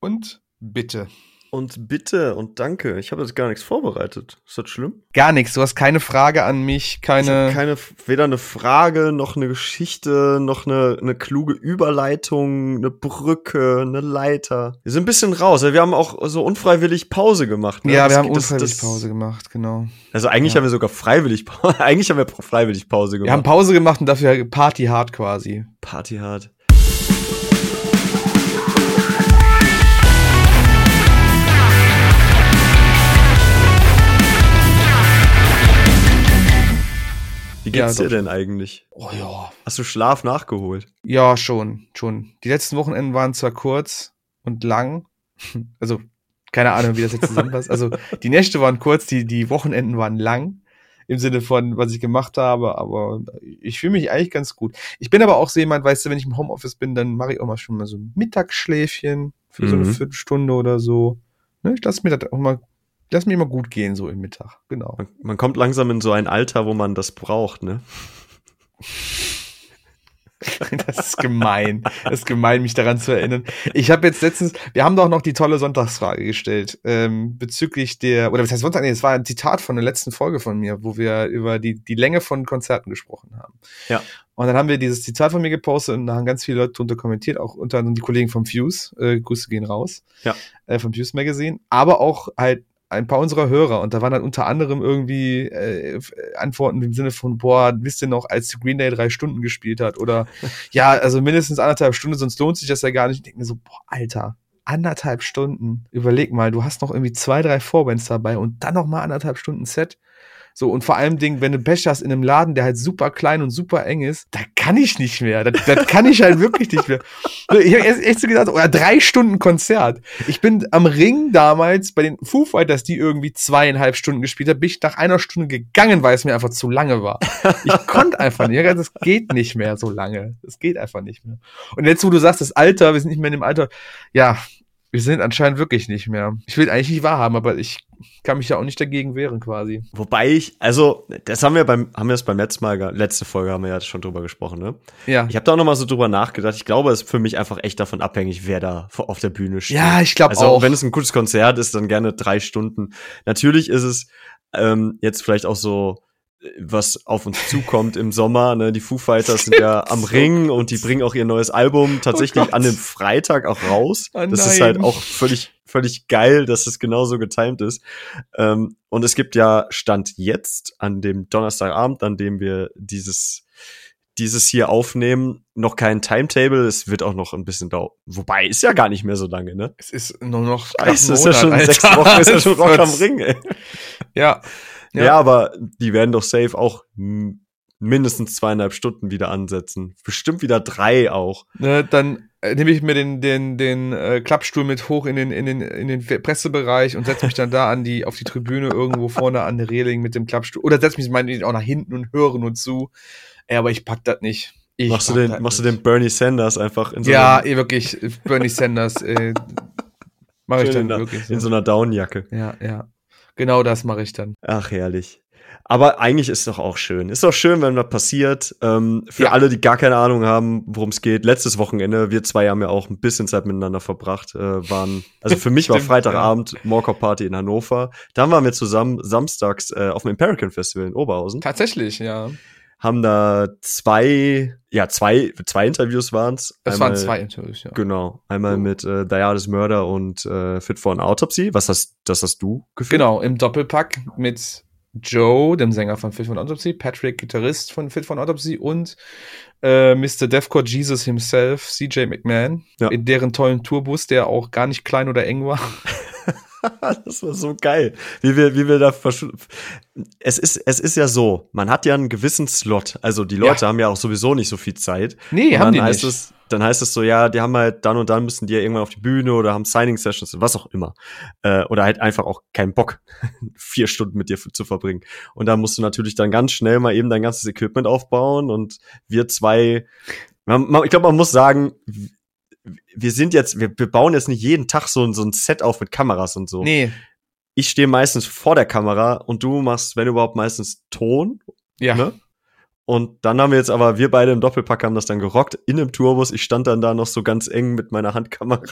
Und bitte. Und bitte und danke. Ich habe jetzt gar nichts vorbereitet. Ist das schlimm? Gar nichts. Du hast keine Frage an mich, keine. keine weder eine Frage noch eine Geschichte noch eine, eine kluge Überleitung, eine Brücke, eine Leiter. Wir sind ein bisschen raus. Wir haben auch so unfreiwillig Pause gemacht. Ne? Ja, das, wir haben unfreiwillig das, Pause gemacht, genau. Also eigentlich ja. haben wir sogar freiwillig Pause. eigentlich haben wir freiwillig Pause gemacht. Wir haben Pause gemacht und dafür Party hard quasi. Party hard. Wie geht's ja, dir denn eigentlich? Oh ja. Hast du Schlaf nachgeholt? Ja, schon, schon. Die letzten Wochenenden waren zwar kurz und lang. Also, keine Ahnung, wie das jetzt zusammenpasst. Also, die Nächte waren kurz, die, die Wochenenden waren lang. Im Sinne von, was ich gemacht habe, aber ich fühle mich eigentlich ganz gut. Ich bin aber auch so jemand, weißt du, wenn ich im Homeoffice bin, dann mache ich auch mal schon mal so ein Mittagsschläfchen für mhm. so eine mhm. Viertelstunde oder so. Ne, ich lasse mir das auch mal lass mir immer gut gehen, so im Mittag, genau. Man, man kommt langsam in so ein Alter, wo man das braucht, ne? das ist gemein. Das ist gemein, mich daran zu erinnern. Ich habe jetzt letztens, wir haben doch noch die tolle Sonntagsfrage gestellt ähm, bezüglich der, oder was heißt Sonntag? Nee, es war ein Zitat von der letzten Folge von mir, wo wir über die, die Länge von Konzerten gesprochen haben. Ja. Und dann haben wir dieses Zitat von mir gepostet und da haben ganz viele Leute drunter kommentiert, auch unter anderem die Kollegen vom Fuse. Äh, Grüße gehen raus. Ja. Äh, vom Fuse Magazine. Aber auch halt ein paar unserer Hörer und da waren dann unter anderem irgendwie äh, Antworten im Sinne von, boah, wisst ihr noch, als Green Day drei Stunden gespielt hat oder ja, also mindestens anderthalb Stunden, sonst lohnt sich das ja gar nicht. Ich denke mir so, boah, Alter, anderthalb Stunden. Überleg mal, du hast noch irgendwie zwei, drei Vorbands dabei und dann noch mal anderthalb Stunden Set. So, und vor allem Ding, wenn du Pech hast in einem Laden, der halt super klein und super eng ist, da kann ich nicht mehr. Das, das kann ich halt wirklich nicht mehr. Ich habe echt so gedacht, oder drei Stunden Konzert. Ich bin am Ring damals bei den Foo Fighters, die irgendwie zweieinhalb Stunden gespielt haben, bin ich nach einer Stunde gegangen, weil es mir einfach zu lange war. Ich konnte einfach nicht. Das geht nicht mehr so lange. Das geht einfach nicht mehr. Und jetzt, wo du sagst, das Alter, wir sind nicht mehr in dem Alter, ja, wir sind anscheinend wirklich nicht mehr. Ich will eigentlich nicht wahrhaben, aber ich kann mich ja auch nicht dagegen wehren, quasi. Wobei ich, also, das haben wir beim, haben wir es beim letzten Mal, letzte Folge haben wir ja schon drüber gesprochen, ne? Ja. Ich habe da auch noch mal so drüber nachgedacht. Ich glaube, es ist für mich einfach echt davon abhängig, wer da auf der Bühne steht. Ja, ich glaube also, auch. wenn es ein gutes Konzert ist, dann gerne drei Stunden. Natürlich ist es ähm, jetzt vielleicht auch so, was auf uns zukommt im Sommer. Ne? Die Foo Fighters sind ja am Ring und die bringen auch ihr neues Album tatsächlich oh an dem Freitag auch raus. Oh das ist halt auch völlig, völlig geil, dass es genauso getimt ist. Ähm, und es gibt ja Stand jetzt an dem Donnerstagabend, an dem wir dieses dieses hier aufnehmen, noch kein Timetable. Es wird auch noch ein bisschen dauern. Wobei, ist ja gar nicht mehr so lange, ne? Es ist nur noch Scheiße, ist ja schon Alter. sechs Wochen, ist ja schon Rock am Ring, ey. Ja, ja. ja, aber die werden doch safe auch mindestens zweieinhalb Stunden wieder ansetzen. Bestimmt wieder drei auch. Ne, dann äh, nehme ich mir den, den, den äh, Klappstuhl mit hoch in den, in den, in den Pressebereich und setze mich dann da an die, auf die Tribüne irgendwo vorne an der Reling mit dem Klappstuhl. Oder setze mich meine auch nach hinten und höre nur zu. Ey, aber ich pack das nicht. Ich machst du den, machst nicht. du den Bernie Sanders einfach in so Ja, eh, wirklich, Bernie Sanders, äh, mache ich dann wirklich. So. In so einer Downjacke. Ja, ja. Genau das mache ich dann. Ach, herrlich. Aber eigentlich ist doch auch schön. Ist doch schön, wenn das passiert. Ähm, für ja. alle, die gar keine Ahnung haben, worum es geht. Letztes Wochenende, wir zwei haben ja auch ein bisschen Zeit miteinander verbracht. Äh, waren, also für mich war Freitagabend ja. Morkop Party in Hannover. Dann waren wir zusammen samstags äh, auf dem Imperican Festival in Oberhausen. Tatsächlich, ja haben da zwei, ja, zwei, zwei Interviews waren's. Es einmal, waren zwei Interviews, ja. Genau. Einmal oh. mit äh, Diades Murder und äh, Fit for an Autopsy. Was hast, das hast du gefühlt? Genau, im Doppelpack mit Joe, dem Sänger von Fit for an Autopsy, Patrick, Gitarrist von Fit for an Autopsy und äh, Mr. Deathcore Jesus himself, CJ McMahon, ja. in deren tollen Tourbus, der auch gar nicht klein oder eng war. das war so geil. Wie wir, wie wir da es ist, es ist ja so, man hat ja einen gewissen Slot. Also die Leute ja. haben ja auch sowieso nicht so viel Zeit. Nee, und haben die heißt nicht. Es, dann heißt es so, ja, die haben halt dann und dann müssen die ja irgendwann auf die Bühne oder haben Signing-Sessions, was auch immer. Äh, oder halt einfach auch keinen Bock, vier Stunden mit dir zu verbringen. Und da musst du natürlich dann ganz schnell mal eben dein ganzes Equipment aufbauen und wir zwei, ich glaube, man muss sagen, wir sind jetzt, wir, wir bauen jetzt nicht jeden Tag so, so ein Set auf mit Kameras und so. Nee. Ich stehe meistens vor der Kamera und du machst, wenn überhaupt, meistens Ton. Ja. Ne? Und dann haben wir jetzt aber, wir beide im Doppelpack haben das dann gerockt in einem Tourbus. Ich stand dann da noch so ganz eng mit meiner Handkamera.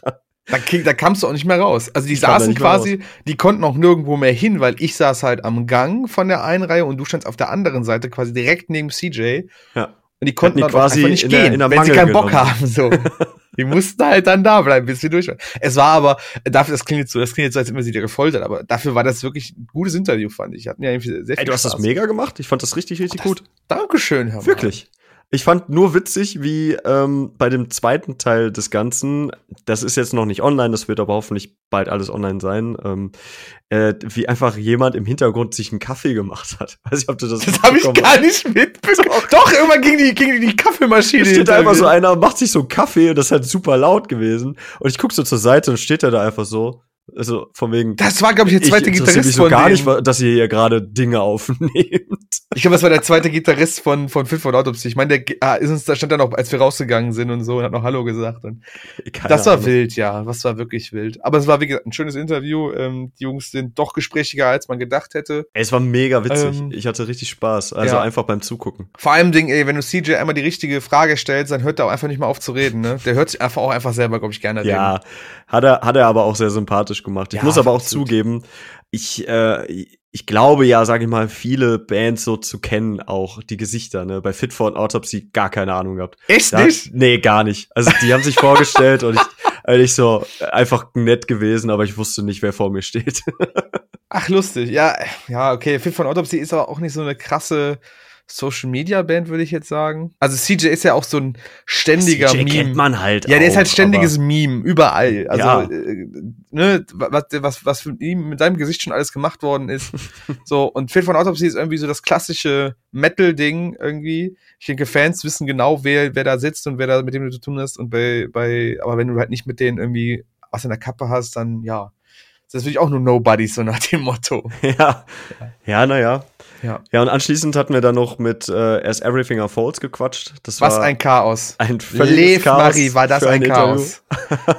Da, da kamst du auch nicht mehr raus. Also die ich saßen quasi, die konnten auch nirgendwo mehr hin, weil ich saß halt am Gang von der einen Reihe und du standst auf der anderen Seite quasi direkt neben CJ. Ja. Und die konnten die quasi einfach nicht gehen, der- der wenn sie keinen Bock genommen. haben. So. die mussten halt dann da bleiben, bis sie durch waren. Es war aber, dafür, das klingt jetzt so, das klingt jetzt so, als hätten wir sie dir gefoltert, aber dafür war das wirklich ein gutes Interview, fand ich. Hatten ja irgendwie sehr viel Ey, du hast das mega gemacht. Ich fand das richtig, richtig Das- gut. Dankeschön, Herr Mann. Wirklich. Ich fand nur witzig, wie ähm, bei dem zweiten Teil des Ganzen, das ist jetzt noch nicht online, das wird aber hoffentlich bald alles online sein, ähm, äh, wie einfach jemand im Hintergrund sich einen Kaffee gemacht hat. Weiß ich, ob du das Das habe ich gar nicht mitbekommen. Doch, irgendwann ging die, ging die, Kaffeemaschine. Da steht da einfach so einer, macht sich so einen Kaffee und das ist halt super laut gewesen. Und ich guck so zur Seite und steht er da einfach so. Also von wegen. Das war, glaube ich, der zweite ich Gitarrist mich so von gar nicht, dass ihr hier gerade Dinge aufnehmt. Ich glaube, das war der zweite Gitarrist von, von Fit for Autopsy. Ich meine, der ah, ist uns, da stand er noch, als wir rausgegangen sind und so und hat noch Hallo gesagt. Und Keine das war Ahnung. wild, ja. Das war wirklich wild. Aber es war, wie gesagt, ein schönes Interview. Ähm, die Jungs sind doch gesprächiger, als man gedacht hätte. Ey, Es war mega witzig. Ähm, ich hatte richtig Spaß. Also ja. einfach beim Zugucken. Vor allem, Ding, ey, wenn du CJ einmal die richtige Frage stellst, dann hört er auch einfach nicht mehr auf zu reden, ne? Der hört sich einfach auch einfach selber, glaube ich, gerne reden. Ja, hat er, hat er aber auch sehr sympathisch gemacht. Ich Ja, muss aber auch absolut. zugeben, ich, äh, ich glaube ja, sage ich mal, viele Bands so zu kennen, auch die Gesichter, ne? Bei Fit for an Autopsy gar keine Ahnung gehabt. Echt Da, nicht? nee, gar nicht. Also die haben sich vorgestellt und ich, also ich so einfach nett gewesen, aber ich wusste nicht, wer vor mir steht. Ach, lustig. Ja, ja, okay. Fit von Autopsy ist aber auch nicht so eine krasse Social Media Band, würde ich jetzt sagen. Also CJ ist ja auch so ein ständiger CJ Meme. kennt man halt. ja, der ist auch, halt ständiges Meme, überall. Also, Ja. äh, ne, was, was, was für ihm mit seinem Gesicht schon alles gemacht worden ist. so, und Fit von Autopsy ist irgendwie so das klassische Metal-Ding irgendwie. Ich denke, Fans wissen genau, wer, wer da sitzt und wer da mit dem du zu tun hast. Und bei, bei, aber wenn du halt nicht mit denen irgendwie was in der Kappe hast, dann ja. Das ist natürlich auch nur Nobody, so nach dem Motto. Ja, ja, naja. Ja. Ja, und anschließend hatten wir dann noch mit äh, As Everything Unfolds gequatscht. Das Was ein Chaos. ein Lev Chaos Marie, war das ein Interview. Chaos.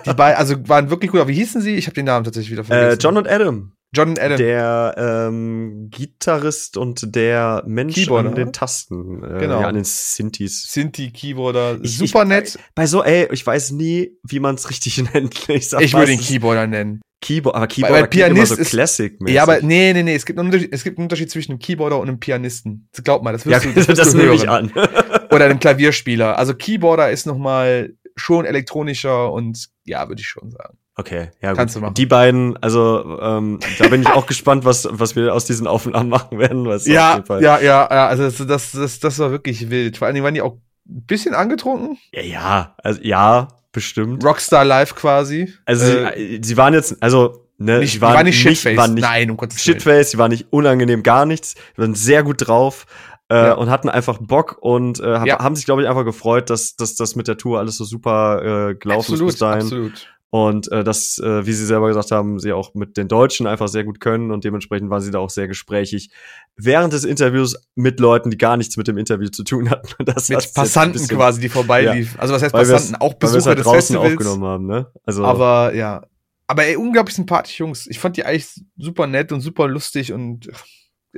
Die beiden, also waren wirklich gut. Aber wie hießen sie? Ich habe den Namen tatsächlich wieder Äh, vergessen. John und Adam, John und Adam. der ähm, Gitarrist und der Mensch Keyboarder, an den? Tasten, äh, Genau. ja, an den Synthes. Sinti Keyboarder. Ich- Super ich- nett. Bei so, ey, ich weiß nie, wie man es richtig nennt. Ich, sag Ich würde ihn meistens Keyboarder nennen. Keyboard, aber Weil- Keyboard weil Pianist so ist- classic -mäßig. Ja, aber nee, nee, nee. Es gibt, einen Unterschied, es gibt einen Unterschied zwischen einem Keyboarder und einem Pianisten. Glaub mal, das ja, wirst du, das, das, nehme ich an. Oder einem Klavierspieler. Also Keyboarder ist noch mal schon elektronischer und ja, würde ich schon sagen. Okay, ja Kannst gut. du machen. Die beiden, also ähm, da bin ich auch gespannt, was was wir aus diesen Aufnahmen machen werden. Was Ja, ja, ja, ja. Also das, das, das, das war wirklich wild. Vor allen Dingen waren die auch ein bisschen angetrunken. ja, ja, also ja, bestimmt. Rockstar Live quasi. Also Äh, sie, sie waren jetzt, also ne, nicht, sie waren war nicht Shitface. waren nicht Nein, um Gottes Willen. Shitface, sie waren nicht unangenehm, gar nichts, sie waren sehr gut drauf. Äh, Ja. und hatten einfach Bock und äh, Ja. haben sich, glaube ich, einfach gefreut, dass, dass das mit der Tour alles so super äh, gelaufen ist Absolut, bis dahin. absolut. Und äh, dass, äh, wie sie selber gesagt haben, sie auch mit den Deutschen einfach sehr gut können und dementsprechend waren sie da auch sehr gesprächig. Während des Interviews mit Leuten, die gar nichts mit dem Interview zu tun hatten. Das Mit Passanten bisschen- quasi, die vorbeiliefen. Also was heißt Weil Passanten? Auch Besucher halt des draußen Festivals. aufgenommen haben, ne? Also, Aber ja. Aber ey, unglaublich sympathische Jungs. Ich fand die eigentlich super nett und super lustig und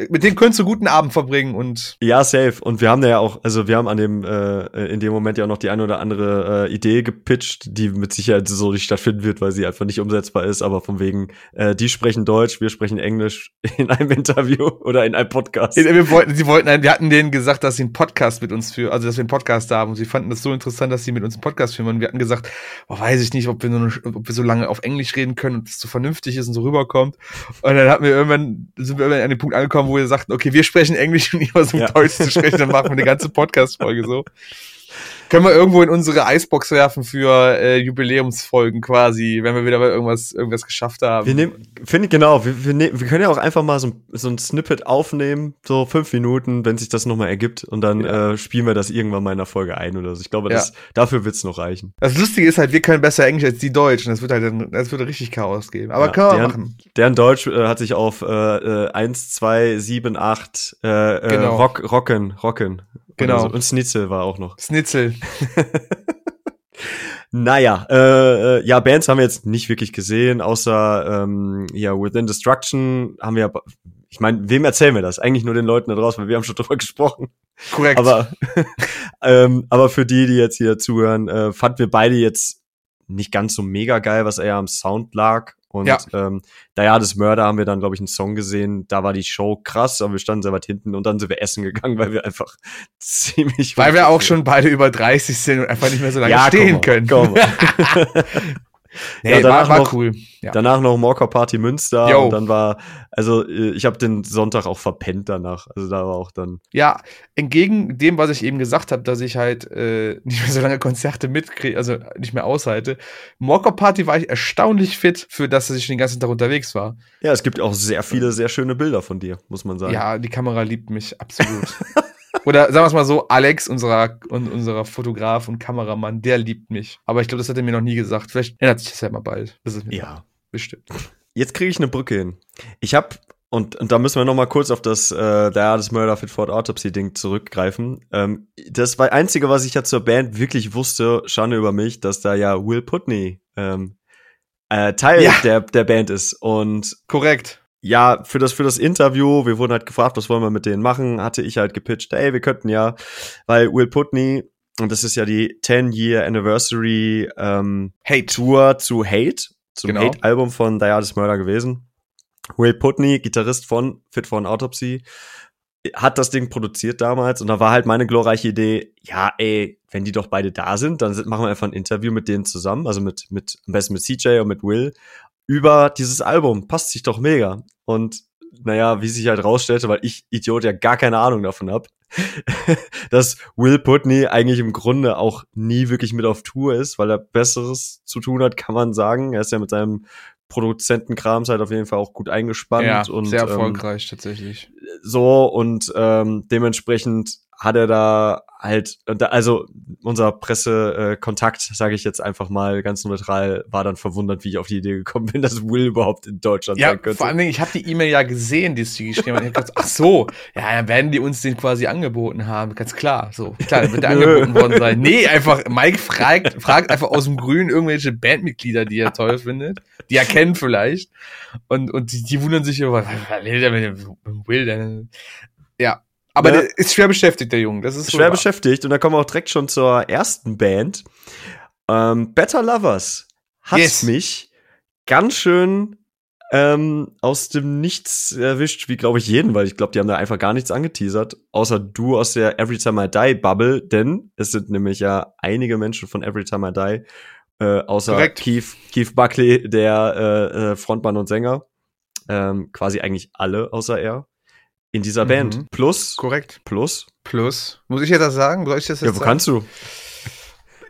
mit denen könntest du guten Abend verbringen und Ja, safe. Und wir haben da ja auch, also wir haben an dem, äh, in dem Moment ja auch noch die eine oder andere äh, Idee gepitcht, die mit Sicherheit so nicht stattfinden wird, weil sie einfach nicht umsetzbar ist, aber von wegen, äh, die sprechen Deutsch, wir sprechen Englisch in einem Interview oder in einem Podcast. wir wollten, sie wollten, wir hatten denen gesagt, dass sie einen Podcast mit uns führen, also dass wir einen Podcast haben und sie fanden das so interessant, dass sie mit uns einen Podcast führen und wir hatten gesagt, oh, weiß ich nicht, ob wir, nur, ob wir so lange auf Englisch reden können und das so vernünftig ist und so rüberkommt und dann hatten wir irgendwann, sind wir irgendwann an den Punkt angekommen, wo wir sagten, okay, wir sprechen Englisch und ihr versucht Ja. Deutsch zu sprechen, dann machen wir eine ganze Podcast-Folge so. Können wir irgendwo in unsere Eisbox werfen für äh, Jubiläumsfolgen quasi, wenn wir wieder mal irgendwas, irgendwas geschafft haben. Wir nehmen, finde ich genau, wir, wir, nehmen, wir können ja auch einfach mal so, ein- so ein Snippet aufnehmen, so fünf Minuten, wenn sich das nochmal ergibt und dann Ja. äh, spielen wir das irgendwann mal in der Folge ein oder so. Ich glaube, Ja. das, dafür wird's noch reichen. Das Lustige ist halt, wir können besser Englisch als die Deutschen. Das wird halt, dann- das würde richtig Chaos geben. Aber Ja, können wir deren, machen. Deren Deutsch äh, hat sich auf äh, äh, 1, 2, 7, 8 äh, äh, Genau. Rock, Rocken, Rocken. Genau. So. Und Schnitzel war auch noch. Snitzel. Naja, äh, äh, ja, Bands haben wir jetzt nicht wirklich gesehen, außer ähm, ja, Within Destruction haben wir ich meine, wem erzählen wir das? Eigentlich nur den Leuten da draußen, weil wir haben schon drüber gesprochen. Korrekt. Aber, ähm, aber für die, die jetzt hier zuhören, äh, fanden wir beide jetzt nicht ganz so mega geil, was eher am Sound lag. Und Ja. ähm, da ja, das Mörder haben wir dann, glaube ich, einen Song gesehen. Da war die Show krass, aber wir standen sehr weit hinten und dann sind wir essen gegangen, weil wir einfach ziemlich. Weil wir auch schon beide über 30 sind und einfach nicht mehr so lange Ja, stehen komm, können. komm. Ja, danach war, war noch- cool. Ja. Danach noch Morker Party Münster Yo. und dann war, also äh, ich habe den Sonntag auch verpennt danach. Also da war auch dann. Ja, entgegen dem, was ich eben gesagt habe, dass ich halt äh, nicht mehr so lange Konzerte mitkriege, also nicht mehr aushalte. Mocker Party war ich erstaunlich fit, für das, dass ich den ganzen Tag unterwegs war. Ja, es gibt auch sehr viele, sehr schöne Bilder von dir, muss man sagen. Ja, die Kamera liebt mich absolut. Oder sagen wir es mal so, Alex, unserer, un, unserer Fotograf und Kameramann, der liebt mich. Aber ich glaube, das hat er mir noch nie gesagt. Vielleicht ändert sich das ja mal bald. Das ist mir Ja. bestimmt. Jetzt kriege ich eine Brücke hin. Ich habe und, und da müssen wir noch mal kurz auf das äh, der das Murder Fit Ford Autopsy Ding zurückgreifen. Ähm, das war einzige, was ich ja zur Band wirklich wusste, Schande über mich, dass da ja Will Putney ähm, äh, Teil Ja. der der Band ist und Korrekt. Ja, für das, für das Interview, wir wurden halt gefragt, was wollen wir mit denen machen, hatte ich halt gepitcht, ey, wir könnten ja, weil Will Putney, und das ist ja die 10-Year Anniversary ähm, Hate. Tour zu Hate, zum Genau. Hate-Album von Dialis Murder gewesen. Will Putney, Gitarrist von Fit for an Autopsy, hat das Ding produziert damals und da war halt meine glorreiche Idee, ja, ey, wenn die doch beide da sind, dann machen wir einfach ein Interview mit denen zusammen, also mit, mit, am besten mit CJ und mit Will, über dieses Album. Passt sich doch mega. Und naja, wie sich halt rausstellte, weil ich Idiot ja gar keine Ahnung davon hab, dass Will Putney eigentlich im Grunde auch nie wirklich mit auf Tour ist, weil er Besseres zu tun hat, kann man sagen. Er ist ja mit seinem Produzentenkrams halt auf jeden Fall auch gut eingespannt Ja, und sehr ähm, erfolgreich tatsächlich. so und ähm, dementsprechend hat er da halt, also unser Pressekontakt, äh, sage ich jetzt einfach mal ganz neutral, war dann verwundert, wie ich auf die Idee gekommen bin, dass Will überhaupt in Deutschland Ja, sein könnte. vor allen Dingen, ich habe die E-Mail ja gesehen, die sie geschrieben hat. Ich hab gedacht, ach so, ja, dann werden die uns den quasi angeboten haben, ganz klar. So, klar, dann wird der angeboten worden sein. Nee, einfach, Mike fragt, fragt einfach aus dem Grün irgendwelche Bandmitglieder, die er toll findet, die er kennt vielleicht. Und, und die, die wundern sich über, was was will der mit dem Will denn? Ja. Aber Ja. der ist schwer beschäftigt, der Junge. Das ist Schwer wahr. beschäftigt und da kommen wir auch direkt schon zur ersten Band. Ähm, Better Lovers hat Yes. mich ganz schön ähm, aus dem Nichts erwischt, wie glaube ich jeden, weil ich glaube, die haben da einfach gar nichts angeteasert, außer du aus der Every Time I Die Bubble, denn es sind nämlich ja einige Menschen von Every Time I Die, äh, außer. Keith, Keith Buckley, der äh, äh, Frontmann und Sänger, ähm, quasi eigentlich alle außer er in dieser Mhm. Band. Plus, Korrekt. plus, Plus. Muss ich jetzt das sagen? Soll ich das jetzt ja, wo sagen? kannst du?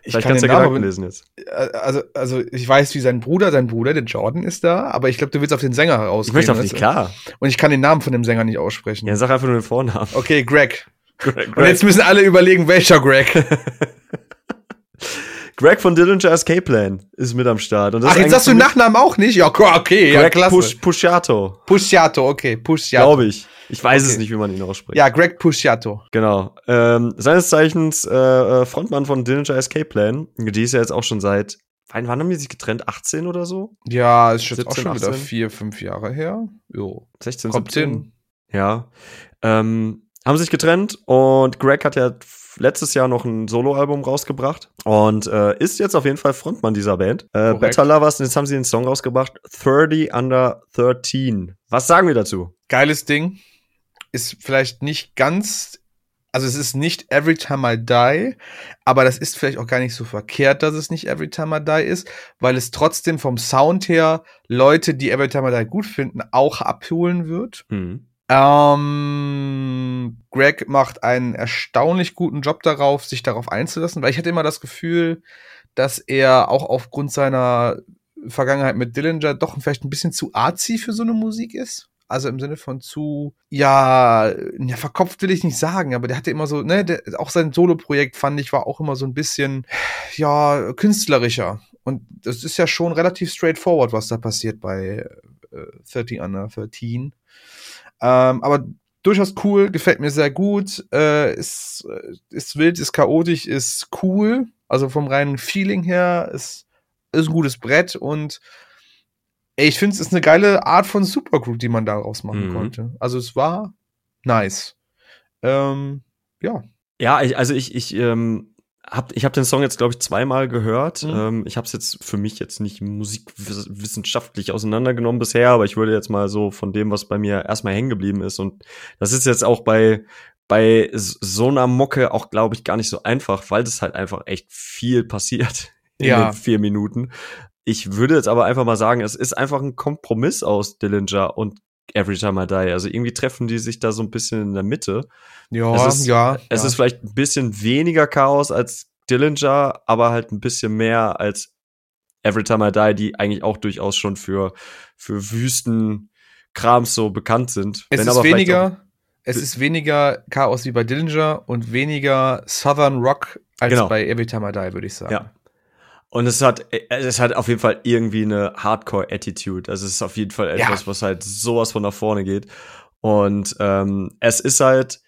ich Vielleicht kann kannst du ja Namen Gedanken lesen jetzt. Äh, also, also ich weiß, wie sein Bruder, sein Bruder, der Jordan ist da, aber ich glaube, du willst auf den Sänger Ich herausgehen. möchte auf dich, klar. Und ich kann den Namen von dem Sänger nicht aussprechen. Ja, sag einfach nur den Vornamen. Okay, Greg. Greg, Und jetzt müssen alle überlegen, welcher Greg. Greg von Dillinger Escape Plan ist mit am Start. Und das Ach, jetzt sagst du den Nachnamen auch nicht? Ja, okay, ja, Greg klasse. Push, Pusciato, Pusciato, okay, Pusciato. glaube ich. Ich weiß es Okay. nicht, wie man ihn ausspricht. Ja, Greg Pusciato. Genau. Ähm, seines Zeichens äh, äh, Frontmann von Dillinger Escape Plan. Die ist ja jetzt auch schon seit, wann, wann haben die sich getrennt? 18 oder so? Ja, ist jetzt auch 17, schon wieder 18. vier, fünf Jahre her. Jo. 16, Kommt 17? hin. Ja. Ähm, haben sich getrennt und Greg hat ja letztes Jahr noch ein Soloalbum rausgebracht und äh, ist jetzt auf jeden Fall Frontmann dieser Band. Äh, Korrekt. Better Lovers, und jetzt haben sie den Song rausgebracht, 30 Under 13. Was sagen wir dazu? Geiles Ding. Ist vielleicht nicht ganz, also es ist nicht Every Time I Die, aber das ist vielleicht auch gar nicht so verkehrt, dass es nicht Every Time I Die ist, weil es trotzdem vom Sound her Leute, die Every Time I Die gut finden, auch abholen wird. Hm. Ähm, Greg macht einen erstaunlich guten Job darauf, sich darauf einzulassen, weil ich hatte immer das Gefühl, dass er auch aufgrund seiner Vergangenheit mit Dillinger doch vielleicht ein bisschen zu arzi für so eine Musik ist. Also im Sinne von zu, ja, ja, verkopft will ich nicht sagen, aber der hatte immer so, ne, der, auch sein Solo-Projekt fand ich war auch immer so ein bisschen, ja, künstlerischer. Und das ist ja schon relativ straightforward, was da passiert bei äh, 30 Under 13. Ähm, aber durchaus cool, gefällt mir sehr gut. Äh, ist, äh, ist wild, ist chaotisch, ist cool. Also vom reinen Feeling her ist, ist ein gutes Brett und ey, ich finde es ist eine geile Art von Supergroup, die man daraus machen Mhm. konnte. Also es war nice. Ähm, ja. Ja, ich, also ich, ich, ähm, hab, ich habe den Song jetzt, glaube ich, zweimal gehört. Mhm. Ähm, ich habe es jetzt für mich jetzt nicht musikwissenschaftlich auseinandergenommen bisher, aber ich würde jetzt mal so von dem, was bei mir erstmal hängen geblieben ist. Und das ist jetzt auch bei, bei so einer Mucke auch, glaube ich, gar nicht so einfach, weil das halt einfach echt viel passiert in Ja. den vier Minuten. Ich würde jetzt aber einfach mal sagen, es ist einfach ein Kompromiss aus Dillinger und Every Time I Die. Also irgendwie treffen die sich da so ein bisschen in der Mitte. Ja, Es ist- ja. Es ja. ist vielleicht ein bisschen weniger Chaos als Dillinger, aber halt ein bisschen mehr als Every Time I Die, die eigentlich auch durchaus schon für, für Wüstenkrams so bekannt sind. Es Wenn ist weniger, es ist weniger Chaos wie bei Dillinger und weniger Southern Rock als Genau. bei Every Time I Die, würde ich sagen. Ja. Und es hat, es hat auf jeden Fall irgendwie eine Hardcore-Attitude. Also es ist auf jeden Fall Ja. etwas, was halt sowas von nach vorne geht. Und ähm, es ist halt,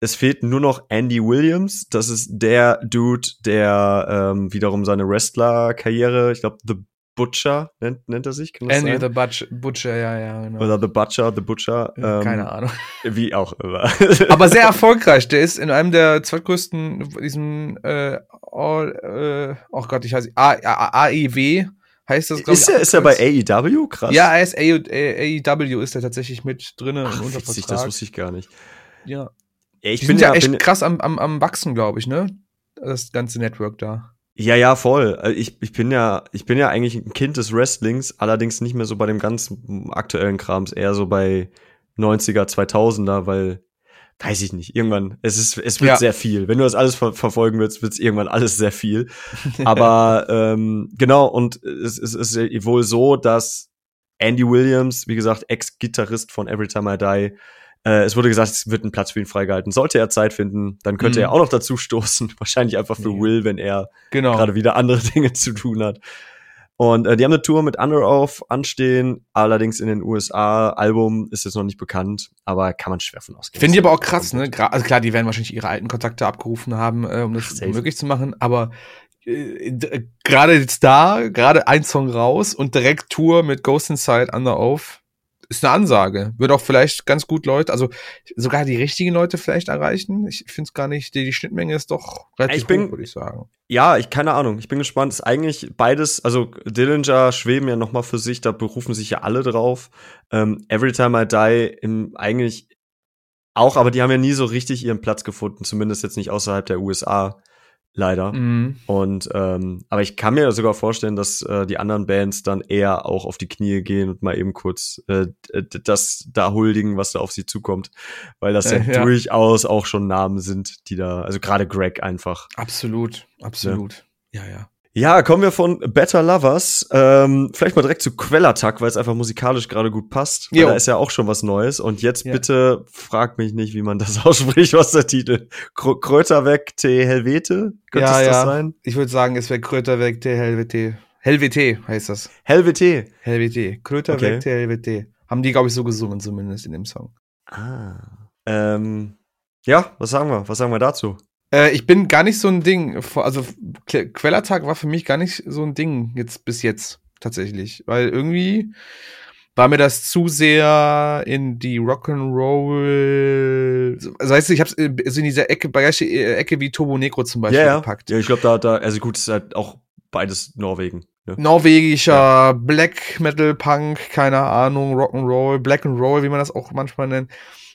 es fehlt nur noch Andy Williams. Das ist der Dude, der ähm, wiederum seine Wrestler-Karriere, ich glaube, The Butcher nennt, nennt er sich. Kann Andy the Butcher, Butcher, ja, ja, genau. Oder The Butcher, The Butcher. Ähm, Keine Ahnung. Wie auch immer. Aber sehr erfolgreich. Der ist in einem der zweitgrößten, diesem, äh, All, äh, oh Gott, ich heiße, AEW heißt das, ist ich, er, ist er bei. AEW? Krass. Ja, er ist AEW ist er tatsächlich mit drinnen Ach, unter witzig, das wusste ich gar nicht. ja. Ja, ich Die bin sind ja, ja, echt bin, krass am, am, am wachsen, glaube ich, ne? Das ganze Network da. Ja, ja, voll. Äh, Ich, ich bin ja, ich bin ja eigentlich ein Kind des Wrestlings, allerdings nicht mehr so bei dem ganz aktuellen Krams, eher so bei 90er, 2000er, weil, weiß ich nicht, irgendwann, es ist, es wird Ja. sehr viel. Wenn du das alles ver verfolgen willst, wird es irgendwann alles sehr viel. Aber, ähm, genau, und es, es ist wohl so, dass Andy Williams, wie gesagt, Ex-Gitarrist von Every Time I Die, äh, es wurde gesagt, es wird ein Platz für ihn freigehalten. Sollte er Zeit finden, dann könnte Mhm. er auch noch dazu stoßen. Wahrscheinlich einfach für Ja. Will, wenn er genau. gerade wieder andere Dinge zu tun hat. Und äh, die haben eine Tour mit Under Oath anstehen, allerdings in den USA. Album ist jetzt noch nicht bekannt, aber kann man schwer von ausgehen. Finde ich aber auch krass, ne? Gra also klar, die werden wahrscheinlich ihre alten Kontakte abgerufen haben, äh, um das Safe. möglich zu machen, aber äh, d- gerade jetzt da, gerade ein Song raus und direkt Tour mit Ghost Inside Under Oath ist eine Ansage. Wird auch vielleicht ganz gut Leute, also sogar die richtigen Leute vielleicht erreichen. Ich finde es gar nicht, die, die Schnittmenge ist doch relativ Ich hoch, würde ich sagen. Ja, ich keine Ahnung. Ich bin gespannt. Ist eigentlich beides, also Dillinger schweben ja noch mal für sich, da berufen sich ja alle drauf. Ähm, Every Time I Die im eigentlich auch, aber die haben ja nie so richtig ihren Platz gefunden, zumindest jetzt nicht außerhalb der USA, leider. Mhm. Und ähm, aber ich kann mir sogar vorstellen, dass äh, die anderen Bands dann eher auch auf die Knie gehen und mal eben kurz äh, das da huldigen, was da auf sie zukommt, weil das ja, Äh, ja. durchaus auch schon Namen sind, die da, also gerade Greg einfach. Absolut, absolut. Ja, ja. Ja, kommen wir von Better Lovers. Ähm, vielleicht mal direkt zu Quellattack, weil es einfach musikalisch gerade gut passt. Da ist ja auch schon was Neues. Und jetzt Ja. bitte frag mich nicht, wie man das ausspricht, was der Titel. Kr Kröter weg, T. Helvete? Könnte Ja, es das ja. sein? Ich würde sagen, es wäre Kröter weg, der Helvete. Helvete heißt das. Helvete. Helvete. Kröter Okay. weg, der Helvete. Haben die, glaube ich, so gesungen, zumindest in dem Song. Ah. Ähm, ja, was sagen wir? Was sagen wir dazu? Äh, ich bin gar nicht so ein Ding. Also Que- Quellertag war für mich gar nicht so ein Ding jetzt bis jetzt tatsächlich, weil irgendwie war mir das zu sehr in die Rock'n'Roll. Also weißt du, ich hab's äh, so in dieser Ecke, gleiche äh, Ecke wie Turbo Negro zum Beispiel Ja, ja. gepackt. Ja, ich glaube, da, da, also gut, es ist halt auch beides Norwegen. Ne? Norwegischer Black Metal Punk, keine Ahnung, Rock'n'Roll, Black and Roll, wie man das auch manchmal nennt,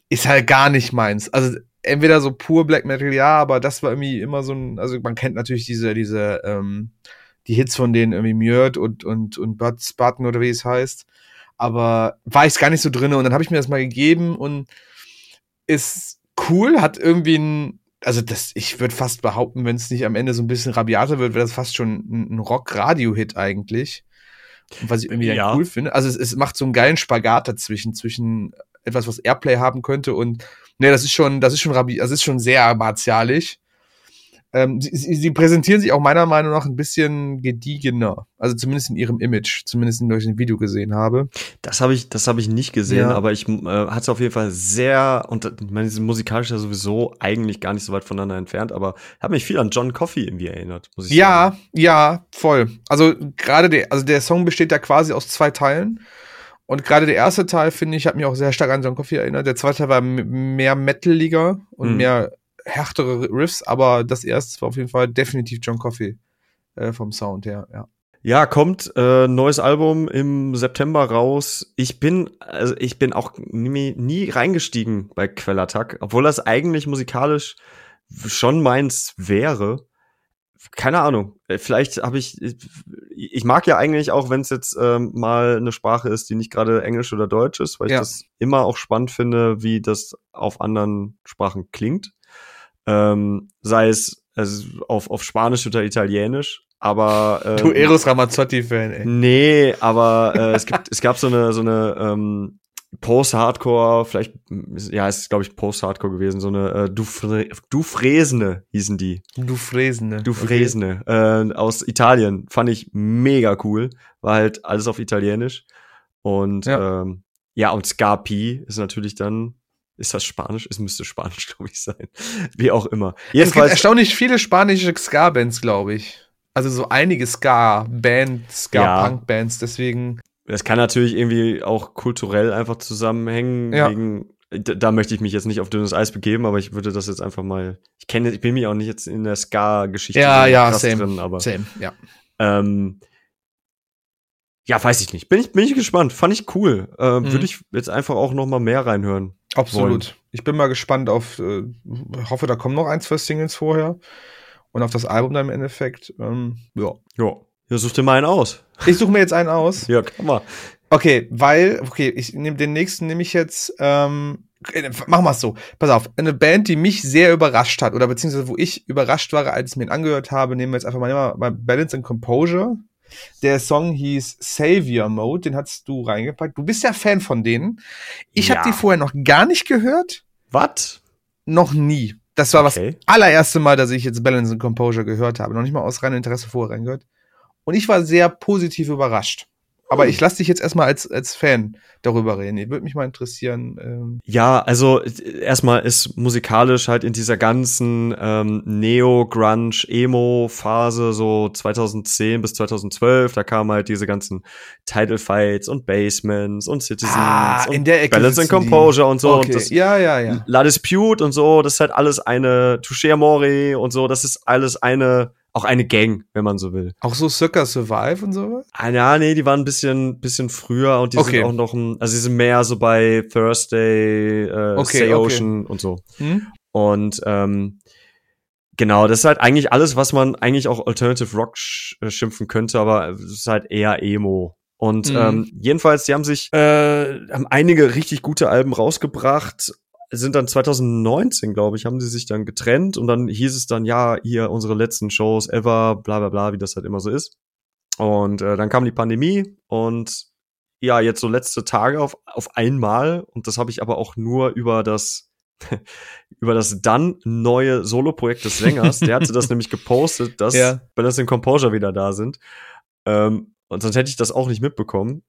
ist halt gar nicht meins. Also entweder so pur Black Metal, ja, aber das war irgendwie immer so ein, also man kennt natürlich diese, diese, ähm, die Hits von denen irgendwie Mjörd und, und, und Bud Spartan oder wie es heißt. Aber war ich gar nicht so drinne und dann habe ich mir das mal gegeben und ist cool, hat irgendwie ein, also das, ich würde fast behaupten, wenn es nicht am Ende so ein bisschen rabiater wird, wäre das fast schon ein, ein Rock-Radio-Hit eigentlich. Und was ich irgendwie dann Ja. cool finde. Also es, es macht so einen geilen Spagat dazwischen, zwischen etwas, was Airplay haben könnte und ne, das ist schon, das ist schon rabi, das ist schon sehr martialisch. ähm, sie, sie präsentieren sich auch meiner Meinung nach ein bisschen gediegener. Also zumindest in ihrem Image, zumindest in welchem Video gesehen habe. Das habe ich, das habe ich nicht gesehen, ja. aber ich äh, hatte auf jeden Fall sehr, und ich meine, sie sind musikalisch ja sowieso eigentlich gar nicht so weit voneinander entfernt, aber hat mich viel an John Coffey irgendwie erinnert, muss ich ja, sagen. Ja, ja, voll. Also gerade der, also der Song besteht ja quasi aus zwei Teilen. Und gerade der erste Teil, finde ich, hat mich auch sehr stark an John Coffey erinnert. Der zweite Teil war mehr metaliger und mhm. mehr härtere Riffs, aber das erste war auf jeden Fall definitiv John Coffey äh, vom Sound her, ja. Ja, kommt äh, neues Album im September raus. Ich bin also ich bin auch nie, nie reingestiegen bei Quellattack, obwohl das eigentlich musikalisch schon meins wäre. Keine Ahnung. Äh, vielleicht habe ich ich mag ja eigentlich auch, wenn es jetzt ähm, mal eine Sprache ist, die nicht gerade Englisch oder Deutsch ist, weil ja. ich das immer auch spannend finde, wie das auf anderen Sprachen klingt ähm, sei es also auf, auf Spanisch oder Italienisch. Aber ähm, du Eros Ramazzotti-Fan, ey. Nee, aber äh, es gibt es gab so eine so eine ähm, Post-Hardcore, vielleicht ja, es ist glaube ich Post-Hardcore gewesen, so eine äh, Dufre, Dufresne hießen die. Dufresne. Dufresne okay. äh, aus Italien, fand ich mega cool, war halt alles auf Italienisch und ja, ähm, ja und Scarpi ist natürlich dann ist das Spanisch? Es müsste Spanisch, glaube ich, sein. Wie auch immer. Jedenfalls, es gibt erstaunlich viele spanische Ska-Bands, glaube ich. Also so einige Ska-Bands, Ska-Punk-Bands, deswegen. Das kann natürlich irgendwie auch kulturell einfach zusammenhängen. Ja. Wegen, da möchte ich mich jetzt nicht auf dünnes Eis begeben, aber ich würde das jetzt einfach mal. Ich kenne, ich bin mir auch nicht jetzt in der Ska-Geschichte ja, ja, same, drin, aber. Same, ja. Ähm, ja, weiß ich nicht. Bin ich, bin ich gespannt. Fand ich cool. Äh, mhm. Würde ich jetzt einfach auch noch mal mehr reinhören. Absolut. Wollen. Ich bin mal gespannt auf, äh, hoffe, da kommen noch ein, zwei Singles vorher. Und auf das Album dann im Endeffekt. Ähm, ja. Ja. Ja, such dir mal einen aus. Ich suche mir jetzt einen aus. ja, komm mal. Okay, weil, okay, ich nehme den nächsten nehme ich jetzt, ähm, machen wir es so. Pass auf, eine Band, die mich sehr überrascht hat, oder beziehungsweise wo ich überrascht war, als ich mir ihn angehört habe, nehmen wir jetzt einfach mal, mal Balance and Composure. Der Song hieß Savior Mode, den hast du reingepackt. Du bist ja Fan von denen. Ich ja. habe die vorher noch gar nicht gehört. Was? Noch nie. Das war okay. das allererste Mal, dass ich jetzt Balance and Composure gehört habe. Noch nicht mal aus reinem Interesse vorher reingehört. Und ich war sehr positiv überrascht. Aber hm. ich lasse dich jetzt erstmal als, als Fan darüber reden. Würde mich mal interessieren. Ähm. Ja, also erstmal ist musikalisch halt in dieser ganzen ähm, Neo-Grunge, Emo-Phase, so 2010 bis 2012, da kamen halt diese ganzen Title Fights und Basements und Citizens ah, und Balance and Composure und so. Okay. Und das ja, ja, ja. La Dispute und so, das ist halt alles eine Touché Amore und so, das ist alles eine auch eine Gang, wenn man so will. Auch so Circa Survive und sowas? Ah, ja, nee, die waren ein bisschen, bisschen früher und die okay. sind auch noch, ein, also die sind mehr so bei Thursday, äh, okay, Say Ocean okay. und so. Hm? Und ähm, genau, das ist halt eigentlich alles, was man eigentlich auch Alternative Rock sch äh, schimpfen könnte, aber es ist halt eher Emo. Und mhm. ähm, jedenfalls, die haben sich, äh, haben einige richtig gute Alben rausgebracht sind dann 2019, glaube ich, haben sie sich dann getrennt und dann hieß es dann, ja, hier unsere letzten Shows ever, bla bla bla, wie das halt immer so ist. Und äh, dann kam die Pandemie und ja, jetzt so letzte Tage auf, auf einmal, und das habe ich aber auch nur über das über das dann neue Solo-Projekt des Sängers, der hatte das nämlich gepostet, dass ja. Balance and Composure wieder da sind. Ähm, und sonst hätte ich das auch nicht mitbekommen.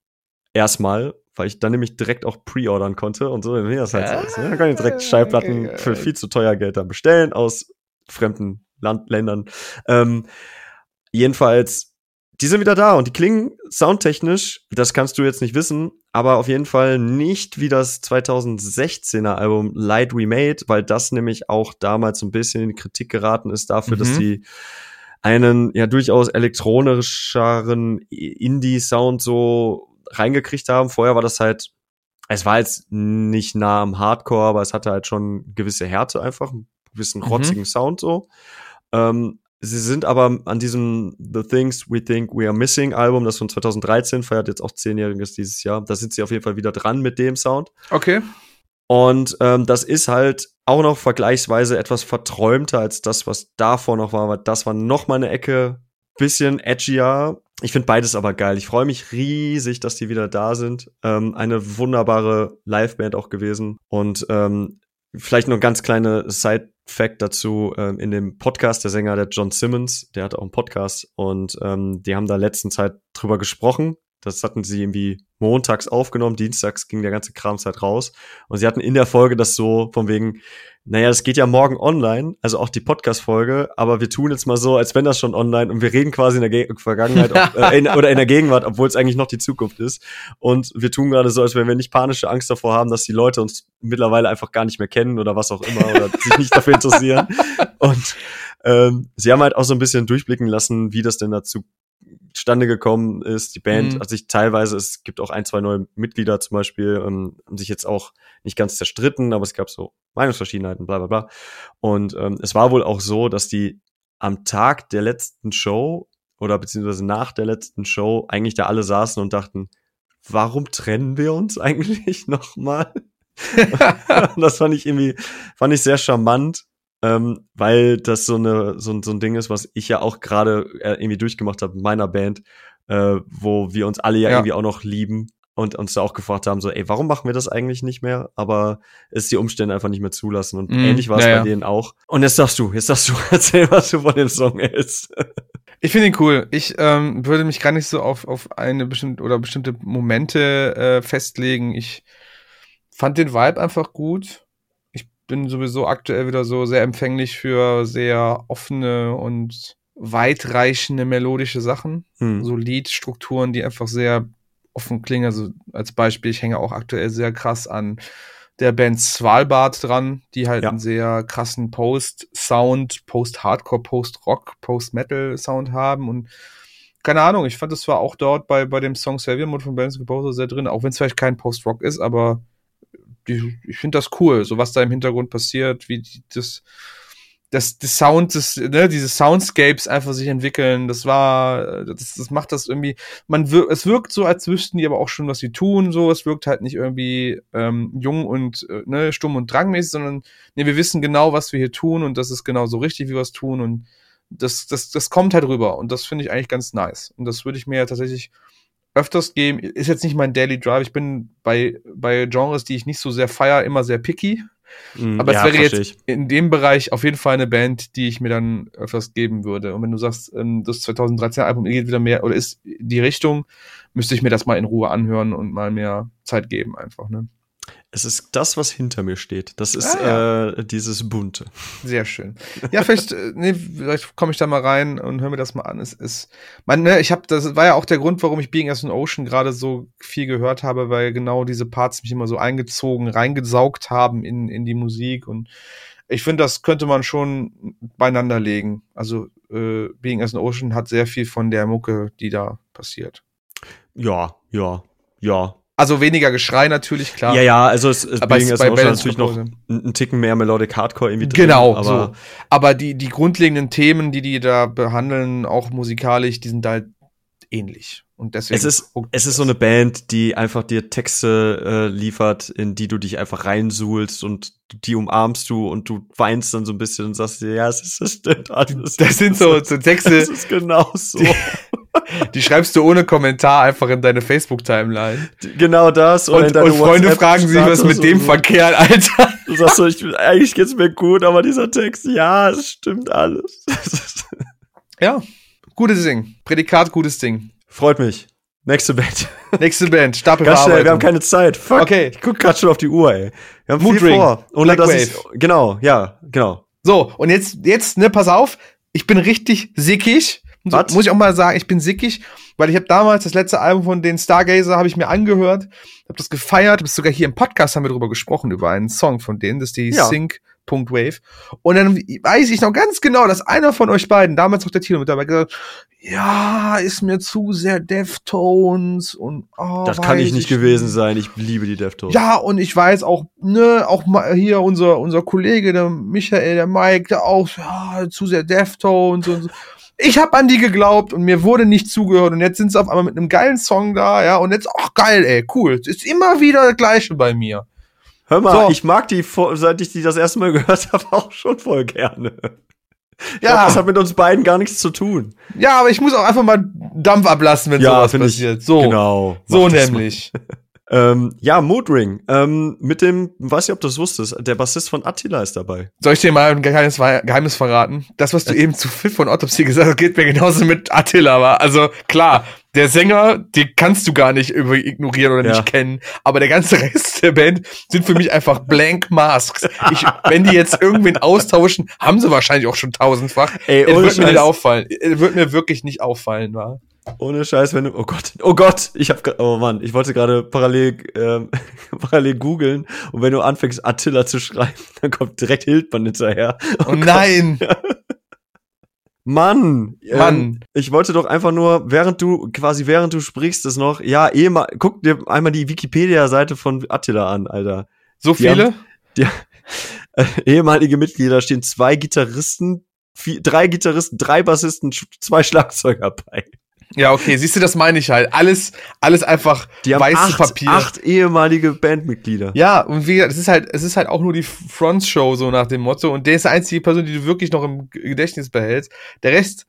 Erstmal, weil ich dann nämlich direkt auch pre-ordern konnte und so, wie das halt so ist. Ne? Dann kann ich direkt Schallplatten für viel zu teuer Geld dann bestellen aus fremden Land Ländern. Ähm, jedenfalls, die sind wieder da und die klingen soundtechnisch, das kannst du jetzt nicht wissen, aber auf jeden Fall nicht wie das 2016er Album Light We Made, weil das nämlich auch damals so ein bisschen in die Kritik geraten ist dafür, mhm. dass die einen ja durchaus elektronischeren Indie-Sound so reingekriegt haben. Vorher war das halt, es war jetzt nicht nah am Hardcore, aber es hatte halt schon gewisse Härte einfach, einen gewissen mhm. rotzigen mhm. Sound so. Ähm, sie sind aber an diesem The Things We Think We Are Missing Album, das von 2013 feiert jetzt auch zehnjähriges dieses Jahr. Da sind sie auf jeden Fall wieder dran mit dem Sound. Okay. Und ähm, das ist halt auch noch vergleichsweise etwas verträumter als das, was davor noch war. weil Das war noch mal eine Ecke bisschen edgier. Ich finde beides aber geil. Ich freue mich riesig, dass die wieder da sind. Ähm, eine wunderbare Liveband auch gewesen. Und ähm, vielleicht noch ganz kleine Side Fact dazu, ähm, in dem Podcast, der Sänger, der John Simmons, der hat auch einen Podcast und ähm, die haben da letzten Zeit drüber gesprochen. Das hatten sie irgendwie montags aufgenommen, dienstags ging der ganze Kramzeit raus. Und sie hatten in der Folge das so von wegen, naja, das geht ja morgen online, also auch die Podcast-Folge, aber wir tun jetzt mal so, als wenn das schon online und wir reden quasi in der Ge Vergangenheit ob, äh, in, oder in der Gegenwart, obwohl es eigentlich noch die Zukunft ist. Und wir tun gerade so, als wenn wir nicht panische Angst davor haben, dass die Leute uns mittlerweile einfach gar nicht mehr kennen oder was auch immer oder sich nicht dafür interessieren. Und ähm, sie haben halt auch so ein bisschen durchblicken lassen, wie das denn dazu zustande gekommen ist. Die Band mhm. hat sich teilweise, es gibt auch ein, zwei neue Mitglieder zum Beispiel, ähm, haben sich jetzt auch nicht ganz zerstritten, aber es gab so Meinungsverschiedenheiten, bla bla bla. Und ähm, es war wohl auch so, dass die am Tag der letzten Show oder beziehungsweise nach der letzten Show eigentlich da alle saßen und dachten, warum trennen wir uns eigentlich nochmal? das fand ich irgendwie, fand ich sehr charmant, ähm, weil das so, eine, so, so ein Ding ist, was ich ja auch gerade äh, irgendwie durchgemacht habe mit meiner Band, äh, wo wir uns alle ja, ja, irgendwie auch noch lieben und uns da auch gefragt haben, so, ey, warum machen wir das eigentlich nicht mehr? Aber es die Umstände einfach nicht mehr zulassen. Und mm, ähnlich war es ja, bei denen auch. Und jetzt sagst du, jetzt sagst du, erzähl, was du von dem Song hältst. Ich finde ihn cool. Ich ähm, würde mich gar nicht so auf, auf eine bestimmte oder bestimmte Momente äh, festlegen. Ich fand den Vibe einfach gut bin sowieso aktuell wieder so sehr empfänglich für sehr offene und weitreichende melodische Sachen. Hm. So Liedstrukturen, die einfach sehr offen klingen. Also als Beispiel, ich hänge auch aktuell sehr krass an der Band Svalbard dran, die halt ja. einen sehr krassen Post-Sound, Post-Hardcore, Post-Rock, Post-Metal-Sound haben und keine Ahnung, ich fand das zwar auch dort bei, bei dem Song Savior Mode von Bands Composer sehr drin, auch wenn es vielleicht kein Post-Rock ist, aber die, ich finde das cool, so was da im Hintergrund passiert, wie die, das, das, das Sound, das, ne, diese Soundscapes einfach sich entwickeln, das war, das, das macht das irgendwie, man wirkt, es wirkt so, als wüssten die aber auch schon, was sie tun, so, es wirkt halt nicht irgendwie ähm, jung und, äh, ne, stumm und drangmäßig, sondern, ne, wir wissen genau, was wir hier tun und das ist genau so richtig, wie wir es tun und das, das, das kommt halt rüber und das finde ich eigentlich ganz nice. Und das würde ich mir ja tatsächlich öfters geben. Ist jetzt nicht mein Daily Drive. Ich bin bei, bei Genres, die ich nicht so sehr feier, immer sehr picky. Mm, Aber ja, es wäre jetzt ich. in dem Bereich auf jeden Fall eine Band, die ich mir dann öfters geben würde. Und wenn du sagst, ähm, das 2013 Album geht wieder mehr oder ist die Richtung, müsste ich mir das mal in Ruhe anhören und mal mehr Zeit geben einfach, ne? Es ist das, was hinter mir steht. Das ist ah, ja. äh, dieses Bunte. Sehr schön. Ja, vielleicht, äh, nee, vielleicht komme ich da mal rein und höre mir das mal an. Es ist, man, ne, ich habe, das war ja auch der Grund, warum ich Being as an Ocean gerade so viel gehört habe, weil genau diese Parts mich immer so eingezogen, reingesaugt haben in, in die Musik und ich finde, das könnte man schon beieinander legen. Also äh, Being as an Ocean hat sehr viel von der Mucke, die da passiert. Ja, ja, ja. Also weniger Geschrei natürlich, klar. Ja, ja, also es, es aber ist bei auch natürlich noch ein, Ticken mehr Melodic Hardcore irgendwie drin. Genau, aber so. Aber die, die grundlegenden Themen, die die da behandeln, auch musikalisch, die sind halt ähnlich. Und deswegen. Es ist, es ist so eine Band, die einfach dir Texte äh, liefert, in die du dich einfach reinsuhlst und die umarmst du und du weinst dann so ein bisschen und sagst dir, ja, es ist, das stimmt alles. Das sind so, so Texte. Das ist genau so. Die, schreibst du ohne Kommentar einfach in deine Facebook-Timeline. Genau das. und, und Freunde fragen sich, was mit dem so. Verkehr, Alter. Du sagst so, ich, eigentlich geht's mir gut, aber dieser Text, ja, es stimmt alles. ja, gutes Ding. Prädikat, gutes Ding. Freut mich. Nächste Band. Nächste Band. Stapel Ganz schnell, wir haben keine Zeit. Fuck. Okay. Ich guck grad schon auf die Uhr, ey. Wir haben Mood viel Ring. vor. Ohne dass ich, genau, ja, genau. So, und jetzt, jetzt, ne, pass auf. Ich bin richtig sickig. So, muss ich auch mal sagen, ich bin sickig, weil ich habe damals das letzte Album von den Stargazer habe ich mir angehört, habe das gefeiert, habe sogar hier im Podcast haben wir drüber gesprochen über einen Song von denen, das ist die ja. Sync Wave. Und dann weiß ich noch ganz genau, dass einer von euch beiden, damals auch der Tino mit dabei, gesagt ja, ist mir zu sehr Deftones und oh, Das kann ich nicht ich gewesen sein. Ich liebe die Deftones. Ja, und ich weiß auch, ne, auch mal hier unser unser Kollege, der Michael, der Mike, der auch ja, zu sehr Deftones und so ich habe an die geglaubt und mir wurde nicht zugehört und jetzt sind sie auf einmal mit einem geilen Song da, ja, und jetzt, ach geil, ey, cool. Es ist immer wieder das Gleiche bei mir. Hör mal, so. ich mag die, seit ich die das erste Mal gehört habe, auch schon voll gerne. Ja. Glaub, das hat mit uns beiden gar nichts zu tun. Ja, aber ich muss auch einfach mal Dampf ablassen, wenn ja, sowas passiert. so, genau. So nämlich. Ähm, ja, Moodring. Ähm, mit dem, weiß nicht, ob du das wusstest, der Bassist von Attila ist dabei. Soll ich dir mal ein Geheimnis, Geheimnis verraten? Das, was du eben zu Fit von Autopsy gesagt hast, geht mir genauso mit Attila. War. Also klar, der Sänger, den kannst du gar nicht ignorieren oder Ja. nicht kennen. Aber der ganze Rest der Band sind für mich einfach blank Masks. Ich, wenn die jetzt irgendwen austauschen, haben sie wahrscheinlich auch schon tausendfach. Ey, Es ohne wird mir nicht auffallen. Es wird mir wirklich nicht auffallen, wa? Ohne Scheiß, wenn du, oh Gott, oh Gott, ich hab, gra- oh Mann, ich wollte gerade parallel, ähm, parallel googeln und wenn du anfängst Attila zu schreiben, dann kommt direkt Hildmann hinterher. Oh nein! Mann, ähm, Mann. ich wollte doch einfach nur, während du, quasi während du sprichst, das noch, ja, ehemal, guck dir einmal die Wikipedia-Seite von Attila an, Alter. So Die haben- viele? Äh, ehemalige Mitglieder stehen zwei Gitarristen, vier, drei Gitarristen, drei Bassisten, zwei Schlagzeuger bei. Ja, okay, siehst du, das meine ich halt. Alles, alles einfach Die haben weißes acht, Papier. acht ehemalige Bandmitglieder. Ja, und wie gesagt, es ist halt, es ist halt auch nur die Front-Show, so nach dem Motto. Und der ist die einzige Person, die du wirklich noch im Gedächtnis behältst. Der Rest,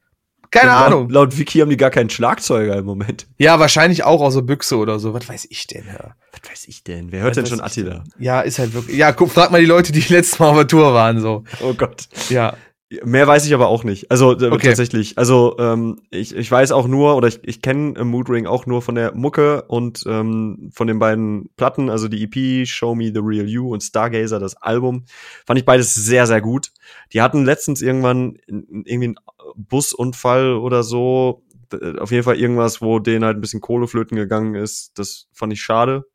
keine laut, Ahnung. Laut Wiki haben die gar keinen Schlagzeuger im Moment. Ja, wahrscheinlich auch aus der Büchse oder so. Was weiß ich denn, ja. Was weiß ich denn? Wer hört Was denn schon Attila? Ja, ist halt wirklich. Ja, guck, frag mal die Leute, die letztes Mal auf der Tour waren, so. Oh Gott. Ja. Mehr weiß ich aber auch nicht. Also äh, Okay. tatsächlich. Also ähm, ich, ich weiß auch nur, oder ich, ich kenne äh, Moodring auch nur von der Mucke und ähm, von den beiden Platten, also die EP Show Me the Real You und Stargazer, das Album. Fand ich beides sehr, sehr gut. Die hatten letztens irgendwann irgendwie einen Busunfall oder so. Äh, Auf jeden Fall irgendwas, wo denen halt ein bisschen Kohle flöten gegangen ist. Das fand ich schade.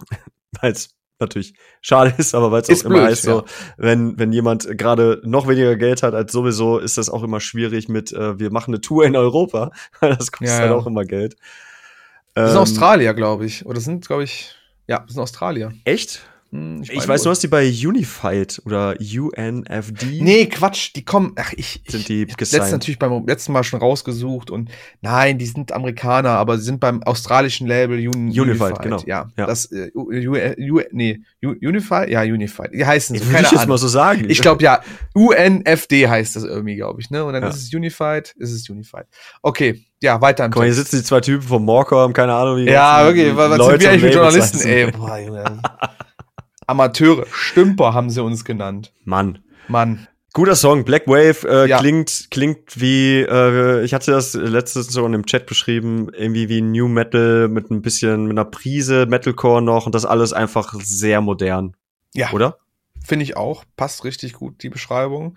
Weil es natürlich schade ist, aber weil es auch immer blöd, heißt, so, wenn, wenn jemand gerade noch weniger Geld hat als sowieso, ist das auch immer schwierig mit, äh, wir machen eine Tour in Europa. das kostet Ja, halt ja. auch immer Geld. Das sind Ähm, Australier, glaube ich. Oder sind, glaube ich. Ja, das sind Australier. Echt? Hm, Ich meine weiß wohl. nur, dass die bei Unified oder UNFD Nee, Quatsch, die kommen. Ach, ich. ich sind die ich gesigned. natürlich beim letzten Mal schon rausgesucht und nein, die sind Amerikaner, aber sie sind beim australischen Label Un Unified, genau. Ja, Ja. das äh, U, U, U, nee, U, Unified, ja, Unified. Die heißen so, Würde keine ich jetzt mal so sagen. Ich glaube ja, UNFD heißt das irgendwie, glaube ich, ne? Und dann Ja. ist es Unified, ist es Unified. Okay, ja, weiter im Guck mal, hier sitzen die zwei Typen vom Morecom, keine Ahnung, wie Ja, wirklich, was, was Leute sind wir eigentlich mit Journalisten, ey? Boah, Junge. Amateure, Stümper haben sie uns genannt. Mann. Mann. Guter Song, Black Wave äh, Ja. klingt klingt wie äh, ich hatte das letztes so in dem Chat beschrieben, irgendwie wie New Metal mit ein bisschen mit einer Prise Metalcore noch und das alles einfach sehr modern, Ja. oder? Finde ich auch. Passt richtig gut, die Beschreibung.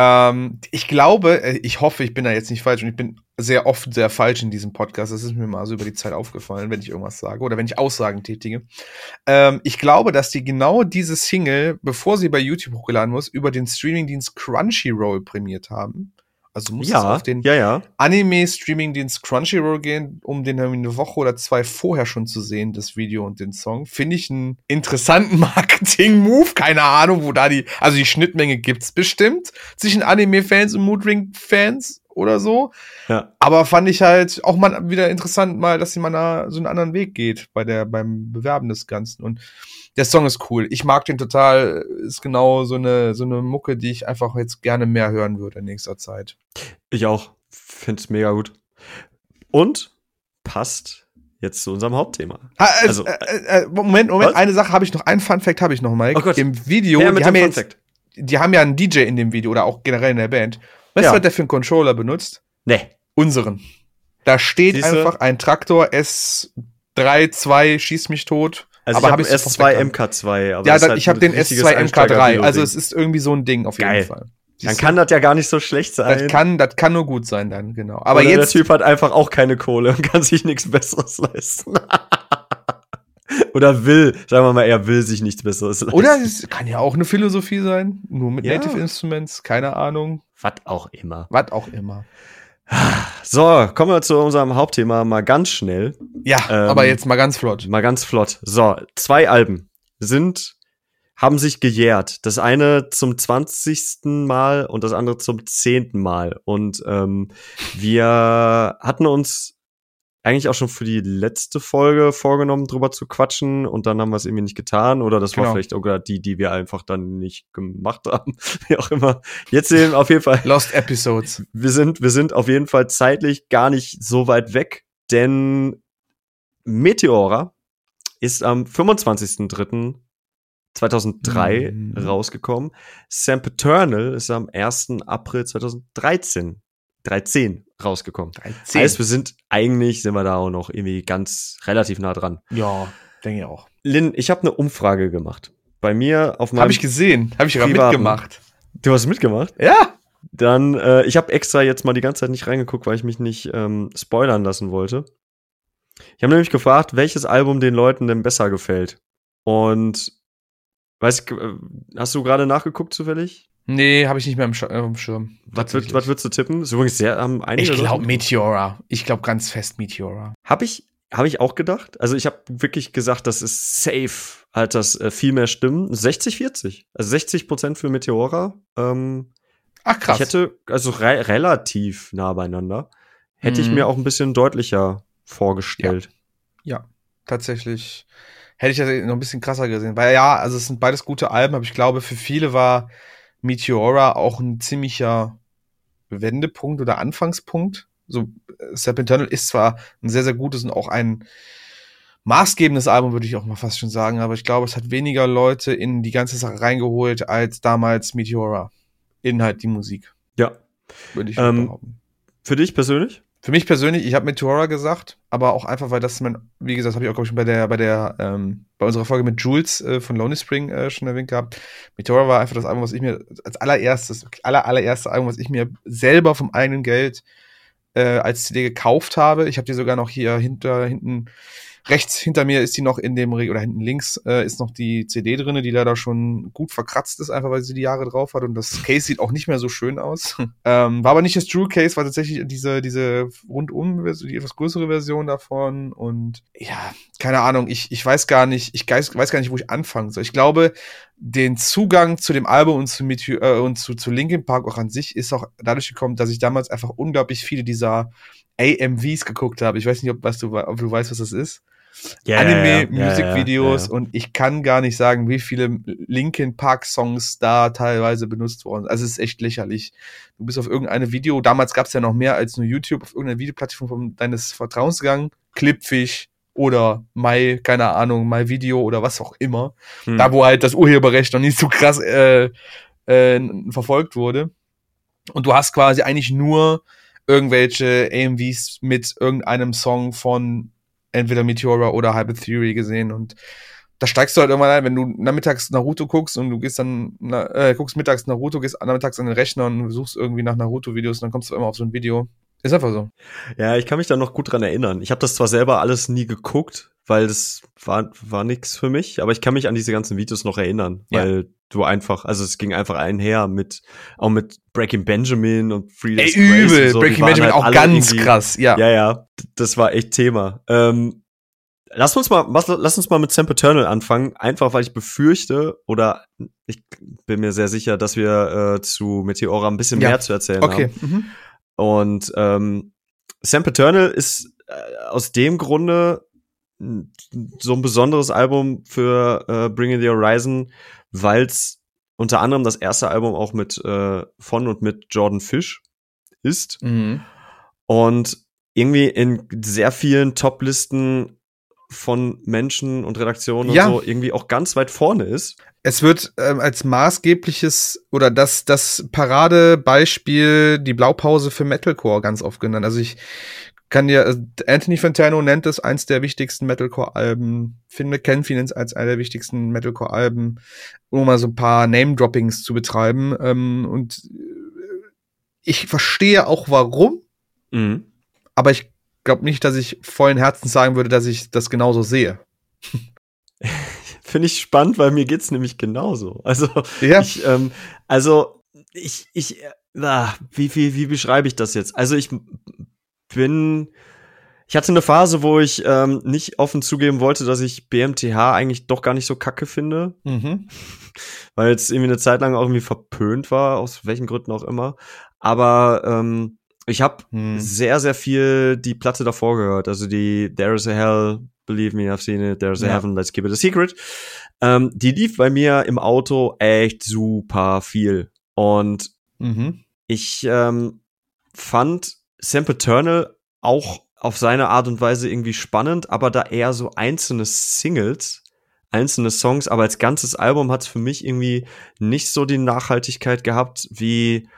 Ähm, ich glaube, äh, ich hoffe, ich bin da jetzt nicht falsch und ich bin sehr oft sehr falsch in diesem Podcast. Das ist mir mal so über die Zeit aufgefallen, wenn ich irgendwas sage oder wenn ich Aussagen tätige. Ähm, ich glaube, dass die genau diese Single, bevor sie bei YouTube hochgeladen muss, über den Streamingdienst Crunchyroll prämiert haben. Also muss es Ja, auf den ja, ja. Anime-Streaming-Dienst Crunchyroll gehen, um den eine Woche oder zwei vorher schon zu sehen, das Video und den Song. Finde ich einen interessanten Marketing-Move. Keine Ahnung, wo da die, also die Schnittmenge gibt's bestimmt zwischen Anime-Fans und Moodring-Fans oder so. Ja. Aber fand ich halt auch mal wieder interessant, mal, dass sie mal na, so einen anderen Weg geht bei der, beim Bewerben des Ganzen. Und der Song ist cool. Ich mag den total. Ist genau so eine, so eine Mucke, die ich einfach jetzt gerne mehr hören würde in nächster Zeit. Ich auch. Find's mega gut. Und passt jetzt zu unserem Hauptthema. Ah, äh, Also, äh, äh, Moment, Moment, was? eine Sache habe ich noch, einen Fun Fact habe ich noch, Mike. Oh Gott. Im Video, Ja, die mit haben dem ja Fun jetzt, die haben ja einen DJ in dem Video oder auch generell in der Band. Weißt Ja. du, was der für einen Controller benutzt? Nee. Unseren. Da steht Siehste? einfach ein Traktor S32 schieß mich tot. Also Aber ich hab habe ich sofort S2 erkannt. MK2, aber ja, da, halt ich habe den richtiges S2 MK3. Einsteiger-Video-Ding. Also es ist irgendwie so ein Ding auf jeden Geil. Fall. Dann Siehst kann das ja gar nicht so schlecht sein. das kann, das kann nur gut sein dann, genau. Aber Oder jetzt, der Typ hat einfach auch keine Kohle und kann sich nichts Besseres leisten. Oder will, sagen wir mal, er will sich nichts Besseres leisten. oder es kann ja auch eine Philosophie sein, nur mit Ja. Native Instruments, keine Ahnung, was auch immer. was auch immer. So, kommen wir zu unserem Hauptthema mal ganz schnell. Ja, Ähm, aber jetzt mal ganz flott. Mal ganz flott. So, zwei Alben sind, haben sich gejährt. Das eine zum 20. Mal und das andere zum 10. Mal. Und ähm, wir hatten uns eigentlich auch schon für die letzte Folge vorgenommen, drüber zu quatschen und dann haben wir es irgendwie nicht getan oder das war Genau. vielleicht sogar die, die wir einfach dann nicht gemacht haben, wie auch immer. Jetzt sehen wir auf jeden Fall Lost Episodes. wir sind, wir sind auf jeden Fall zeitlich gar nicht so weit weg, denn Meteora ist am 25.03.2003 Mhm. rausgekommen. Sempiternal ist am 1. April 2013 13 rausgekommen. 13. Heißt, wir sind eigentlich, sind wir da auch noch irgendwie ganz relativ nah dran. ja, denke ich auch. Lynn, ich habe eine Umfrage gemacht. Bei mir auf meinem. Habe ich gesehen. Habe ich gerade mitgemacht. du hast mitgemacht? Ja. Dann, äh, ich habe extra jetzt mal die ganze Zeit nicht reingeguckt, weil ich mich nicht ähm, spoilern lassen wollte. Ich habe nämlich gefragt, welches Album den Leuten denn besser gefällt. Und weiß, ich, äh, hast du gerade nachgeguckt zufällig? Nee, habe ich nicht mehr im, Sch äh, im Schirm. Was, würd, was würdest du tippen? Ist übrigens sehr haben einige Ich glaube Meteora. Ich glaube ganz fest Meteora. Habe ich, hab ich auch gedacht. Also ich habe wirklich gesagt, das ist safe, hat das äh, viel mehr Stimmen. 60-40. Also 60 Prozent für Meteora. Ähm, Ach krass. Ich hätte, also re relativ nah beieinander, hätte ich Mhm. mir auch ein bisschen deutlicher vorgestellt. tatsächlich hätte ich das noch ein bisschen krasser gesehen. Weil ja, also es sind beides gute Alben, aber ich glaube, für viele war Meteora auch ein ziemlicher Wendepunkt oder Anfangspunkt. So, äh, Step Eternal ist zwar ein sehr, sehr gutes und auch ein maßgebendes Album, würde ich auch mal fast schon sagen, aber ich glaube, es hat weniger Leute in die ganze Sache reingeholt als damals Meteora. In halt die Musik, Ja. würde ich Ähm, behaupten. Für dich persönlich? Für mich persönlich, ich habe Meteora gesagt, aber auch einfach, weil das mein, wie gesagt, habe ich auch glaube ich schon bei der, bei der, ähm, bei unserer Folge mit Jules äh, von Lonely Spring äh, schon erwähnt gehabt. Meteora war einfach das Album, was ich mir als allererstes, aller allererste Album, was ich mir selber vom eigenen Geld äh, als CD gekauft habe. Ich habe die sogar noch hier hinter hinten rechts hinter mir ist die noch in dem Re oder hinten links äh, ist noch die CD drinne, die leider schon gut verkratzt ist, einfach weil sie die Jahre drauf hat und das Case sieht auch nicht mehr so schön aus. ähm, war aber nicht das True Case, war tatsächlich diese diese rundum die etwas größere Version davon und ja, keine Ahnung, ich ich weiß gar nicht, ich geis, weiß gar nicht, wo ich anfangen soll. Ich glaube, den Zugang zu dem Album und zu äh, und zu zu Linkin Park auch an sich ist auch dadurch gekommen, dass ich damals einfach unglaublich viele dieser AMVs geguckt habe. Ich weiß nicht, ob, was du, ob du weißt, was das ist. Anime-Musikvideos und ich kann gar nicht sagen, wie viele Linkin Park Songs da teilweise benutzt worden sind. Also es ist echt lächerlich. Du bist auf irgendeine Video, damals gab es ja noch mehr als nur YouTube, auf irgendeine Videoplattform deines Vertrauens gegangen, Clipfish oder My, keine Ahnung, My Video oder was auch immer. Hm. Da wo halt das Urheberrecht noch nicht so krass äh, äh, verfolgt wurde. Und du hast quasi eigentlich nur irgendwelche AMVs mit irgendeinem Song von entweder Meteora oder Hybrid Theory gesehen und da steigst du halt irgendwann ein, wenn du nachmittags Naruto guckst und du gehst dann, äh, guckst mittags Naruto, gehst nachmittags an den Rechner und suchst irgendwie nach Naruto-Videos und dann kommst du immer auf so ein Video. Ist einfach so. Ja, ich kann mich da noch gut dran erinnern. Ich habe das zwar selber alles nie geguckt, weil das war, war nix für mich, aber ich kann mich an diese ganzen Videos noch erinnern, Ja. weil du einfach, also es ging einfach einher mit, auch mit Breaking Benjamin und Free Ey, übel. so, Breaking Benjamin halt auch ganz krass, ja. Ja, ja, das war echt Thema. Ähm, lass uns mal, lass uns mal mit Sam Eternal anfangen, einfach weil ich befürchte oder ich bin mir sehr sicher, dass wir äh, zu Meteora ein bisschen Ja. mehr zu erzählen Okay. haben. Mhm. Und ähm, Sam Eternal ist äh, aus dem Grunde so ein besonderes Album für äh, Bring the Horizon, weil es unter anderem das erste Album auch mit äh, von und mit Jordan Fish ist Mhm. und irgendwie in sehr vielen Top-Listen von Menschen und Redaktionen Ja. und so irgendwie auch ganz weit vorne ist. Es wird ähm, als maßgebliches oder das, das Paradebeispiel die Blaupause für Metalcore ganz oft genannt. Also ich kann dir, also Anthony Fantano nennt es eins der wichtigsten Metalcore-Alben, finde Ken Finance als einer der wichtigsten Metalcore-Alben, um mal so ein paar Name-Droppings zu betreiben. Ähm, und äh, ich verstehe auch warum, Mhm. aber ich glaube nicht, dass ich vollen Herzens sagen würde, dass ich das genauso sehe. Finde ich spannend, weil mir geht's nämlich genauso. Also Ja. Ich, ähm, also, ich, ich, äh, ah, wie, wie, wie beschreibe ich das jetzt? Also, ich bin, ich hatte eine Phase, wo ich ähm, nicht offen zugeben wollte, dass ich BMTH eigentlich doch gar nicht so kacke finde, Mhm. weil es irgendwie eine Zeit lang auch irgendwie verpönt war, aus welchen Gründen auch immer. Aber ähm, ich habe Hm. sehr, sehr viel die Platte davor gehört. Also die There is a Hell, Believe me, I've seen it, There's a Ja. Heaven, Let's Keep it a Secret. Ähm, die lief bei mir im Auto echt super viel. Und Mhm. ich ähm, fand Sam Eternal auch auf seine Art und Weise irgendwie spannend, aber da eher so einzelne Singles, einzelne Songs, aber als ganzes Album hat es für mich irgendwie nicht so die Nachhaltigkeit gehabt wie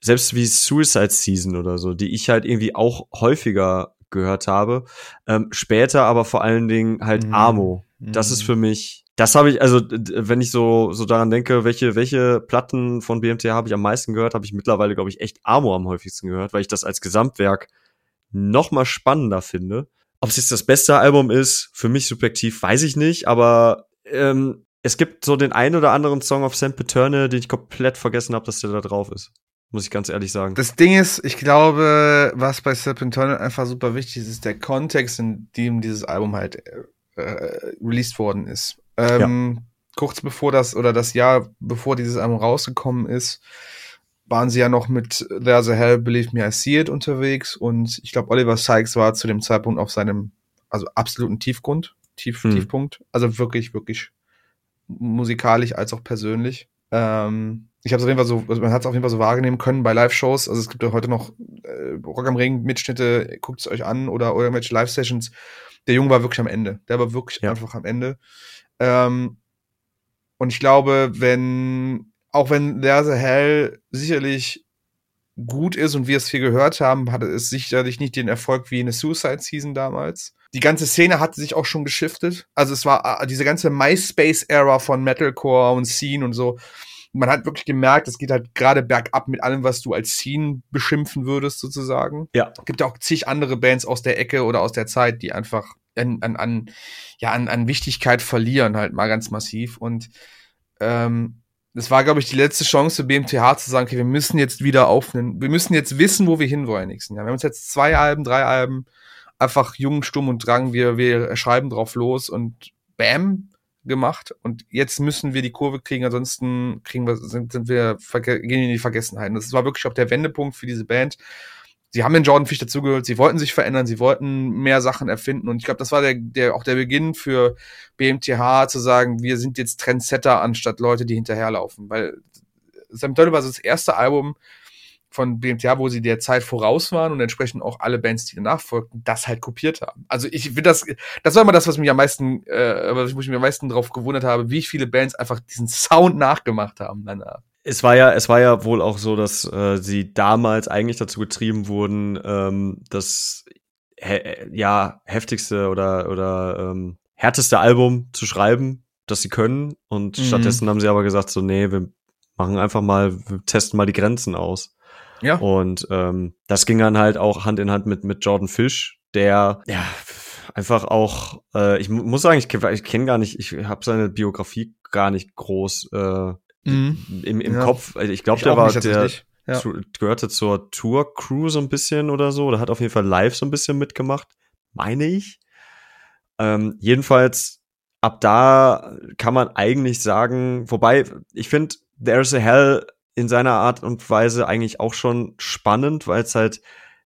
selbst wie Suicide Season oder so, die ich halt irgendwie auch häufiger gehört habe. Ähm, später aber vor allen Dingen halt mhm. Amo. Das ist mhm. für mich, das habe ich, also wenn ich so, so daran denke, welche, welche Platten von BMT habe ich am meisten gehört, habe ich mittlerweile, glaube ich, echt Amo am häufigsten gehört, weil ich das als Gesamtwerk noch mal spannender finde. Ob es jetzt das beste Album ist, für mich subjektiv, weiß ich nicht, aber ähm, es gibt so den einen oder anderen Song auf Sam Paterne, den ich komplett vergessen habe, dass der da drauf ist. Muss ich ganz ehrlich sagen. Das Ding ist, ich glaube, was bei Serpentine einfach super wichtig ist, ist der Kontext, in dem dieses Album halt äh, released worden ist. Ähm, ja. Kurz bevor das, oder das Jahr bevor dieses Album rausgekommen ist, waren sie ja noch mit There's a Hell, Believe Me, I See It unterwegs und ich glaube, Oliver Sykes war zu dem Zeitpunkt auf seinem, also absoluten Tiefgrund, Tief, hm. Tiefpunkt. Also wirklich, wirklich musikalisch als auch persönlich. Ähm, ich habe es auf jeden Fall so, also man hat es auf jeden Fall so wahrnehmen können bei Live-Shows. Also es gibt ja heute noch äh, Rock am Ring Mitschnitte, guckt es euch an oder irgendwelche Live-Sessions. Der Junge war wirklich am Ende. Der war wirklich ja. einfach am Ende. Ähm, und ich glaube, wenn auch wenn There's a Hell sicherlich gut ist und wir es viel gehört haben, hatte es sicherlich nicht den Erfolg wie eine Suicide Season damals. Die ganze Szene hatte sich auch schon geschiftet. Also es war äh, diese ganze MySpace-Ära von Metalcore und Scene und so man hat wirklich gemerkt, es geht halt gerade bergab mit allem, was du als Scene beschimpfen würdest, sozusagen. Ja. Es gibt ja auch zig andere Bands aus der Ecke oder aus der Zeit, die einfach an, an, an, ja, an, an Wichtigkeit verlieren, halt mal ganz massiv. Und ähm, das war, glaube ich, die letzte Chance BMTH zu sagen, okay, wir müssen jetzt wieder aufnehmen, wir müssen jetzt wissen, wo wir hinwollen nächsten Jahr. Wir haben uns jetzt zwei Alben, drei Alben, einfach jung, stumm und drang, wir, wir schreiben drauf los und bam, gemacht und jetzt müssen wir die Kurve kriegen, ansonsten kriegen wir, sind, sind wir, gehen in die Vergessenheit. Das war wirklich auch der Wendepunkt für diese Band. Sie haben den Jordan Fish dazugehört, sie wollten sich verändern, sie wollten mehr Sachen erfinden und ich glaube, das war der, der, auch der Beginn für BMTH zu sagen, wir sind jetzt Trendsetter anstatt Leute, die hinterherlaufen, weil Sam Turtle war das erste Album, von BMTA, wo sie der Zeit voraus waren und entsprechend auch alle Bands, die danach folgten, das halt kopiert haben. Also ich finde das, das war immer das, was mich am meisten, äh, was ich mich am meisten drauf gewundert habe, wie viele Bands einfach diesen Sound nachgemacht haben danach. Es war ja, es war ja wohl auch so, dass äh, sie damals eigentlich dazu getrieben wurden, ähm, das he ja heftigste oder oder ähm, härteste Album zu schreiben, das sie können. Und mhm. stattdessen haben sie aber gesagt so, nee, wir machen einfach mal, wir testen mal die Grenzen aus. Ja. Und ähm, das ging dann halt auch Hand in Hand mit, mit Jordan Fish, der ja einfach auch, äh, ich muss sagen, ich, ich kenne gar nicht, ich habe seine Biografie gar nicht groß äh, mhm. im, im ja. Kopf. Also ich glaube, der war der ja. zu, gehörte zur Tour Crew so ein bisschen oder so. Der hat auf jeden Fall live so ein bisschen mitgemacht, meine ich. Ähm, jedenfalls ab da kann man eigentlich sagen, wobei ich finde, There's a Hell in seiner Art und Weise eigentlich auch schon spannend, weil es halt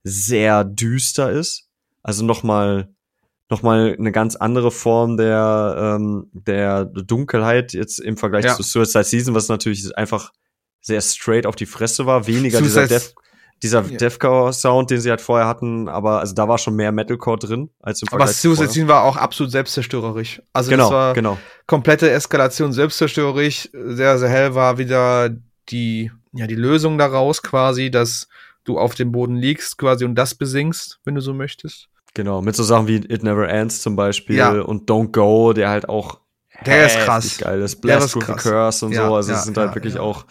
sehr düster ist. Also nochmal noch mal eine ganz andere Form der, ähm, der Dunkelheit jetzt im Vergleich ja. zu Suicide Season, was natürlich einfach sehr straight auf die Fresse war. Weniger Suicide dieser Death, dieser ja. Deathcore-Sound, den sie halt vorher hatten, aber also da war schon mehr Metalcore drin als im Vergleich Aber Suicide Season war auch absolut selbstzerstörerisch. Also genau, das war genau. komplette Eskalation selbstzerstörerisch. Sehr, sehr hell war wieder die, ja, die Lösung daraus quasi, dass du auf dem Boden liegst quasi und das besingst, wenn du so möchtest. Genau, mit so Sachen wie It Never Ends zum Beispiel ja. und Don't Go, der halt auch der ist krass. geil ist. Blast with the Curse und ja, so. Also ja, es sind halt wirklich auch,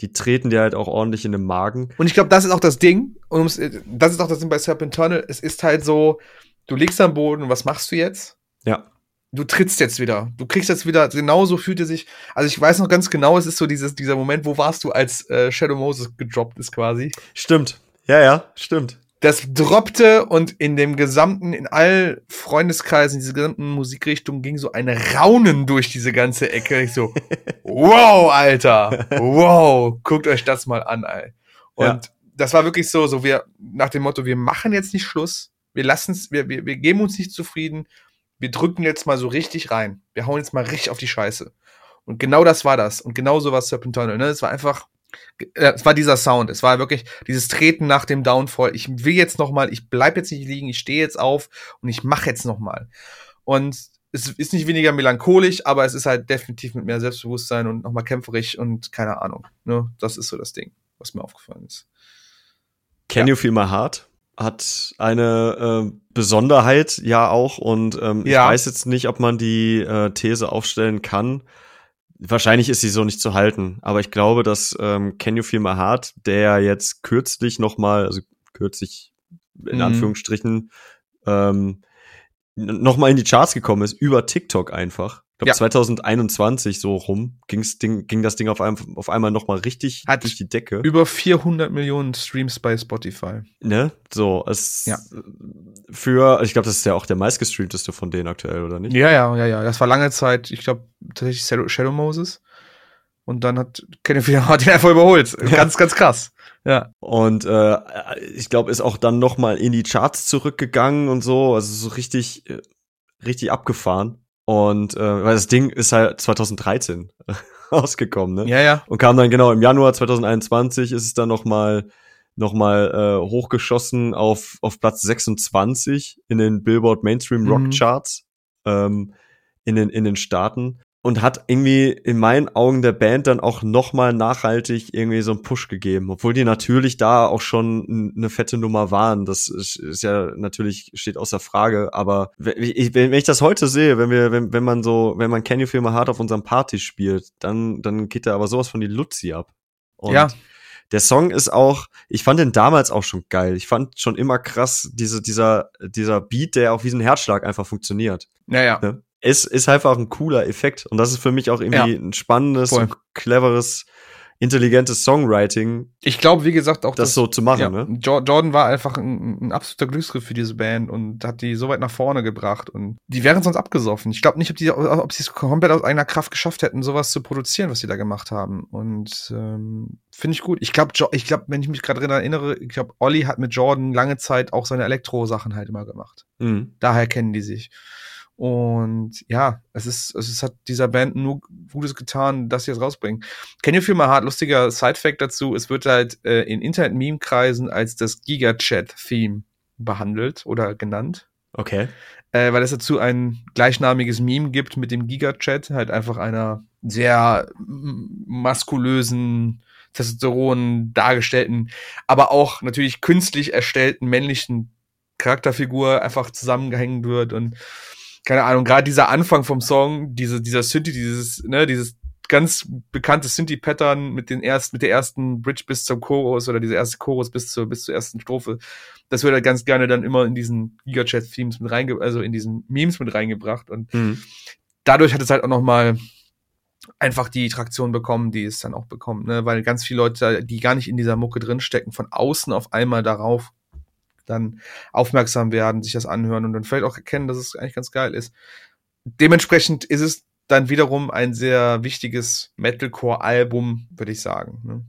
die treten dir halt auch ordentlich in den Magen. Und ich glaube, das ist auch das Ding. Und das ist auch das Ding bei Serpentine. Es ist halt so, du liegst am Boden was machst du jetzt? Ja du trittst jetzt wieder. Du kriegst jetzt wieder, genauso fühlt er sich. Also ich weiß noch ganz genau, es ist so dieses, dieser Moment, wo warst du, als äh, Shadow Moses gedroppt ist quasi. Stimmt. Ja, ja, stimmt. Das droppte und in dem gesamten, in all Freundeskreisen, diese gesamten Musikrichtungen ging so ein Raunen durch diese ganze Ecke. Ich so, wow, Alter, wow, guckt euch das mal an, ey. Und ja. das war wirklich so, so wir, nach dem Motto, wir machen jetzt nicht Schluss, wir lassen's, wir, wir, wir geben uns nicht zufrieden, wir drücken jetzt mal so richtig rein. Wir hauen jetzt mal richtig auf die Scheiße. Und genau das war das. Und genau so war Serpentine. Ne? Es war einfach Es war dieser Sound. Es war wirklich dieses Treten nach dem Downfall. Ich will jetzt noch mal, ich bleib jetzt nicht liegen, ich stehe jetzt auf und ich mache jetzt noch mal. Und es ist nicht weniger melancholisch, aber es ist halt definitiv mit mehr Selbstbewusstsein und nochmal kämpferisch und keine Ahnung. Ne? Das ist so das Ding, was mir aufgefallen ist. Can ja. You Feel My Heart? Hat eine äh, Besonderheit ja auch und ähm, ja. ich weiß jetzt nicht, ob man die äh, These aufstellen kann. Wahrscheinlich ist sie so nicht zu halten, aber ich glaube, dass ähm, Can You Feel My Heart, der jetzt kürzlich noch mal, also kürzlich in mhm. Anführungsstrichen, ähm, noch mal in die Charts gekommen ist, über TikTok einfach. Glaube, ja. 2021 so rum ging's Ding, ging das Ding auf, einem, auf einmal noch mal richtig Hat durch die Decke. Über 400 Millionen Streams bei Spotify. Ne? So, es ja. für, ich glaube, das ist ja auch der meistgestreamteste von denen aktuell, oder nicht? Ja, ja, ja, ja. Das war lange Zeit, ich glaube, tatsächlich Shadow Moses. Und dann hat Kenneth wieder den einfach überholt. Ja. Ganz, ganz krass. Ja. Und äh, ich glaube, ist auch dann noch mal in die Charts zurückgegangen und so, also so richtig, äh, richtig abgefahren. Und äh, weil das Ding ist halt 2013 rausgekommen, ne? Ja, ja. Und kam dann genau im Januar 2021 ist es dann noch mal noch mal äh, hochgeschossen auf auf Platz 26 in den Billboard Mainstream Rock mhm. Charts ähm, in den in den Staaten und hat irgendwie in meinen Augen der Band dann auch nochmal nachhaltig irgendwie so einen Push gegeben, obwohl die natürlich da auch schon eine fette Nummer waren. Das ist, ja natürlich steht außer Frage, aber wenn ich, wenn ich das heute sehe, wenn wir, wenn, wenn man so, wenn man Can You Feel My Heart auf unserem Party spielt, dann, dann geht da aber sowas von die Luzi ab. Und ja. Der Song ist auch, ich fand den damals auch schon geil. Ich fand schon immer krass, diese, dieser, dieser Beat, der auf diesen Herzschlag einfach funktioniert. Naja. Ne? Es ist einfach ein cooler Effekt. Und das ist für mich auch irgendwie ja, ein spannendes, und cleveres, intelligentes Songwriting. Ich glaube, wie gesagt, auch das, das so zu machen. Ja, ne? Jordan war einfach ein, ein, absoluter Glücksgriff für diese Band und hat die so weit nach vorne gebracht. Und die wären sonst abgesoffen. Ich glaube nicht, ob die, ob sie es komplett aus eigener Kraft geschafft hätten, sowas zu produzieren, was sie da gemacht haben. Und ähm, finde ich gut. Ich glaube, ich glaube, wenn ich mich gerade erinnere, ich glaube, Olli hat mit Jordan lange Zeit auch seine Elektro-Sachen halt immer gemacht. Mhm. Daher kennen die sich. Und ja, es ist, es hat dieser Band nur Gutes getan, dass sie es rausbringen. Can You Feel My Heart? Lustiger Side-Fact dazu. Es wird halt äh, in Internet-Meme-Kreisen als das Giga-Chat-Theme behandelt oder genannt. Okay. Äh, weil es dazu ein gleichnamiges Meme gibt mit dem Giga-Chat, halt einfach einer sehr maskulösen, Testosteron dargestellten, aber auch natürlich künstlich erstellten männlichen Charakterfigur einfach zusammengehängt wird und keine Ahnung, gerade dieser Anfang vom Song, diese, dieser Synthi, dieses, ne, dieses ganz bekannte Synthi-Pattern mit den ersten, mit der ersten Bridge bis zum Chorus oder diese erste Chorus bis zur, bis zur ersten Strophe. Das wird halt ganz gerne dann immer in diesen Gigachat-Themes mit reinge, also in diesen Memes mit reingebracht und mhm. dadurch hat es halt auch noch mal einfach die Traktion bekommen, die es dann auch bekommt, ne, weil ganz viele Leute, die gar nicht in dieser Mucke drinstecken, von außen auf einmal darauf dann aufmerksam werden, sich das anhören und dann vielleicht auch erkennen, dass es eigentlich ganz geil ist. Dementsprechend ist es dann wiederum ein sehr wichtiges Metalcore-Album, würde ich sagen. Ne?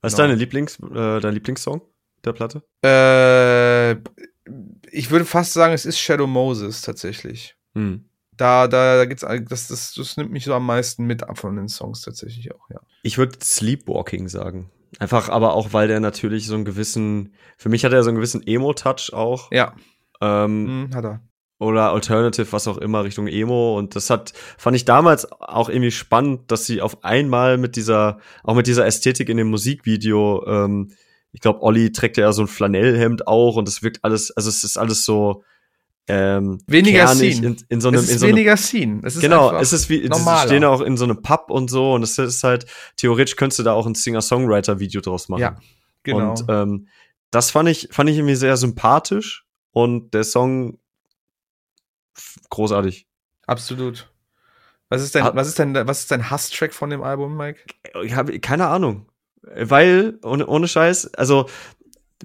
Was genau. ist deine Lieblings, äh, dein Lieblingssong der Platte? Äh, ich würde fast sagen, es ist Shadow Moses tatsächlich. Hm. Da, da, da gibt's, das, das, das nimmt mich so am meisten mit ab von den Songs tatsächlich auch, ja. Ich würde Sleepwalking sagen. Einfach aber auch, weil der natürlich so einen gewissen, für mich hat er so einen gewissen Emo-Touch auch. Ja. Ähm, mhm, hat er. Oder Alternative, was auch immer, Richtung Emo. Und das hat, fand ich damals auch irgendwie spannend, dass sie auf einmal mit dieser, auch mit dieser Ästhetik in dem Musikvideo, ähm, ich glaube, Olli trägt ja so ein Flanellhemd auch und es wirkt alles, also es ist alles so, ähm, weniger Scene. In, in so einem, es ist in so weniger Scene. Es ist genau, es ist wie, sie stehen auch in so einem Pub und so und es ist halt, theoretisch könntest du da auch ein Singer-Songwriter-Video draus machen. Ja, genau. Und ähm, das fand ich, fand ich irgendwie sehr sympathisch und der Song großartig. Absolut. Was ist dein, was ist dein, was ist dein Hass-Track von dem Album, Mike? Ich habe keine Ahnung. Weil, ohne, ohne Scheiß, also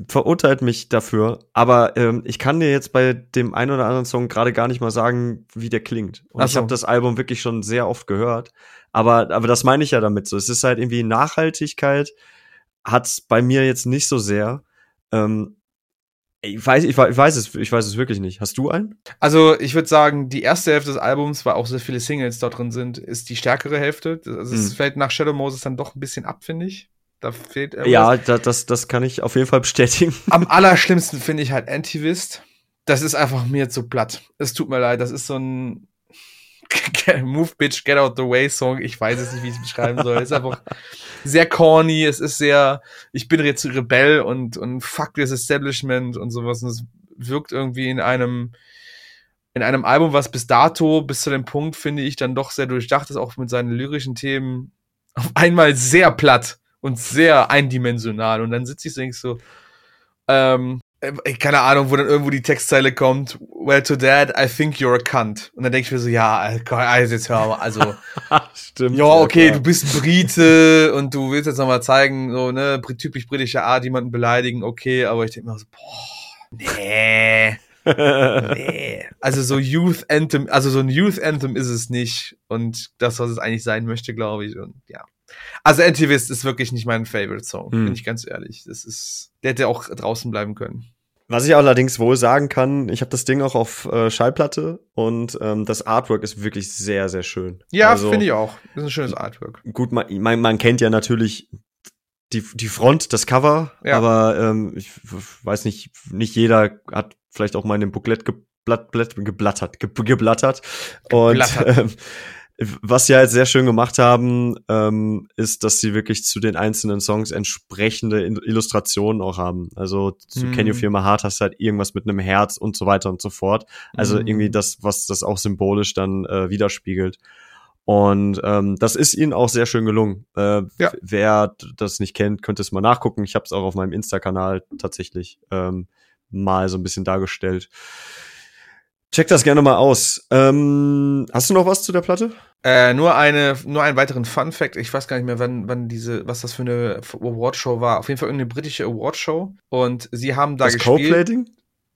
verurteilt mich dafür, aber ähm, ich kann dir jetzt bei dem einen oder anderen Song gerade gar nicht mal sagen, wie der klingt. Und so. ich habe das Album wirklich schon sehr oft gehört, aber aber das meine ich ja damit so. Es ist halt irgendwie Nachhaltigkeit hat's bei mir jetzt nicht so sehr. Ähm, ich weiß, ich, ich weiß es, ich weiß es wirklich nicht. Hast du einen? Also ich würde sagen, die erste Hälfte des Albums, weil auch sehr viele Singles dort drin sind, ist die stärkere Hälfte. Also es hm. fällt nach Shadow Moses dann doch ein bisschen ab, finde ich. Da fehlt irgendwas. Ja, das, das, das kann ich auf jeden Fall bestätigen. Am allerschlimmsten finde ich halt Antivist. Das ist einfach mir zu platt. Es tut mir leid, das ist so ein Move Bitch, Get Out the Way Song. Ich weiß es nicht, wie ich es beschreiben soll. Es ist einfach sehr corny. Es ist sehr, ich bin jetzt Rebell und, und fuck this Establishment und sowas. Und es wirkt irgendwie in einem, in einem Album, was bis dato, bis zu dem Punkt, finde ich, dann doch sehr durchdacht ist, auch mit seinen lyrischen Themen, auf einmal sehr platt und sehr eindimensional. Und dann sitze ich so, denke so, ähm, äh, keine Ahnung, wo dann irgendwo die Textzeile kommt, well to dad, I think you're a cunt. Und dann denke ich mir so, ja, also jetzt hör mal, also, Stimmt, ja, okay, ja, du bist Brite und du willst jetzt nochmal zeigen, so, ne, typisch britische Art, jemanden beleidigen, okay, aber ich denke mir so, boah, nee. nee. Also so Youth Anthem, also so ein Youth Anthem ist es nicht. Und das, was es eigentlich sein möchte, glaube ich. Und ja. Also Antivist ist wirklich nicht mein Favorite Song, hm. bin ich ganz ehrlich. Das ist, der hätte auch draußen bleiben können. Was ich allerdings wohl sagen kann, ich habe das Ding auch auf äh, Schallplatte und ähm, das Artwork ist wirklich sehr, sehr schön. Ja, also, finde ich auch. Das ist ein schönes Artwork. Gut, man, man, man kennt ja natürlich die, die Front, das Cover, ja. aber ähm, ich weiß nicht, nicht jeder hat vielleicht auch mal in dem Booklet geblatt, geblattert, geblattert. Und ähm, was sie halt sehr schön gemacht haben, ähm, ist, dass sie wirklich zu den einzelnen Songs entsprechende Illustrationen auch haben. Also zu mm. Can You mhm. Feel My Heart hast du halt irgendwas mit einem Herz und so weiter und so fort. Also mm. irgendwie das, was das auch symbolisch dann äh, widerspiegelt. Und ähm, das ist ihnen auch sehr schön gelungen. Äh, ja. Wer das nicht kennt, könnte es mal nachgucken. Ich habe es auch auf meinem Insta-Kanal tatsächlich ähm, mal so ein bisschen dargestellt. Check das gerne mal aus. Ähm, hast du noch was zu der Platte? Äh, nur eine, nur einen weiteren Fun Fact. Ich weiß gar nicht mehr, wann, wann diese, was das für eine Awardshow war. Auf jeden Fall irgendeine britische Awardshow. Und sie haben da das gespielt. Coldplay-Ding?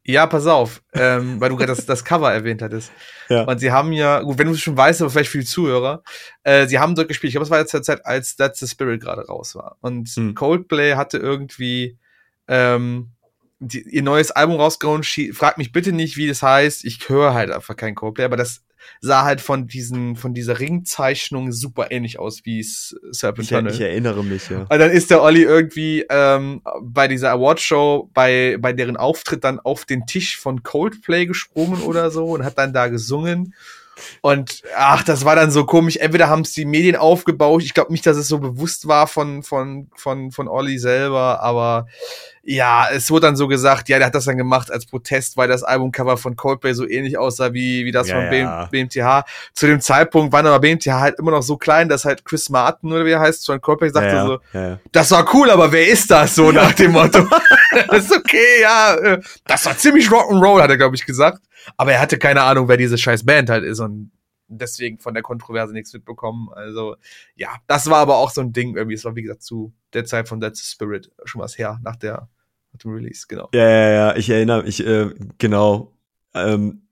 Ja, pass auf, ähm, weil du gerade das, das Cover erwähnt hattest. Ja. Und sie haben ja, gut, wenn du es schon weißt, aber vielleicht viele Zuhörer, äh, sie haben dort gespielt. Ich glaube, es war jetzt zur Zeit, als That's the Spirit gerade raus war. Und hm. Coldplay hatte irgendwie ähm, die, ihr neues Album rausgehauen. Frag mich bitte nicht, wie das heißt. Ich höre halt einfach kein Coldplay, aber das sah halt von diesen, von dieser Ringzeichnung super ähnlich aus wie Serpent Tunnel. Ich, ich erinnere mich, ja. Und dann ist der Olli irgendwie ähm, bei dieser Awardshow, bei, bei deren Auftritt dann auf den Tisch von Coldplay gesprungen oder so und hat dann da gesungen. Und ach, das war dann so komisch. Entweder haben es die Medien aufgebaut. Ich glaube nicht, dass es so bewusst war von, von, von, von Olli selber, aber ja, es wurde dann so gesagt, ja, der hat das dann gemacht als Protest, weil das Albumcover von Coldplay so ähnlich aussah wie, wie das ja, von ja. BMTH. Zu dem Zeitpunkt waren aber BMTH halt immer noch so klein, dass halt Chris Martin oder wie er heißt, von Coldplay sagte ja, so, das war cool, aber wer ist das? So nach dem Motto. das ist okay, ja. Äh, das war ziemlich Rock'n'Roll, hat er, glaube ich, gesagt. Aber er hatte keine Ahnung, wer diese scheiß Band halt ist und deswegen von der Kontroverse nichts mitbekommen. Also, ja, das war aber auch so ein Ding irgendwie. Es war, wie gesagt, zu der Zeit von Dead Spirit schon was her, nach der, nach dem Release, genau. Ja, ja, ja, ich erinnere mich, äh, genau. Ähm,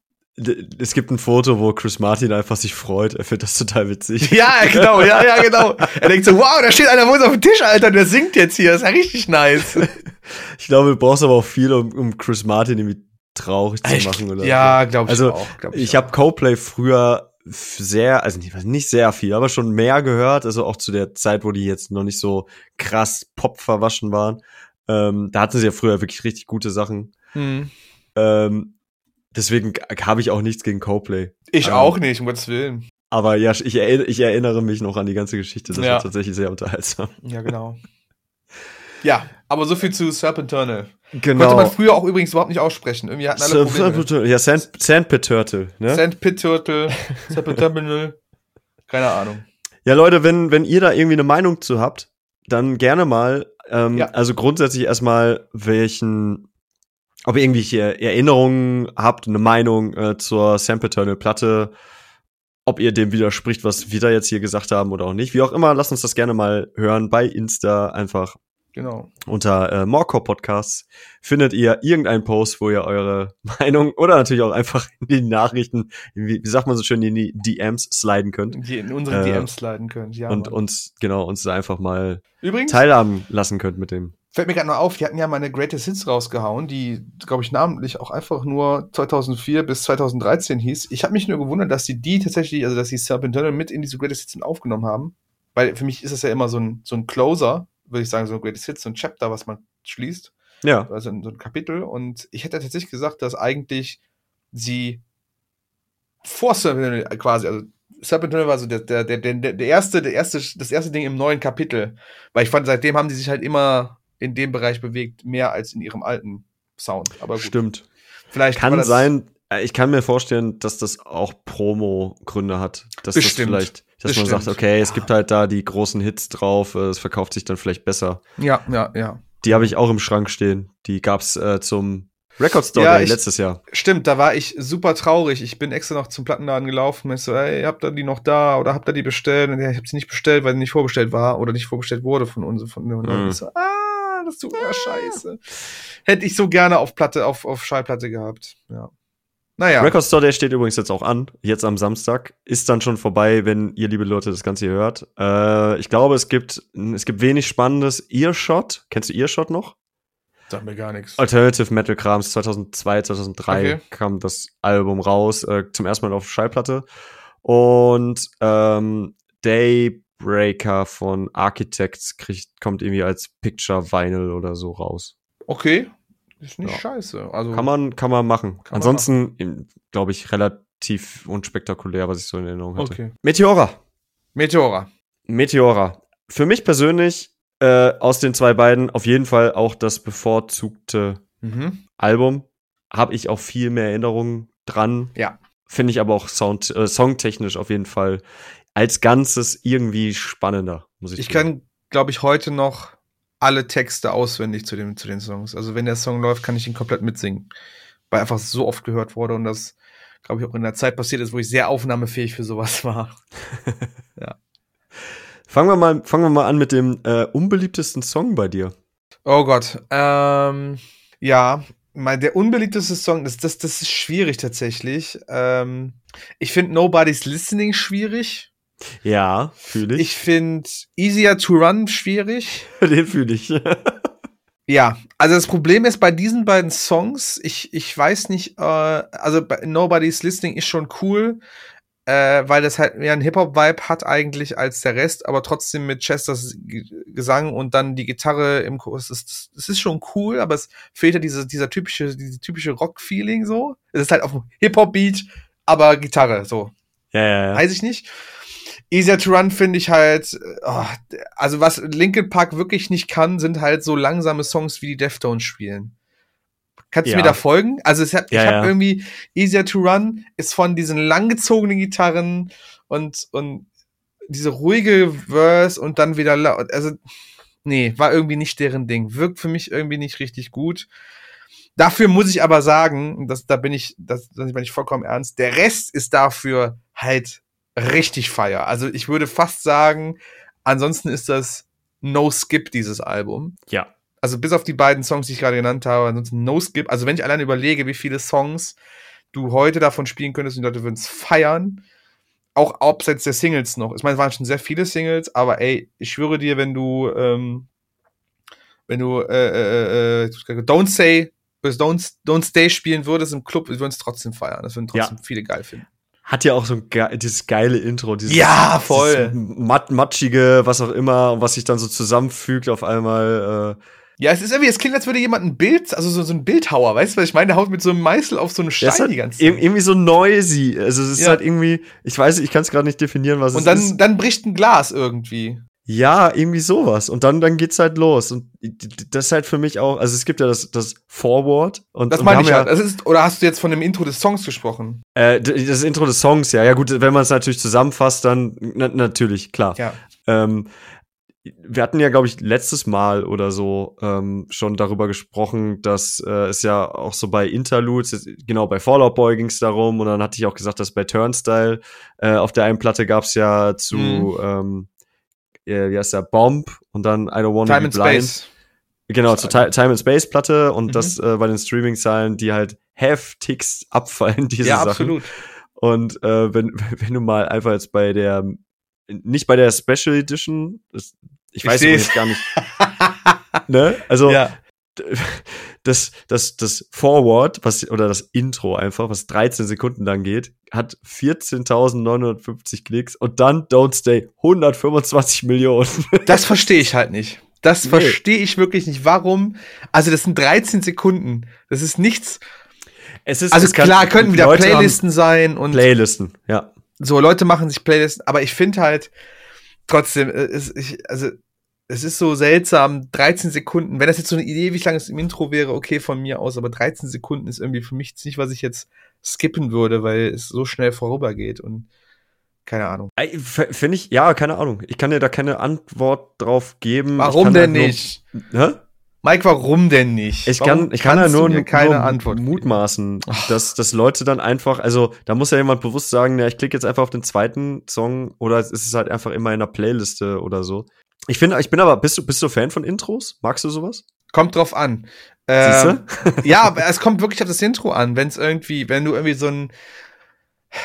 es gibt ein Foto, wo Chris Martin einfach sich freut. Er findet das total witzig. Ja, genau, ja, ja, genau. Er denkt so, wow, da steht einer uns auf dem Tisch, Alter, der singt jetzt hier. Das ist ja richtig nice. Ich glaube, du brauchst aber auch viel, um, um Chris Martin irgendwie traurig zu machen oder Ja, glaube ich also, auch. Glaub ich ich habe Coplay früher sehr, also nicht, nicht sehr viel, aber schon mehr gehört, also auch zu der Zeit, wo die jetzt noch nicht so krass Pop verwaschen waren. Ähm, da hatten sie ja früher wirklich richtig gute Sachen. Hm. Ähm, deswegen habe ich auch nichts gegen Coplay. Ich ähm, auch nicht, um Gottes Willen. Aber ja, ich, ich erinnere mich noch an die ganze Geschichte. Das ja. war tatsächlich sehr unterhaltsam. Ja, genau. Ja, aber so viel zu Serpenturnal. Genau. Konnte man früher auch übrigens überhaupt nicht aussprechen. Irgendwie hatten alle Probleme. Ja, Sand, Sandpit Turtle, ne? Sandpit Turtle, Serpenturnal. Keine Ahnung. Ja, Leute, wenn, wenn ihr da irgendwie eine Meinung zu habt, dann gerne mal. Ähm, ja. Also grundsätzlich erstmal, welchen, ob ihr irgendwelche Erinnerungen habt, eine Meinung äh, zur Sandpiternal Platte, ob ihr dem widerspricht, was wir da jetzt hier gesagt haben oder auch nicht. Wie auch immer, lasst uns das gerne mal hören bei Insta einfach Genau. Unter äh, Morecore Podcasts findet ihr irgendeinen Post, wo ihr eure Meinung oder natürlich auch einfach in die Nachrichten, wie, wie sagt man so schön, in die DMs sliden könnt. Die in unsere äh, DMs sliden könnt, ja. Und Mann. uns, genau, uns da einfach mal Übrigens, teilhaben lassen könnt mit dem. Fällt mir gerade noch auf, die hatten ja mal eine Greatest Hits rausgehauen, die, glaube ich, namentlich auch einfach nur 2004 bis 2013 hieß. Ich habe mich nur gewundert, dass sie die tatsächlich, also dass sie Serpentine mit in diese Greatest Hits aufgenommen haben. Weil für mich ist das ja immer so ein, so ein Closer, würde ich sagen, so ein Greatest Hits, so ein Chapter, was man schließt. Ja. Also so ein Kapitel. Und ich hätte tatsächlich gesagt, dass eigentlich sie vor Serpentine quasi, also Serpentine war so der, der, der, der, erste, der erste, das erste Ding im neuen Kapitel. Weil ich fand, seitdem haben die sich halt immer in dem Bereich bewegt, mehr als in ihrem alten Sound. Aber gut. Stimmt. Vielleicht Kann das- sein, äh, ich kann mir vorstellen, dass das auch Promo-Gründe hat. Dass das Bestimmt. vielleicht, dass man Bestimmt. sagt, okay, es gibt halt da die großen Hits drauf, äh, es verkauft sich dann vielleicht besser. Ja, ja, ja. Die habe ich auch im Schrank stehen. Die gab's äh, zum Record Store Ja, ich- letztes Jahr. Stimmt, da war ich super traurig. Ich bin extra noch zum Plattenladen gelaufen und ich so, ey, habt ihr die noch da oder habt ihr die bestellt? Und ja, ich habe sie nicht bestellt, weil sie nicht vorbestellt war oder nicht vorbestellt wurde von uns. Von, und Mhm. ich so, ah, das tut mir scheiße. Hätte ich so gerne auf Platte, auf, auf Schallplatte gehabt. Ja. Naja. Record Store Day steht übrigens jetzt auch an, jetzt am Samstag. Ist dann schon vorbei, wenn ihr, liebe Leute, das Ganze hier hört. Äh, ich glaube, es gibt, es gibt wenig Spannendes. Earshot, kennst du Earshot noch? Sag mir gar nichts. Alternative Metal Krams 2002, 2003 Okay. kam das Album raus, äh, zum ersten Mal auf Schallplatte. Und ähm, Daybreaker von Architects kriegt, kommt irgendwie als Picture Vinyl oder so raus. Okay. Ist nicht Ja. scheiße. Also, Kann man, kann man machen. Kann Ansonsten, glaube ich, relativ unspektakulär, was ich so in Erinnerung hatte. Okay. Meteora. Meteora. Meteora. Für mich persönlich äh, aus den zwei beiden auf jeden Fall auch das bevorzugte Mhm. Album. Habe ich auch viel mehr Erinnerungen dran. Ja. Finde ich aber auch Sound, äh, songtechnisch auf jeden Fall als Ganzes irgendwie spannender, muss ich Ich sagen. kann, glaube ich, heute noch alle Texte auswendig zu, dem, zu den Songs. Also wenn der Song läuft, kann ich ihn komplett mitsingen. Weil einfach so oft gehört wurde und das, glaube ich, auch in der Zeit passiert ist, wo ich sehr aufnahmefähig für sowas war. Fangen wir mal, fangen wir mal an mit dem äh, unbeliebtesten Song bei dir. Oh Gott. Ähm, ja, mein, der unbeliebteste Song, das, das, das ist schwierig tatsächlich. Ähm, ich finde Nobody's Listening schwierig. Ja, fühle ich. Ich finde Easier to Run schwierig. Den fühle ich. Ja, also das Problem ist bei diesen beiden Songs, ich, ich weiß nicht, äh, also bei Nobody's Listening ist schon cool, äh, weil das halt mehr einen Hip-Hop-Vibe hat eigentlich als der Rest, aber trotzdem mit Chesters G Gesang und dann die Gitarre im Chor, es ist, es ist schon cool, aber es fehlt ja diese, dieser typische, diese typische Rock-Feeling so. Es ist halt auf dem Hip-Hop-Beat, aber Gitarre, so. ja, ja, ja. Weiß ich nicht. Easier to Run finde ich halt, äh, oh, also was Linkin Park wirklich nicht kann, sind halt so langsame Songs wie die Deftones spielen. Kannst Ja. du mir da folgen? Also es hat, Ja, ich habe ja. irgendwie Easier to Run ist von diesen langgezogenen Gitarren und und diese ruhige Verse und dann wieder laut. Also nee, war irgendwie nicht deren Ding. Wirkt für mich irgendwie nicht richtig gut. Dafür muss ich aber sagen, das, da bin ich, das, da bin ich vollkommen ernst, der Rest ist dafür halt richtig feier. Also ich würde fast sagen, ansonsten ist das No Skip, dieses Album. ja. Also bis auf die beiden Songs, die ich gerade genannt habe, ansonsten No Skip. Also wenn ich allein überlege, wie viele Songs du heute davon spielen könntest und die Leute würden es feiern, auch abseits der Singles noch. Ich meine, es waren schon sehr viele Singles, aber ey, ich schwöre dir, wenn du, ähm, wenn du äh, äh, äh, Don't Say Don't, Don't Stay spielen würdest im Club, wir würden es trotzdem feiern. Das würden trotzdem viele geil finden. Hat ja auch so ein ge dieses geile Intro. Dieses, Ja, voll. Dieses matt, matschige, was auch immer, und was sich dann so zusammenfügt auf einmal. Äh, Ja, es ist irgendwie, es klingt, als würde jemand ein Bild, also so, so ein Bildhauer, weißt du, was ich meine? Der haut mit so einem Meißel auf so eine Ja, Stein hat die ganze Zeit. irgendwie so noisy. Also es ist Ja. halt irgendwie, ich weiß, ich kann es gerade nicht definieren, was Und es dann, ist. dann bricht ein Glas irgendwie. Ja, irgendwie sowas. Und dann, dann geht's halt los. Und das ist halt für mich auch, also es gibt ja das, das Forward. Und, Das meine ich haben halt. Das ist, oder hast du jetzt von dem Intro des Songs gesprochen? ja, äh, das Intro des Songs, ja. Ja gut, wenn man es natürlich zusammenfasst, dann na, natürlich, klar. Ja. Ähm, wir hatten ja, glaube ich, letztes Mal oder so ähm, schon darüber gesprochen, dass äh, es ja auch so bei Interludes, genau bei Fallout Boy ging es darum und dann hatte ich auch gesagt, dass bei Turnstyle äh, auf der einen Platte gab es ja zu, Mhm. ähm, äh, wie heißt der, Bomb und dann I Don't Wanna Time Be and Blind. Space. Genau, zur Ti- Time and Space Platte und Mhm. das äh, bei den Streaming-Zahlen, die halt heftigst abfallen, diese Ja, Sachen. absolut. Und äh, wenn, wenn du mal einfach jetzt bei der, nicht bei der Special Edition, das, ich, Ich weiß übrigens gar nicht, ne? Also ja. das, das, das Forward, was, oder das Intro einfach, was 13 Sekunden lang geht, hat 14.950 Klicks und dann Don't Stay 125 Millionen. Das verstehe ich halt nicht. Das Nee. verstehe ich wirklich nicht. Warum? Also, das sind 13 Sekunden. Das ist nichts. Es ist, Also es kann- klar, könnten wieder Leute Playlisten sein und Playlisten, ja. so Leute machen sich Playlisten, aber ich finde halt trotzdem, äh, es, ich, also es ist so seltsam, 13 Sekunden, wenn das jetzt so eine Idee, wie lang es im Intro wäre, okay von mir aus, aber 13 Sekunden ist irgendwie für mich nicht, was ich jetzt skippen würde, weil es so schnell vorübergeht und keine Ahnung. Finde ich, ja, keine Ahnung. Ich kann dir da keine Antwort drauf geben. Warum denn halt nur- nicht? Hä? Mike, warum denn nicht? Ich warum kann, ich kann ja nur, keine nur Antwort geben? mutmaßen, dass, dass Leute dann einfach, also da muss ja jemand bewusst sagen, ja, ich klicke jetzt einfach auf den zweiten Song oder es ist halt einfach immer in der Playliste oder so. Ich finde, ich bin aber, bist du, bist du Fan von Intros? Magst du sowas? Kommt drauf an. Siehst Ähm, du? ja, aber es kommt wirklich auf das Intro an. Wenn es irgendwie, wenn du irgendwie so ein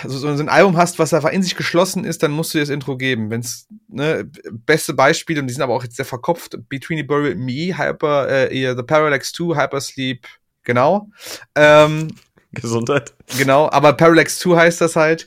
so, so ein Album hast, was einfach in sich geschlossen ist, dann musst du dir das Intro geben. Wenn's ne beste Beispiele und die sind aber auch jetzt sehr verkopft. Between the Burial and Me, Hyper, äh, The Parallax 2, Hypersleep, genau, ähm, Gesundheit. genau. Aber Parallax 2 heißt das halt.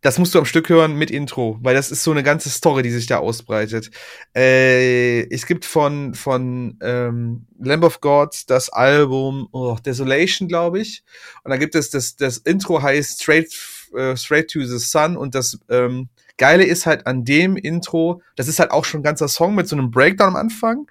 Das musst du am Stück hören mit Intro, weil das ist so eine ganze Story, die sich da ausbreitet. Äh, es gibt von, von ähm, Lamb of God das Album oh, Desolation, glaube ich. Und da gibt es das, das Intro heißt Straight, äh, Straight to the Sun und das ähm, Geile ist halt an dem Intro, das ist halt auch schon ein ganzer Song mit so einem Breakdown am Anfang.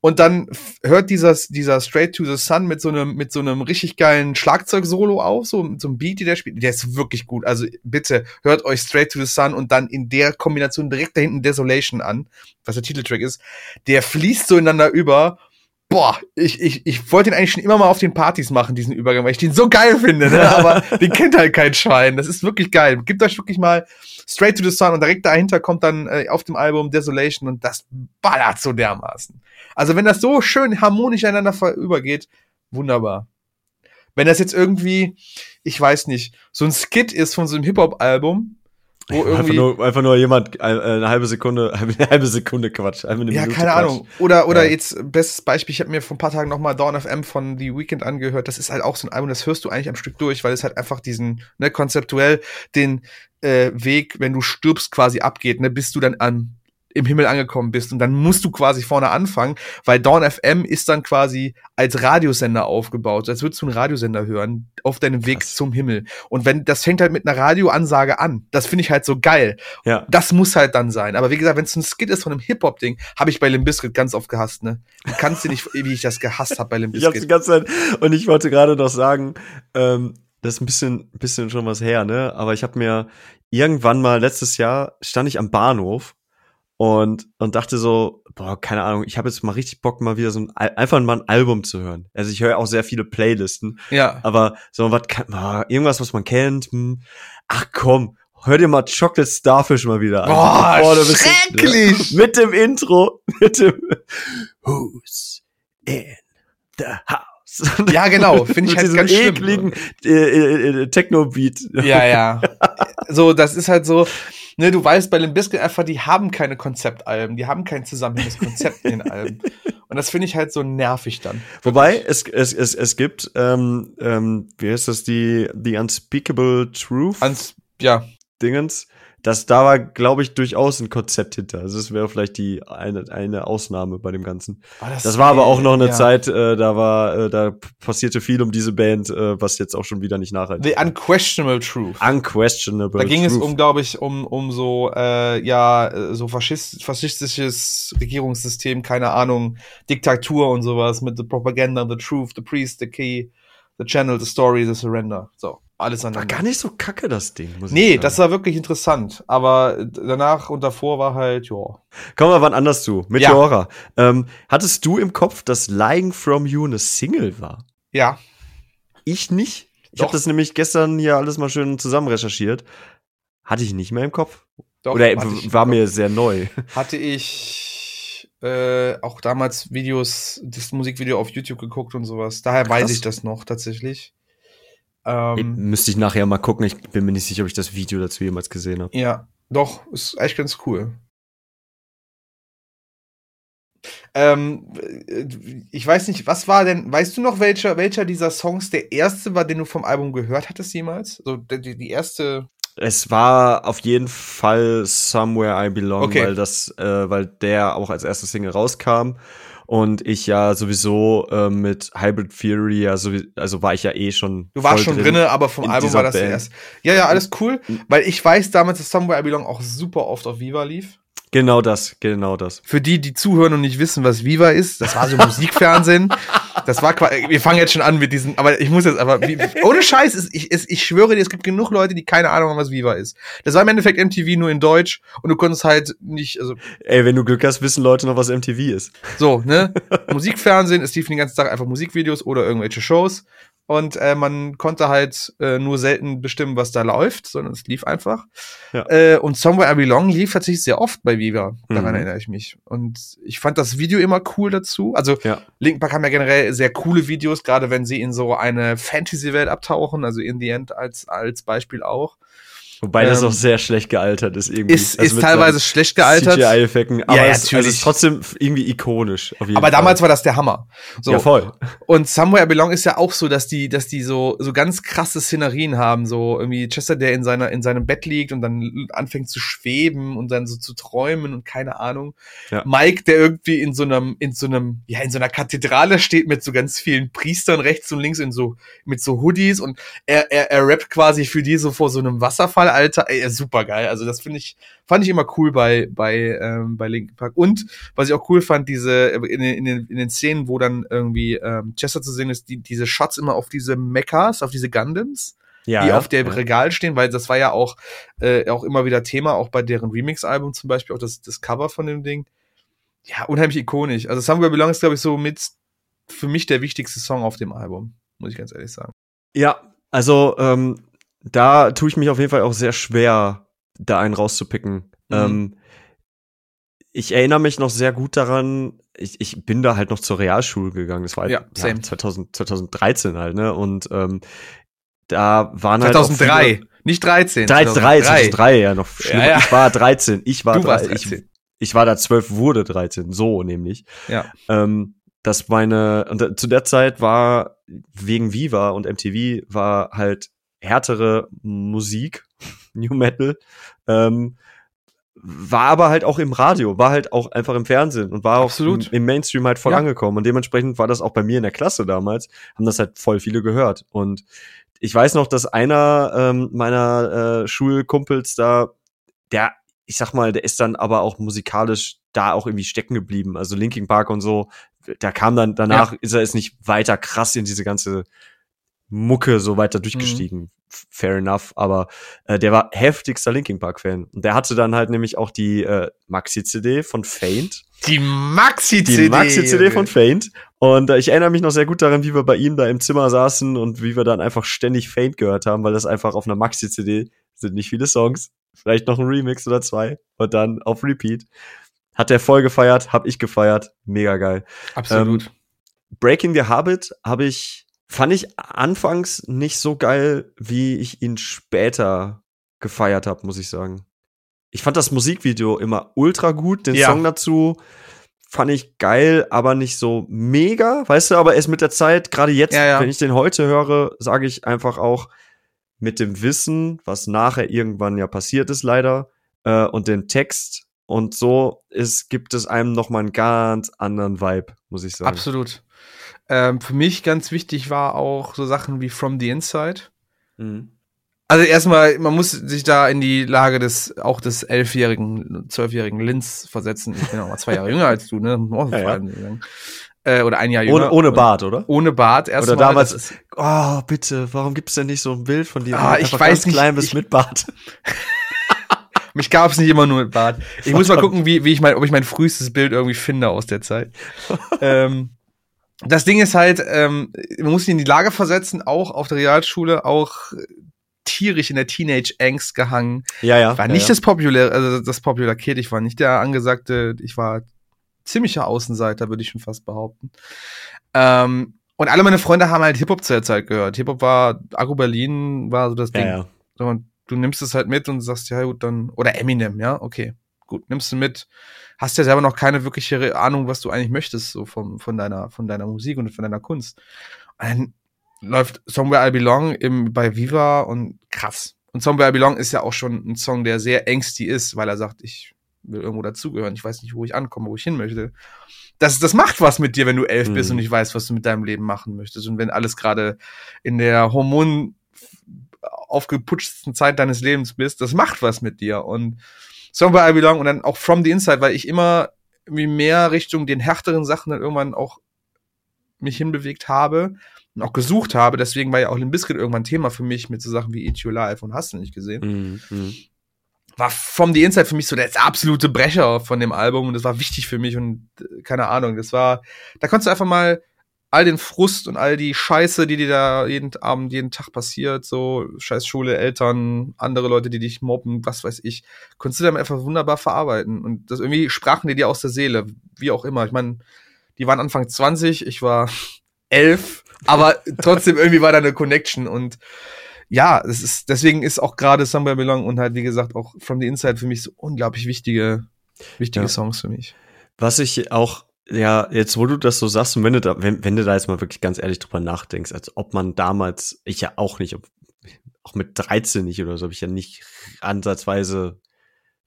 Und dann hört dieser, dieser Straight to the Sun mit so einem, mit so einem richtig geilen Schlagzeug-Solo auf, so mit so einem Beat, die der spielt. Der ist wirklich gut. Also bitte hört euch Straight to the Sun und dann in der Kombination direkt da hinten Desolation an, was der Titeltrack ist. Der fließt so ineinander über. Boah, ich, ich, ich wollte den eigentlich schon immer mal auf den Partys machen, diesen Übergang, weil ich den so geil finde, ne? aber den kennt halt kein Schwein. Das ist wirklich geil. Gebt euch wirklich mal Straight to the Sun und direkt dahinter kommt dann äh, auf dem Album Desolation und das ballert so dermaßen. Also wenn das so schön harmonisch einander übergeht, wunderbar. Wenn das jetzt irgendwie, ich weiß nicht, so ein Skit ist von so einem Hip-Hop-Album, wo Einfach irgendwie, nur, einfach nur jemand, äh, eine halbe Sekunde, eine halbe Sekunde Quatsch. Einfach eine ja, Minute keine Quatsch. Ahnung. Oder, oder Ja. jetzt, bestes Beispiel, ich habe mir vor ein paar Tagen nochmal Dawn FM von The Weeknd angehört. Das ist halt auch so ein Album, das hörst du eigentlich am Stück durch, weil es halt einfach diesen, ne, konzeptuell den äh, Weg, wenn du stirbst, quasi abgeht, ne, bis du dann an im Himmel angekommen bist und dann musst du quasi vorne anfangen, weil Dawn FM ist dann quasi als Radiosender aufgebaut, als würdest du einen Radiosender hören auf deinem Weg Krass. zum Himmel. Und wenn das fängt halt mit einer Radioansage an, das finde ich halt so geil. Ja. Das muss halt dann sein. Aber wie gesagt, wenn es ein Skit ist von einem Hip-Hop-Ding, habe ich bei Limp Bizkit ganz oft gehasst, ne? Du kannst dir nicht, wie ich das gehasst habe bei Limp Ich hab's die ganze Zeit, und ich wollte gerade noch sagen, ähm, das ist ein bisschen, bisschen schon was her, ne? Aber ich habe mir irgendwann mal letztes Jahr stand ich am Bahnhof und, und dachte so, boah, keine Ahnung, ich habe jetzt mal richtig Bock, mal wieder so ein, einfach mal ein Album zu hören. Also ich höre auch sehr viele Playlisten, Ja. aber so was kann, irgendwas, was man kennt, hm, ach komm, hör dir mal Chocolate Starfish mal wieder an. Boah, Bevor du bist- schrecklich! Mit dem Intro, mit dem Who's in the house? Ja, genau. Finde ich halt ganz schlimm. ekligen äh, äh, äh, Techno-Beat. Ja, ja. So, das ist halt so, ne, du weißt bei Limp Bizkit einfach, die haben keine Konzeptalben, die haben kein zusammenhängendes Konzept in den Alben. Und das finde ich halt so nervig dann. Wobei, es, es, es, es gibt, ähm, ähm, wie heißt das, die, die Unspeakable Truth Ans, ja, Dingens. Das, da war, glaube ich, durchaus ein Konzept hinter. Also es wäre vielleicht die eine, eine Ausnahme bei dem Ganzen. Ah, Das war aber auch noch eine ja. Zeit, äh, da war, äh, da passierte viel um diese Band, äh, was jetzt auch schon wieder nicht nachhaltig The Unquestionable Truth. Unquestionable. Da ging es Truth. um, glaube ich, um, um so, äh, ja, äh, so faschist, faschistisches Regierungssystem, keine Ahnung, Diktatur und sowas mit the Propaganda, the truth, the priest, the key, the channel, the story, the surrender. So, alles War aneinander. gar nicht so kacke, das Ding, muss Nee, das war wirklich interessant. Aber danach und davor war halt, ja. Kommen wir wann anders zu. Meteora. Ähm, hattest du im Kopf, dass Lying From You eine Single war? Ja. Ich nicht. Ich habe das nämlich gestern hier alles mal schön zusammen recherchiert. Hatte ich nicht mehr im Kopf. Doch, Oder ich, war mir sehr neu. hatte ich äh, auch damals Videos, das Musikvideo auf YouTube geguckt und sowas. Daher weiß Krass. ich das noch tatsächlich. Ähm, Müsste ich nachher mal gucken. Ich bin mir nicht sicher, ob ich das Video dazu jemals gesehen habe. Ja, doch, ist echt ganz cool. Ähm, äh, ich weiß nicht, was war denn, weißt du noch, welcher, welcher dieser Songs der erste war, den du vom Album gehört hattest jemals? So, die- die erste. Es war auf jeden Fall Somewhere I Belong, Okay. weil das, äh, weil der auch als erste Single rauskam und ich ja sowieso äh, mit Hybrid Theory, ja, sowie- also war ich ja eh schon. Du warst schon drin. drinne, aber vom Album war das Band. erst. Ja, ja, alles cool, weil ich weiß damals, dass Somewhere I Belong auch super oft auf Viva lief. Genau das, genau das. Für die, die zuhören und nicht wissen, was Viva ist, das war so Musikfernsehen. Das war quasi, wir fangen jetzt schon an mit diesen, aber ich muss jetzt aber, wie, ohne Scheiß, es- ich, es, ich schwöre dir, es gibt genug Leute, die keine Ahnung haben, was Viva ist. Das war im Endeffekt MTV nur in Deutsch und du konntest halt nicht, also Ey, wenn du Glück hast, wissen Leute noch, was MTV ist. so, ne? Musikfernsehen, es liefen den ganzen Tag einfach Musikvideos oder irgendwelche Shows. Und äh, man konnte halt äh, nur selten bestimmen, was da läuft, sondern es lief einfach. Ja. Äh, und Somewhere I Belong lief tatsächlich sehr oft bei Viva. Daran Mhm. erinnere ich mich. Und ich fand das Video immer cool dazu. Also Ja. Linkin Park haben ja generell sehr coole Videos, gerade wenn sie in so eine Fantasy-Welt abtauchen, also in the End als, als Beispiel auch. Wobei das Ähm, auch sehr schlecht gealtert ist irgendwie. Ist, Also ist teilweise schlecht gealtert. CGI-Effekten, aber Ja, ja, es, also natürlich. ist trotzdem irgendwie ikonisch. Auf jeden Aber Fall. damals war das der Hammer. So. Ja, voll. Und Somewhere I Belong ist ja auch so, dass die, dass die so, so ganz krasse Szenerien haben. So irgendwie Chester, der in seiner, in seinem Bett liegt und dann anfängt zu schweben und dann so zu träumen und keine Ahnung. Ja. Mike, der irgendwie in so einem, in so einem, ja, in so einer Kathedrale steht mit so ganz vielen Priestern rechts und links in so, mit so Hoodies und er, er, er rappt quasi für die so vor so einem Wasserfall, Alter. Ey, super geil. Also das finde ich, fand ich immer cool bei, bei, ähm, bei Linkin Park. Und was ich auch cool fand, diese, in den, in den, in den Szenen, wo dann irgendwie ähm, Chester zu sehen ist, die, diese Shots immer auf diese Mechas, auf diese Gundams, Ja, die ja. auf dem. Regal stehen, weil das war ja auch, äh, auch immer wieder Thema, auch bei deren Remix-Album zum Beispiel, auch das, das Cover von dem Ding. Ja, unheimlich ikonisch. Also Somewhere Belong ist, glaube ich, so mit für mich der wichtigste Song auf dem Album, muss ich ganz ehrlich sagen. Ja, also ähm, da tue ich mich auf jeden Fall auch sehr schwer, da einen rauszupicken. Mhm. Ähm, ich erinnere mich noch sehr gut daran, ich, ich bin da halt noch zur Realschule gegangen. Das war halt, Ja, same. 2000, 2013 halt, ne? Und ähm, da waren halt. auch 2003, viele- nicht 13. 13, 3, 2003, ja, noch schlimmer. Ja, ja. Ich war 13, ich war Du warst 13. Ich, 13. ich war da 12, wurde 13, so nämlich. Ja. Ähm, dass meine, und da- zu der Zeit war wegen Viva und MTV war halt härtere Musik, New Metal, ähm, war aber halt auch im Radio, war halt auch einfach im Fernsehen und war Absolut. auch im, im Mainstream halt voll Ja. angekommen. Und dementsprechend war das auch bei mir in der Klasse damals, haben das halt voll viele gehört. Und ich weiß noch, dass einer ähm, meiner äh, Schulkumpels da, der, ich sag mal, der ist dann aber auch musikalisch da auch irgendwie stecken geblieben. Also Linkin Park und so, da kam dann danach, ist er ist nicht weiter krass in diese ganze Mucke so weiter durchgestiegen. F- Fair enough, aber äh, der war heftigster Linkin Park Fan und der hatte dann halt nämlich auch die äh, Maxi CD von Faint, Die Maxi-CD. die Maxi CD von Faint und äh, ich erinnere mich noch sehr gut daran, wie wir bei ihm da im Zimmer saßen und wie wir dann einfach ständig Faint gehört haben, weil das einfach auf einer Maxi CD sind nicht viele Songs, vielleicht noch ein Remix oder zwei und dann auf Repeat. Hat der voll gefeiert, hab ich gefeiert, mega geil. Absolut. Ähm, Breaking the Habit habe ich, fand ich anfangs nicht so geil, wie ich ihn später gefeiert habe, muss ich sagen. Ich fand das Musikvideo immer ultra gut, den Ja. Song dazu fand ich geil, aber nicht so mega, weißt du, aber erst mit der Zeit, gerade jetzt, Ja, ja. wenn ich den heute höre, sage ich einfach auch mit dem Wissen, was nachher irgendwann ja passiert ist leider, äh, und dem Text und so ist, gibt es einem noch mal einen ganz anderen Vibe, muss ich sagen. Absolut. Ähm, für mich ganz wichtig war auch so Sachen wie From the Inside. Mhm. Also erstmal, man muss sich da in die Lage des, auch des elfjährigen, zwölfjährigen Linz versetzen. Ich bin auch mal zwei Jahre jünger als du, ne? Muss so Ja, ja. Äh, oder ein Jahr jünger. Ohne, Bart, oder? Ohne Bart erstmal. Oder damals- ist- Oh, bitte, warum gibt's denn nicht so ein Bild von dir? Ah, ich weiß nicht, klein bist ich- mit Bart. Mich gab es nicht immer nur mit Bart. Ich muss mal Verdammt. gucken, wie, wie ich mein, ob ich mein frühestes Bild irgendwie finde aus der Zeit. ähm, das Ding ist halt, ähm, man muss sich in die Lage versetzen, auch auf der Realschule, auch tierisch in der Teenage-Angst gehangen. Ja, ja. Ich war ja, nicht ja. das Popular, also das Popular Kid, ich war nicht der angesagte, ich war ziemlicher Außenseiter, würde ich schon fast behaupten. Ähm, und alle meine Freunde haben halt Hip-Hop zu der Zeit gehört. Hip-Hop war, Agro Berlin war so das Ding. Ja, ja. Und du nimmst es halt mit und sagst, ja gut, dann, oder Eminem, ja, okay, gut, nimmst du mit. Hast ja selber noch keine wirkliche Ahnung, was du eigentlich möchtest, so vom, von deiner, von deiner Musik und von deiner Kunst. Und dann läuft Somewhere I Belong im, bei Viva und krass. Und Song Where I Belong ist ja auch schon ein Song, der sehr ängstig ist, weil er sagt, ich will irgendwo dazugehören, ich weiß nicht, wo ich ankomme, wo ich hin möchte. Das, das macht was mit dir, wenn du elf mhm. bist und nicht weißt, was du mit deinem Leben machen möchtest. Und wenn alles gerade in der Hormon aufgeputschtesten Zeit deines Lebens bist, das macht was mit dir. Und Song Where I Belong und dann auch From the Inside, weil ich immer irgendwie mehr Richtung den härteren Sachen dann irgendwann auch mich hinbewegt habe und auch gesucht habe. Deswegen war ja auch Limp Bizkit irgendwann Thema für mich mit so Sachen wie Eat Your Life und hast du nicht gesehen. Mhm, mhm. War From the Inside für mich so der absolute Brecher von dem Album und das war wichtig für mich und äh, keine Ahnung, das war, da konntest du einfach mal all den Frust und all die Scheiße, die dir da jeden Abend, jeden Tag passiert, so scheiß Schule, Eltern, andere Leute, die dich mobben, was weiß ich, konntest du dann einfach wunderbar verarbeiten. Und das irgendwie sprachen die dir aus der Seele, wie auch immer. Ich meine, die waren Anfang 20, ich war elf, aber trotzdem irgendwie war da eine Connection und ja, es ist, deswegen ist auch gerade Somewhere Belong und halt, wie gesagt, auch From the Inside für mich so unglaublich wichtige, wichtige ja. Songs für mich. Was ich auch ja, jetzt wo du das so sagst und wenn du da, wenn, wenn du da jetzt mal wirklich ganz ehrlich drüber nachdenkst, als ob man damals, ich ja auch nicht, auch mit 13 nicht oder so, habe ich ja nicht ansatzweise,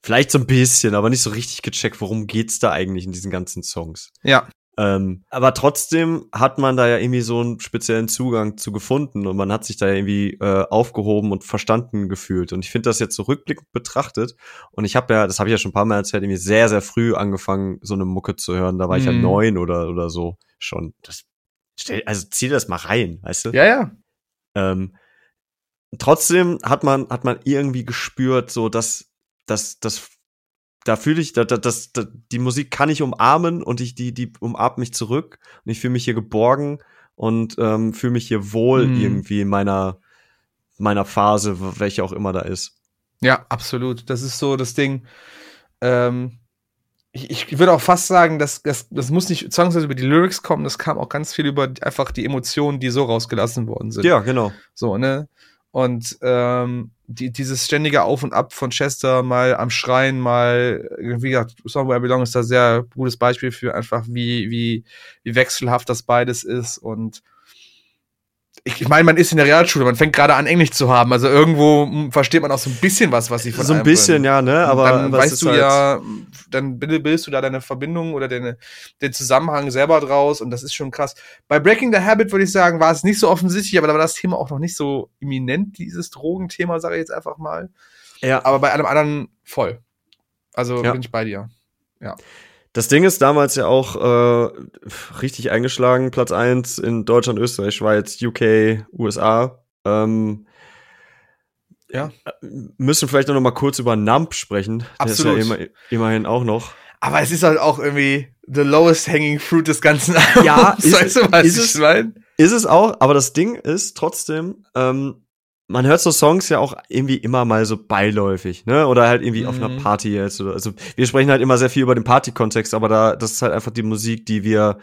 vielleicht so ein bisschen, aber nicht so richtig gecheckt, worum geht's da eigentlich in diesen ganzen Songs. Ja. Ähm, aber trotzdem hat man da ja irgendwie so einen speziellen Zugang zu gefunden und man hat sich da ja irgendwie äh, aufgehoben und verstanden gefühlt. Und ich finde das jetzt so rückblickend betrachtet. Und ich habe ja, das habe ich ja schon ein paar Mal erzählt, irgendwie sehr, sehr früh angefangen, so eine Mucke zu hören. Da war ich ja mhm. neun oder, oder so schon. Das, stell, also zieh das mal rein, weißt du? Ja, ja. Ähm, trotzdem hat man, hat man irgendwie gespürt, so dass, dass, dass da fühle ich, da, da, das, da, die Musik kann ich umarmen und ich, die, die umarmt mich zurück und ich fühle mich hier geborgen und ähm, fühle mich hier wohl mhm. irgendwie in meiner, meiner Phase, welche auch immer da ist. Ja, absolut. Das ist so das Ding. Ähm, ich, ich würde auch fast sagen, dass das, das muss nicht zwangsweise über die Lyrics kommen, das kam auch ganz viel über einfach die Emotionen, die so rausgelassen worden sind. Ja, genau. So, ne? Und ähm, die, dieses ständige Auf und Ab von Chester, mal am Schreien, mal, wie gesagt, Somewhere I Belong ist da sehr gutes Beispiel für einfach, wie, wie, wie wechselhaft das beides ist. Und ich, ich meine, man ist in der Realschule, man fängt gerade an, Englisch zu haben. Also irgendwo hm, versteht man auch so ein bisschen was, was sie von So ein bisschen, können. ja, ne? Aber dann weißt du halt ja, dann bildest du da deine Verbindung oder deine, den Zusammenhang selber draus und das ist schon krass. Bei Breaking the Habit würde ich sagen, war es nicht so offensichtlich, aber da war das Thema auch noch nicht so imminent, dieses Drogenthema, sage ich jetzt einfach mal. Ja. Aber bei allem anderen voll. Also ja. bin ich bei dir. Ja. Das Ding ist damals ja auch äh, richtig eingeschlagen, Platz eins in Deutschland, Österreich, Schweiz, UK, USA. Ähm, ja. Müssen vielleicht noch mal kurz über Nump sprechen. Absolut. Der ist ja immer, immerhin auch noch. Aber es ist halt auch irgendwie the lowest hanging fruit des ganzen Albums. Ja, ist, weißt du, was ist ich meine? Ist es auch, aber das Ding ist trotzdem, ähm, man hört so Songs ja auch irgendwie immer mal so beiläufig, ne? Oder halt irgendwie mhm. auf einer mhm. Party jetzt oder also wir sprechen halt immer sehr viel über den Party-Kontext, aber da das ist halt einfach die Musik, die wir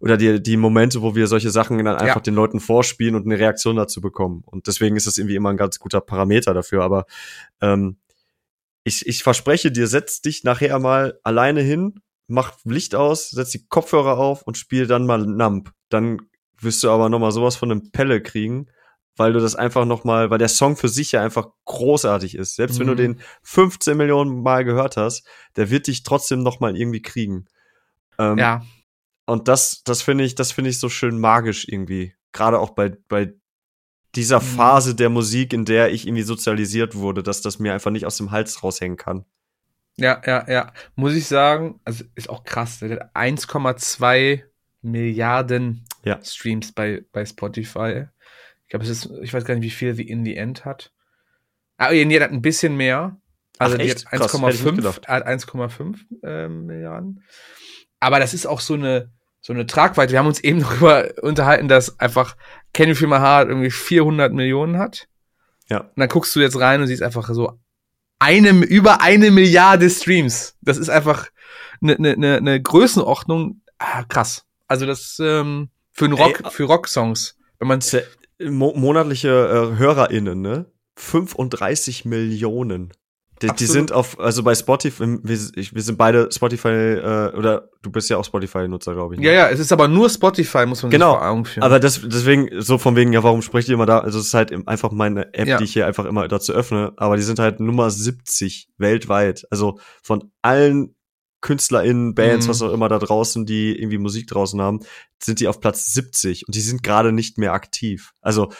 oder die die Momente, wo wir solche Sachen dann einfach ja. den Leuten vorspielen und eine Reaktion dazu bekommen. Und deswegen ist das irgendwie immer ein ganz guter Parameter dafür. Aber ähm, ich, ich verspreche dir, setz dich nachher mal alleine hin, mach Licht aus, setz die Kopfhörer auf und spiel dann mal Nump. Dann wirst du aber noch mal sowas von einem Pelle kriegen weil du das einfach noch mal, weil der Song für sich ja einfach großartig ist. Selbst mhm. wenn du mhm. den 15 Millionen Mal gehört hast, der wird dich trotzdem noch mal irgendwie kriegen. Ähm, ja. Und das, das finde ich, das finde ich so schön magisch irgendwie. Gerade auch bei, bei dieser mhm. Phase der Musik, in der ich irgendwie sozialisiert wurde, dass das mir einfach nicht aus dem Hals raushängen kann. Ja, ja, ja. Muss ich sagen, also ist auch krass. Der hat 1,2 Milliarden ja. Streams bei, bei Spotify. Ich glaube, es ist, ich weiß gar nicht, wie viel sie in the End hat. Ah, nee, hat ein bisschen mehr. Also Ach, die hat 1,5 1,5 äh, Milliarden. Aber das ist auch so eine, so eine Tragweite. Wir haben uns eben darüber unterhalten, dass einfach Can You Feel My Heart irgendwie 400 Millionen hat. Ja. Und dann guckst du jetzt rein und siehst einfach so eine, über eine Milliarde Streams. Das ist einfach eine, eine, eine Größenordnung. Ah, krass. Also das ähm, für einen Rock, Ey, für Rocksongs. Wenn man mo monatliche äh, HörerInnen, ne? 35 Millionen. Die, die sind auf, also bei Spotify, wir, wir sind beide Spotify, äh, oder du bist ja auch Spotify-Nutzer, glaube ich. Ne? Ja, ja, es ist aber nur Spotify, muss man genau. sich vor Augen führen. Aber das, deswegen, so von wegen, ja, warum sprecht ihr immer da? Also es ist halt einfach meine App, ja. die ich hier einfach immer dazu öffne, aber die sind halt Nummer 70 weltweit. Also von allen KünstlerInnen, Bands, mhm. was auch immer da draußen, die irgendwie Musik draußen haben, sind die auf Platz 70 und die sind gerade nicht mehr aktiv. Also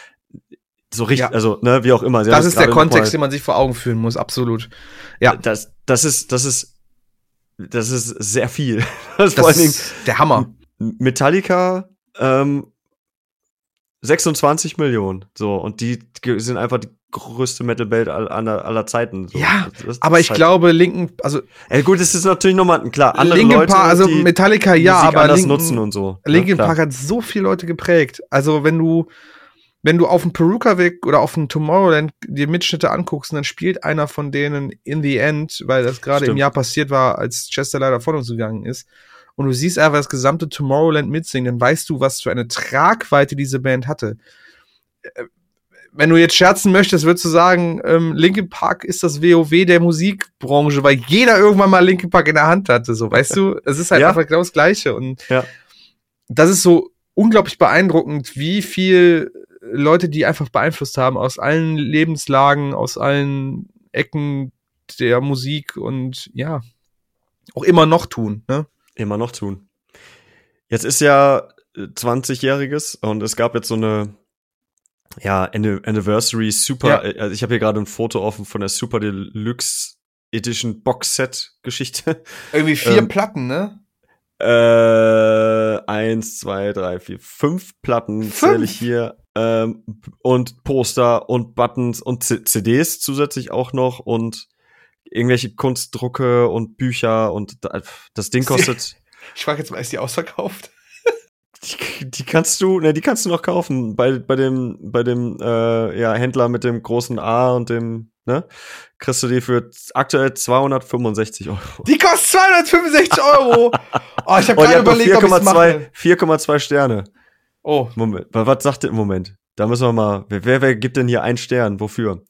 so richtig, ja. also, ne, wie auch immer. Sie das ist der Kontext, den man sich vor Augen führen muss, absolut. Ja. Das, das ist, das ist, das ist sehr viel. Das, das vor allen Dingen, der Hammer. Metallica, ähm, 26 Millionen, so, und die sind einfach die größte Metal-Band aller, aller Zeiten. So. Ja, das, aber ich halt glaube, Linken, also. Ja, gut, es ist natürlich nochmal, klar, andere Linkin Leute, Park, also Metallica, ja, Musik aber Linken, nutzen und so. Linkin ja, Park hat so viele Leute geprägt. Also, wenn du, wenn du auf dem Peruka-Weg oder auf dem Tomorrowland die Mitschnitte anguckst, dann spielt einer von denen in the end, weil das gerade im Jahr passiert war, als Chester leider von uns gegangen ist, und du siehst einfach das gesamte Tomorrowland mitsingen, dann weißt du, was für eine Tragweite diese Band hatte. Äh, wenn du jetzt scherzen möchtest, würdest du sagen, ähm, Linkin Park ist das WoW der Musikbranche, weil jeder irgendwann mal Linkin Park in der Hand hatte, so, weißt du? Es ist halt ja. einfach genau das Gleiche und ja. das ist so unglaublich beeindruckend, wie viel Leute, die einfach beeinflusst haben aus allen Lebenslagen, aus allen Ecken der Musik und ja, auch immer noch tun, ne? Immer noch tun. Jetzt ist ja 20-jähriges und es gab jetzt so eine ja, Anniversary Super, ja. also ich habe hier gerade ein Foto offen von der Super Deluxe Edition Box Set Geschichte. Irgendwie vier ähm, Platten, ne? Äh, eins, zwei, drei, vier, fünf Platten zähle ich hier. Ähm, und Poster und Buttons und C CDs zusätzlich auch noch und irgendwelche Kunstdrucke und Bücher und das Ding kostet. Ich frage jetzt mal, ist die ausverkauft? Die, die, kannst du, ne, die kannst du noch kaufen bei bei dem bei dem äh, ja Händler mit dem großen A und dem ne kriegst du die für aktuell 265 Euro. Die kostet 265 Euro. oh, ich habe gerade überlegt, 4, ob ich 4,2 Sterne. Oh. Moment, was sagt ihr im Moment? Da müssen wir mal. Wer, wer, gibt denn hier einen Stern? Wofür?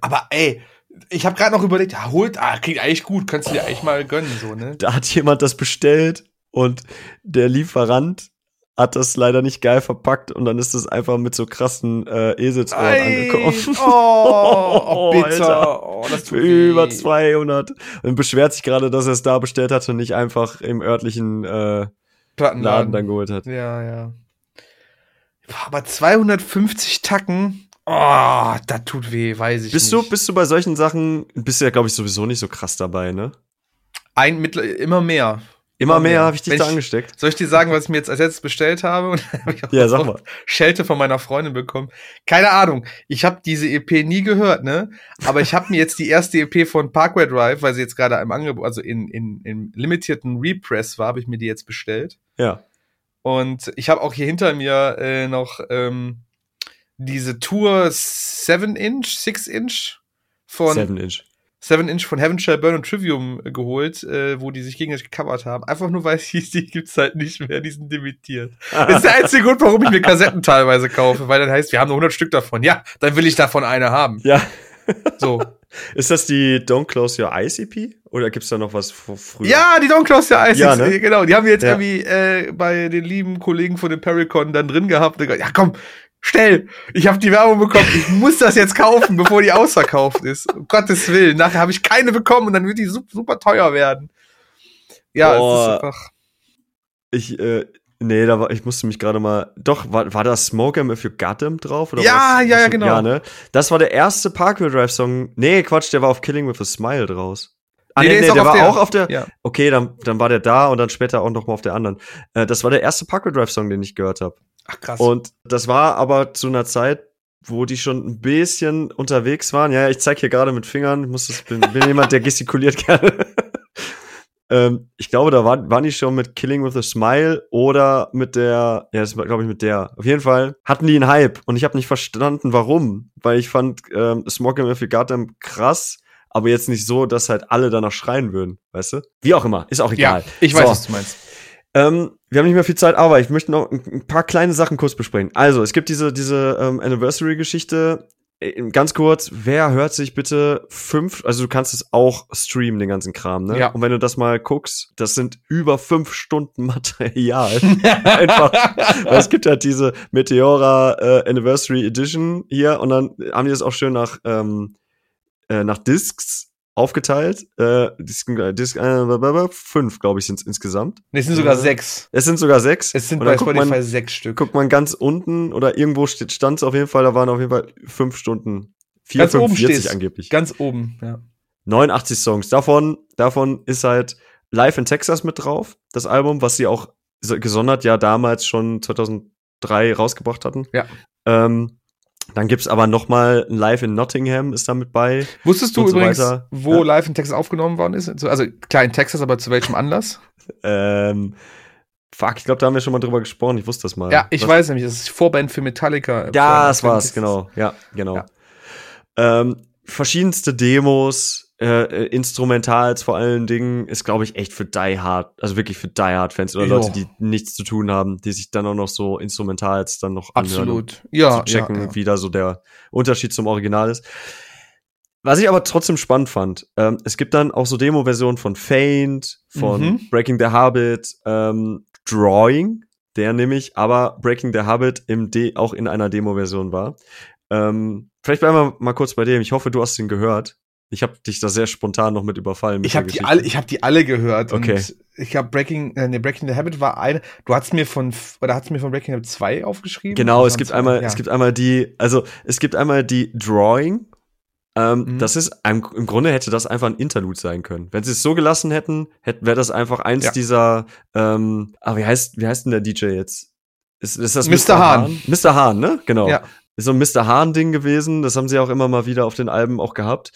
Aber ey, ich habe gerade noch überlegt, ja, holt, ah, klingt eigentlich gut, kannst du dir eigentlich mal gönnen, so, ne? Da hat jemand das bestellt und der Lieferant hat das leider nicht geil verpackt und dann ist es einfach mit so krassen äh, Eselsohren Ei, angekommen. Oh, oh bitter. Oh, das tut Über 200. Und beschwert sich gerade, dass er es da bestellt hat und nicht einfach im örtlichen äh, Laden dann geholt hat. Ja, ja. Aber 250 Tacken, oh, das tut weh, weiß ich bist nicht. Du, bist du bei solchen Sachen, bist du ja, glaube ich, sowieso nicht so krass dabei, ne? Ein, mit, immer mehr. Immer mehr habe ich dich Wenn da angesteckt. Soll ich dir sagen, was ich mir jetzt als letztes bestellt habe? ja, sag mal. Schelte von meiner Freundin bekommen. Keine Ahnung. Ich habe diese EP nie gehört, ne? Aber ich habe mir jetzt die erste EP von Parkway Drive, weil sie jetzt gerade im Angebot, also in, in, in limitierten Repress war, habe ich mir die jetzt bestellt. Ja. Und ich habe auch hier hinter mir äh, noch ähm, diese Tour 7 Inch, 6 Inch von 7 7 Inch von Heaven Shall Burn und Trivium äh, geholt, äh, wo die sich gegenseitig gecovert haben. Einfach nur, weil es hieß, die gibt's halt nicht mehr, die sind limitiert. das ist der einzige Grund, warum ich mir Kassetten teilweise kaufe, weil dann heißt, wir haben nur 100 Stück davon. Ja, dann will ich davon eine haben. Ja. So. Ist das die Don't Close Your Eyes EP? Oder gibt's da noch was früher? Ja, die Don't Close Your Eyes. Ja, ne? Genau, die haben wir jetzt ja. irgendwie äh, bei den lieben Kollegen von dem Pericon dann drin gehabt. Ja, komm, Schnell! Ich habe die Werbung bekommen. Ich muss das jetzt kaufen, bevor die ausverkauft ist. Um Gottes Willen. Nachher habe ich keine bekommen und dann wird die super, teuer werden. Ja, oh, es ist einfach. Ich, äh, nee, da war, ich musste mich gerade mal. Doch, war, war da Smoke Em If You Got Them drauf? Oder ja, was? ja, ja, genau. Ja, ne? Das war der erste Parkway Drive Song. Nee, Quatsch, der war auf Killing with a Smile draus. Ah, nee, nee, nee der, der war der, auch auf der. Ja. Okay, dann, dann war der da und dann später auch noch mal auf der anderen. Äh, das war der erste Parkway Drive Song, den ich gehört habe. Ach krass. Und das war aber zu einer Zeit, wo die schon ein bisschen unterwegs waren. Ja, ich zeig hier gerade mit Fingern. Ich muss das, bin, bin jemand, der gestikuliert gerne. ähm, ich glaube, da war, waren die schon mit Killing with a Smile oder mit der, ja, das war, glaube ich, mit der. Auf jeden Fall hatten die einen Hype und ich habe nicht verstanden, warum. Weil ich fand ähm, Smoking Got Them krass, aber jetzt nicht so, dass halt alle danach schreien würden, weißt du? Wie auch immer, ist auch egal. Ja, ich weiß, so. was du meinst. Ähm, wir haben nicht mehr viel Zeit, aber ich möchte noch ein paar kleine Sachen kurz besprechen. Also, es gibt diese, diese ähm, Anniversary-Geschichte. äh, ganz kurz, wer hört sich bitte fünf, also du kannst es auch streamen, den ganzen Kram, ne? Ja. Und wenn du das mal guckst, das sind über fünf Stunden Material. Einfach. Weil es gibt ja diese Meteora äh, Anniversary Edition hier und dann haben die das auch schön nach, ähm, äh, nach Discs aufgeteilt. Äh, Disc, Disc, äh, fünf, glaube ich, sind es insgesamt. Nee, es sind sogar Äh, sechs. Es sind sogar sechs. Es sind bei Spotify man, sechs Stück. guckt man ganz unten oder irgendwo steht stand es auf jeden Fall, da waren auf jeden Fall fünf Stunden. Ganz oben 4,45 steht's. angeblich. Ganz oben, ja. 89 Songs. Davon, davon ist halt Live in Texas mit drauf, das Album, was sie auch so- gesondert ja damals schon 2003 rausgebracht hatten. Ja. Ähm, dann gibt's aber noch mal ein Live in Nottingham ist da mit bei. Wusstest du so übrigens, weiter. wo Ja. Live in Texas aufgenommen worden ist? So, Also klar in Texas, aber zu welchem Anlass? Ähm, fuck, ich glaube, da haben wir schon mal drüber gesprochen. Ich wusste das mal. Ja, ich Was- weiß nämlich, das ist Vorband für Metallica. Ja, das war's, genau. Ja, genau. Ja. Ähm, verschiedenste Demos, äh, äh, Instrumentals vor allen Dingen, ist, glaube ich, echt für Die Hard, also wirklich für Die Hard-Fans oder Jo. Leute, die nichts zu tun haben, die sich dann auch noch so Instrumentals dann noch anhören, Absolut. Ja, zu checken, ja, ja. wie da so der Unterschied zum Original ist. Was ich aber trotzdem spannend fand, ähm, es gibt dann auch so Demo-Versionen von Faint, von Mhm. Breaking the Habit, ähm, Drawing, der nämlich aber Breaking the Habit im De auch in einer Demo-Version war. Ähm, vielleicht bleiben wir mal kurz bei dem. Ich hoffe, du hast ihn gehört. Ich habe dich da sehr spontan noch mit überfallen. Ich habe die alle, ich habe die alle gehört. Okay. Und ich habe Breaking, äh, nee, Breaking the Habit war eine. Du hast mir von oder hast mir von Breaking the Habit 2 aufgeschrieben? Genau, es gibt zwei, einmal, ja. es gibt einmal die, also es gibt einmal die Drawing. Ähm, Mhm. Das ist im, im Grunde hätte das einfach ein Interlude sein können. Wenn sie es so gelassen hätten, hätte wäre das einfach eins Ja. dieser. Ähm, ah, wie heißt wie heißt denn der DJ jetzt? Ist, ist das Mr. Hahn. Mr. Hahn, ne? Genau. Ja. Ist so ein Mr. Hahn-Ding gewesen. Das haben sie auch immer mal wieder auf den Alben auch gehabt.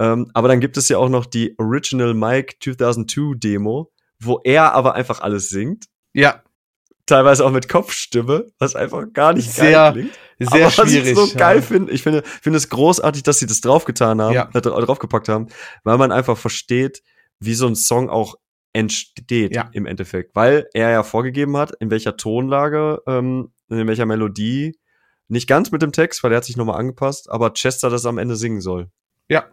Ähm, aber dann gibt es ja auch noch die Original Mike 2002 Demo, wo er aber einfach alles singt. Ja, Teilweise auch mit Kopfstimme, was einfach gar nicht Sehr geil klingt. sehr aber schwierig. Was ich so geil ja. finde, ich finde, finde es großartig, dass sie das draufgetan haben, Ja. äh, dra- draufgepackt haben, weil man einfach versteht, wie so ein Song auch entsteht Ja. im Endeffekt. Weil er ja vorgegeben hat, in welcher Tonlage, ähm, in welcher Melodie, nicht ganz mit dem Text, weil der hat sich nochmal angepasst, aber Chester das am Ende singen soll. Ja.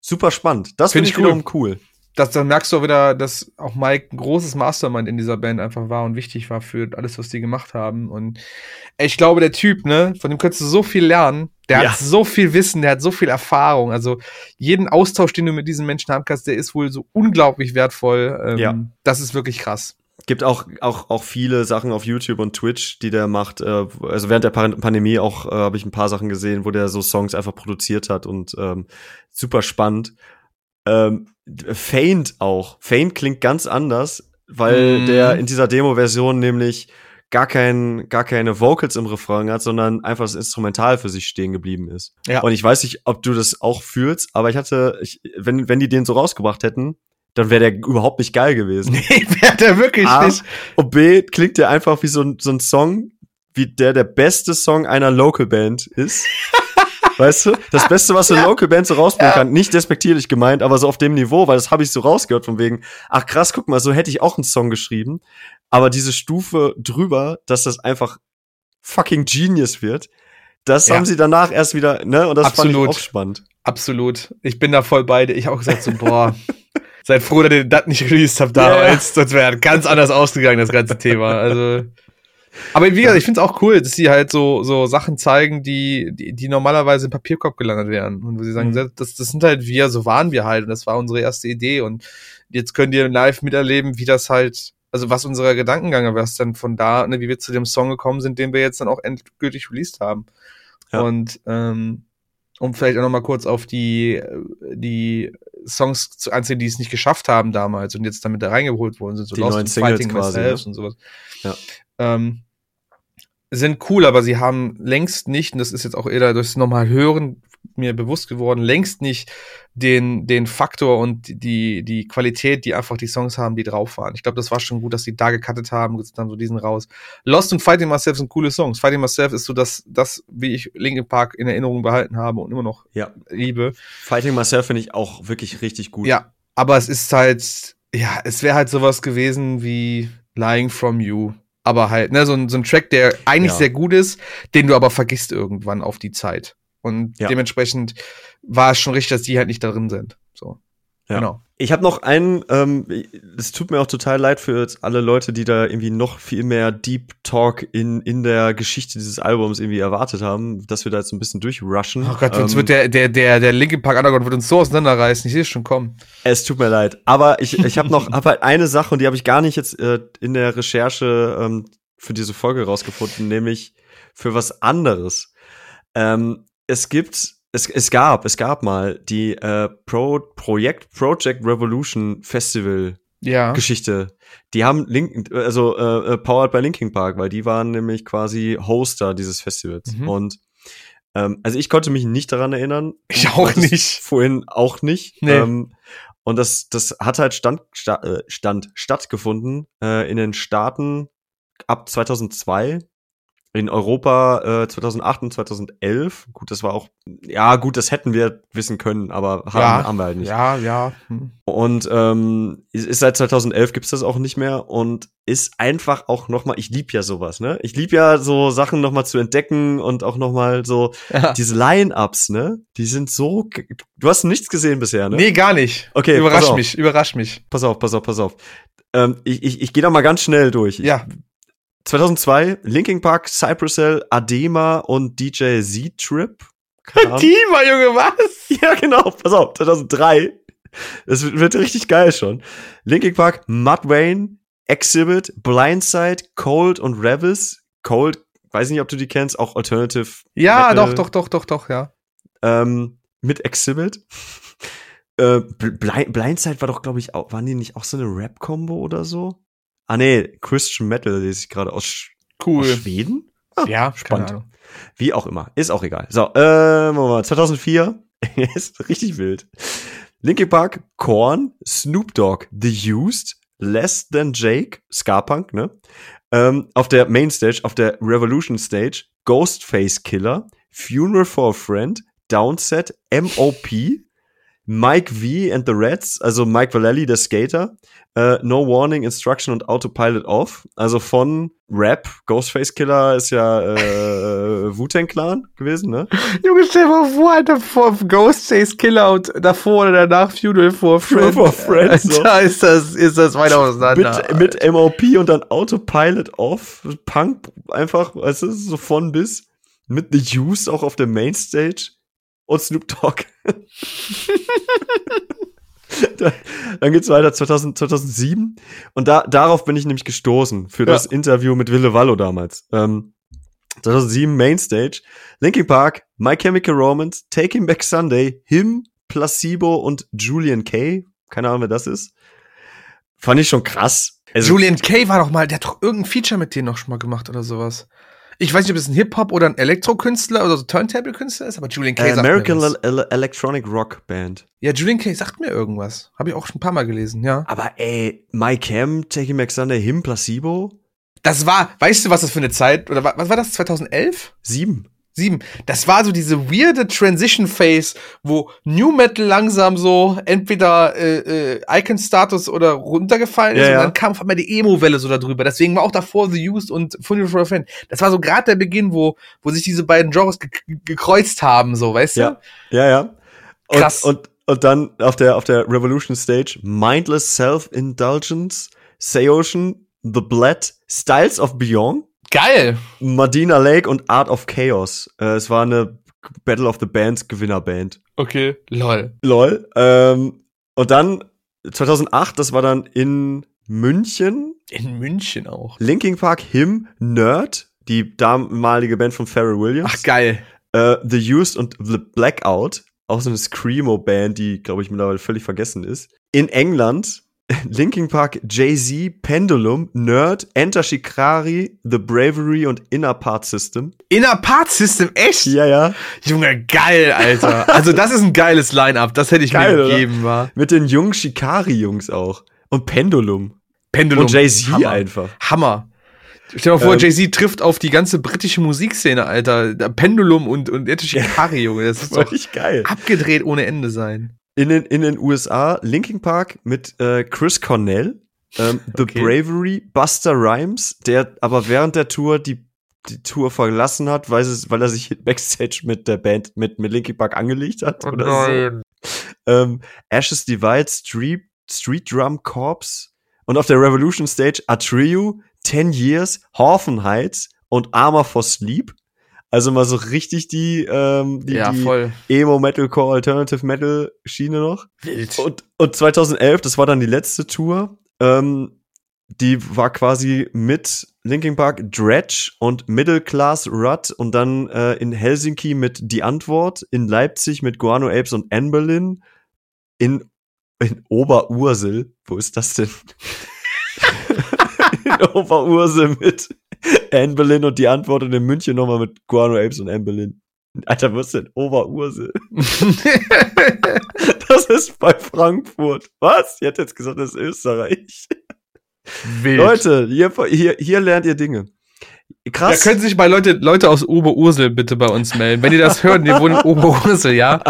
Super spannend. Das Find finde ich ich wiederum cool. Das, dann merkst du auch wieder, dass auch Mike ein großes Mastermind in dieser Band einfach war und wichtig war für alles, was die gemacht haben. Und ich glaube, der Typ, ne, von dem könntest du so viel lernen. Der Ja. hat so viel Wissen, der hat so viel Erfahrung. Also jeden Austausch, den du mit diesen Menschen haben kannst, der ist wohl so unglaublich wertvoll. Ähm, Ja. Das ist wirklich krass. Gibt auch, auch, auch viele Sachen auf YouTube und Twitch, die der macht. Äh, also während der Pan- Pandemie auch äh, habe ich ein paar Sachen gesehen, wo der so Songs einfach produziert hat und ähm, super spannend. Ähm, Faint auch. Faint klingt ganz anders, weil Mhm. der in dieser Demo-Version nämlich gar, kein, gar keine Vocals im Refrain hat, sondern einfach das Instrumental für sich stehen geblieben ist. Ja. Und ich weiß nicht, ob du das auch fühlst, aber ich hatte, ich, wenn, wenn die den so rausgebracht hätten, dann wäre der überhaupt nicht geil gewesen. Nee, wäre der wirklich A, nicht. und B, klingt der einfach wie so ein, so ein Song, wie der der beste Song einer Local Band ist. weißt du? Das Beste, was eine Local Band so rausbringen Ja. kann. Nicht despektierlich gemeint, aber so auf dem Niveau, weil das habe ich so rausgehört von wegen, ach krass, guck mal, so hätte ich auch einen Song geschrieben. Aber diese Stufe drüber, dass das einfach fucking Genius wird, das Ja. haben sie danach erst wieder, ne? Und das fand Absolut. ich auch spannend. Absolut. Ich bin da voll bei dir. Ich auch gesagt so, boah, seid froh, dass ihr das nicht released habt damals. Sonst wäre ganz anders ausgegangen, das ganze Thema. Also. Aber wie gesagt, ich finde es auch cool, dass sie halt so, so Sachen zeigen, die, die, die normalerweise im Papierkorb gelandet wären. Und wo sie sagen, Mhm. das, das sind halt wir, so waren wir halt. Und das war unsere erste Idee. Und jetzt könnt ihr live miterleben, wie das halt, also was unser Gedankengang war, was dann von da, ne, wie wir zu dem Song gekommen sind, den wir jetzt dann auch endgültig released haben. Ja. Und ähm, um vielleicht auch noch mal kurz auf die, die Songs zu anzählen, die es nicht geschafft haben damals und jetzt damit da reingeholt worden sind, so Die neuen and Singles Fighting quasi, Myself ne? und sowas. Ja. Ähm, sind cool, aber sie haben längst nicht, und das ist jetzt auch eher durchs nochmal hören mir bewusst geworden, längst nicht den, den Faktor und die, die Qualität, die einfach die Songs haben, die drauf waren. Ich glaube, das war schon gut, dass sie da gecuttet haben, dann so diesen raus. Lost und Fighting Myself sind coole Songs. Fighting Myself ist so das, das, wie ich Linkin Park in Erinnerung behalten habe und immer noch Ja. liebe. Fighting Myself finde ich auch wirklich richtig gut. Ja, aber es ist halt, ja, es wäre halt sowas gewesen wie Lying From You. Aber halt, ne, so ein, so ein Track, der eigentlich Ja. sehr gut ist, den du aber vergisst irgendwann auf die Zeit. Und Ja. dementsprechend war es schon richtig, dass die halt nicht da drin sind. So. Ja. Genau. Ich habe noch einen, ähm, es tut mir auch total leid für jetzt alle Leute, die da irgendwie noch viel mehr Deep Talk in, in der Geschichte dieses Albums irgendwie erwartet haben, dass wir da jetzt ein bisschen durchrushen. Oh Gott, uns Ähm, wird der, der, der, der Linkin Park Underground wird uns so auseinanderreißen. Ich sehe es schon kommen. Es tut mir leid. Aber ich, ich habe noch hab halt eine Sache und die habe ich gar nicht jetzt äh, in der Recherche ähm, für diese Folge rausgefunden, nämlich für was anderes. Ähm, es gibt, es, es gab, es gab mal die äh, Pro Projekt Project Revolution Festival Ja. Geschichte. Die haben Link, also äh, äh, powered by Linkin Park, weil die waren nämlich quasi Hoster dieses Festivals. Mhm. Und ähm, also ich konnte mich nicht daran erinnern. Ich auch nicht. Vorhin auch nicht. Nee. Ähm, und das, das hat halt Stand, sta, äh, Stand stattgefunden äh, in den Staaten ab 2002. In Europa äh, 2008 und 2011. Gut, das war auch, ja gut, das hätten wir wissen können, aber haben, Ja. haben wir halt nicht. Ja, ja. Hm. Und ähm, ist, ist seit 2011 gibt's das auch nicht mehr und ist einfach auch noch mal. Ich lieb ja sowas, ne? Ich lieb ja so Sachen noch mal zu entdecken und auch noch mal so Ja. diese Line-ups, ne? Die sind so. Du hast nichts gesehen bisher, ne? Nee, gar nicht. Okay, Überrasch mich, überrasch mich. Pass auf, pass auf, pass auf. Ähm, ich ich, ich gehe da mal ganz schnell durch. Ja. 2002 Linkin Park, Cypress Hill, Adema und DJ Z-Trip. Dima, Junge, was? Ja, genau. Pass auf, 2003. Das wird, richtig geil schon. Linkin Park, Mudvayne, Exhibit, Blindside, Cold und Revis. Cold, weiß nicht, ob du die kennst, auch Alternative. Ja, Metal, doch, doch, doch, doch, doch, ja. Ähm, mit Exhibit. äh, Blind, Blindside war doch, glaube ich, auch, waren die nicht auch so eine Rap-Kombo oder so? Ah, nee, Christian Metal lese ich gerade aus, Sch- aus Cool. Schweden? Ah, Ja, spannend. Wie auch immer. Ist auch egal. So, äh, mal. 2004. ist richtig wild. Linkin Park, Korn, Snoop Dogg, The Used, Less Than Jake, Scarpunk, ne? Ähm, auf der Mainstage, auf der Revolution Stage, Ghostface Killer, Funeral for a Friend, Downset, MOP, Mike V and the Reds, also Mike Vallely, der Skater, äh, No Warning, Instruction und Autopilot Off, also von Rap, Ghostface Killer ist ja äh, Wu-Tang Clan gewesen, ne? Junge, stell mal vor, Alter, vor Ghostface Killer und davor oder danach Funeral for a Funeral for a Friend, so. Da ist das, ist das weit auseinander. Mit, mit MOP und dann Autopilot Off, Punk einfach, weißt du, so von bis, mit The Use auch auf der Mainstage und Snoop Dogg. dann, dann geht's weiter 2000, 2007 und da darauf bin ich nämlich gestoßen für Ja. das Interview mit Wille Wallo damals. Ähm, 2007 Mainstage, Linkin Park, My Chemical Romance, Taking Back Sunday, Him, Placebo und Julian Kay. Keine Ahnung, wer das ist. Fand ich schon krass. Also, Julian Kay war doch mal, der hat doch irgendein Feature mit denen noch schon mal gemacht oder sowas. Ich weiß nicht, ob das ein Hip-Hop oder ein Elektrokünstler oder so Turntable-Künstler ist, aber Julian Kay äh, sagt American mir was. Ele Electronic Rock Band. Ja, Julian Kay sagt mir irgendwas. Habe ich auch schon ein paar Mal gelesen, ja. Aber ey, My Cam, Taking Back Sunday, Him, Placebo? Das war, weißt du, was das für eine Zeit, oder wa- was war das, 2011? Sieben. Sieben. Das war so diese weirde Transition Phase, wo New Metal langsam so entweder äh, äh, Icon-Status oder runtergefallen ist Ja, und ja. dann kam auf einmal die Emo-Welle so darüber. Deswegen war auch davor The Used und Funeral for a Friend. Das war so gerade der Beginn, wo, wo sich diese beiden Genres ge gekreuzt haben, so, weißt du? Ja. Ja, ja. Und, Krass. Und, und dann auf der, auf der Revolution Stage, Mindless Self-Indulgence, Seocean, The Blood, Styles of Beyond, Geil. Medina Lake und Art of Chaos. Äh, es war eine Battle of the Bands Gewinnerband. Okay. Lol. Lol. Ähm, und dann 2008, das war dann in München, In München auch. Linkin Park, Him, Nerd, die damalige Band von Pharrell Williams. Ach, geil. äh, The Used und The Blackout, auch so eine Screamo-Band, die, glaube ich, mittlerweile völlig vergessen ist. In England, Linkin Park, Jay-Z, Pendulum, Nerd, Enter Shikari, The Bravery und Inner Part System. Inner Part System, echt? Ja, ja. Junge, geil, Alter. Also, das ist ein geiles Line-Up. Das hätte ich Geil, mir gegeben, war. Mit den jungen Shikari-Jungs auch. Und Pendulum. Pendulum. Und Jay-Z einfach. Hammer. Stell dir mal vor, Ähm, Jay-Z trifft auf die ganze britische Musikszene, Alter. Pendulum und, und Ed Shikari, Junge. Das ist doch geil. abgedreht ohne Ende sein. In den, in den USA, Linkin Park mit äh, Chris Cornell, ähm, The Okay. Bravery, Buster Rhymes, der aber während der Tour die die Tour verlassen hat, weil, es, weil er sich backstage mit der Band, mit, mit Linkin Park angelegt hat. Oh oder nein. so. Ähm, Ashes Divide, Street, Street Drum Corps und auf der Revolution Stage Atreyu, 10 Years, Horfen Heights und Armor for Sleep. Also mal so richtig die, ähm, die, Ja, die. Emo, Metalcore, Alternative Metal Schiene noch. Wild. Und, und 2011, das war dann die letzte Tour, ähm, die war quasi mit Linkin Park, Dredge und Middle Class Rut und dann äh, in Helsinki mit Die Antwort, in Leipzig mit Guano Apes und Anne Berlin, in, in Oberursel, wo ist das denn? in Oberursel mit Anne Berlin und Die Antwort in München nochmal mit Guano Apes und Anne Berlin. Alter, wo ist denn Oberursel? Das ist bei Frankfurt. Was? Ihr hat jetzt gesagt, das ist Österreich. Wild. Leute, hier, hier, hier lernt ihr Dinge. Krass. können sich mal Leute, Leute aus Oberursel bitte bei uns melden. Wenn ihr das hört, die wohnen in Oberursel, ja?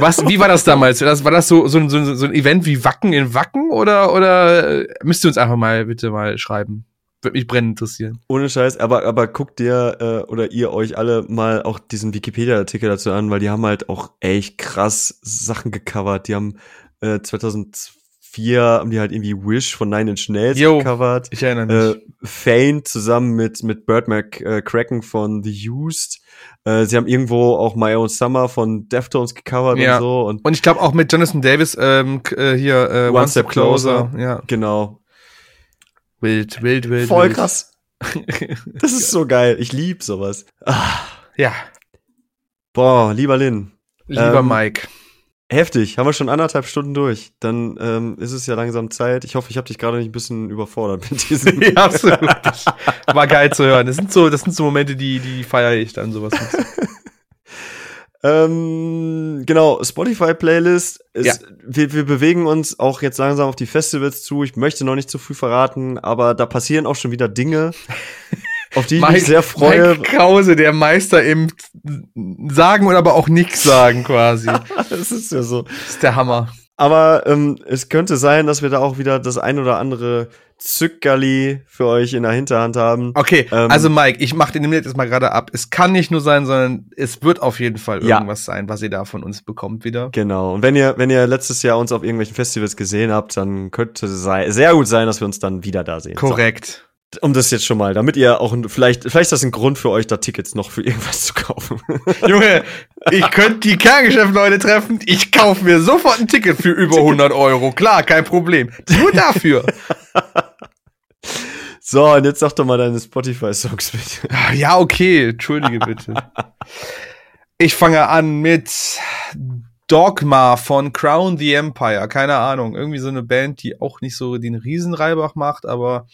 Was, wie war das damals? War das, war das so, so, so, so ein Event wie Wacken in Wacken oder, oder äh, müsst ihr uns einfach mal bitte mal schreiben? Würde mich brennend interessieren. Ohne Scheiß, aber, aber guckt dir äh, oder ihr euch alle mal auch diesen Wikipedia-Artikel dazu an, weil die haben halt auch echt krass Sachen gecovert. Die haben äh, 2004 haben die halt irgendwie Wish von Nine Inch Nails Jo. gecovert. Ich erinnere mich. Äh, Fane zusammen mit, mit Burt McCracken von The Used. Äh, sie haben irgendwo auch My Own Summer von Deftones gecovert Ja. und so. Und Und ich glaube auch mit Jonathan Davis ähm, äh, hier äh, One Step Closer. Ja, genau. Wild, wild, wild. Voll wild. krass. Das ist so geil. Ich lieb sowas. Ah, Ja, boah, lieber Lin. lieber Ähm, Mike. Heftig, haben wir schon anderthalb Stunden durch. Dann ähm, ist es ja langsam Zeit. Ich hoffe, ich habe dich gerade nicht ein bisschen überfordert mit diesem. Ja, absolut. War geil zu hören. Das sind so, das sind so Momente, die, die feiere ich dann sowas. Mit. ähm, genau, Spotify-Playlist. ist- Ja. Wir, wir bewegen uns auch jetzt langsam auf die Festivals zu. Ich möchte noch nicht zu früh verraten, aber da passieren auch schon wieder Dinge, auf die ich mich sehr freue. Mike Krause, der Meister im Sagen und aber auch nichts sagen quasi. Das ist ja so. Das ist der Hammer. Aber ähm, es könnte sein, dass wir da auch wieder das ein oder andere Zückerli für euch in der Hinterhand haben. Okay, Ähm, also Mike, ich mach den jetzt mal gerade ab. Es kann nicht nur sein, sondern es wird auf jeden Fall Ja. irgendwas sein, was ihr da von uns bekommt wieder. Genau. Und wenn ihr, wenn ihr letztes Jahr uns auf irgendwelchen Festivals gesehen habt, dann könnte es sei, sehr gut sein, dass wir uns dann wieder da sehen. Korrekt. So, um das jetzt schon mal, damit ihr auch ein- vielleicht, vielleicht ist das ein Grund für euch, da Tickets noch für irgendwas zu kaufen. Junge, ich könnte die Kerngeschäftsleute treffen. Ich kaufe mir sofort ein Ticket für über 100 Euro. Klar, kein Problem. Nur dafür. so, und jetzt sag doch mal deine Spotify-Songs bitte. Ja, okay. Entschuldige bitte. Ich fange an mit Dogma von Crown the Empire. Keine Ahnung. Irgendwie so eine Band, die auch nicht so den Riesenreibach macht, aber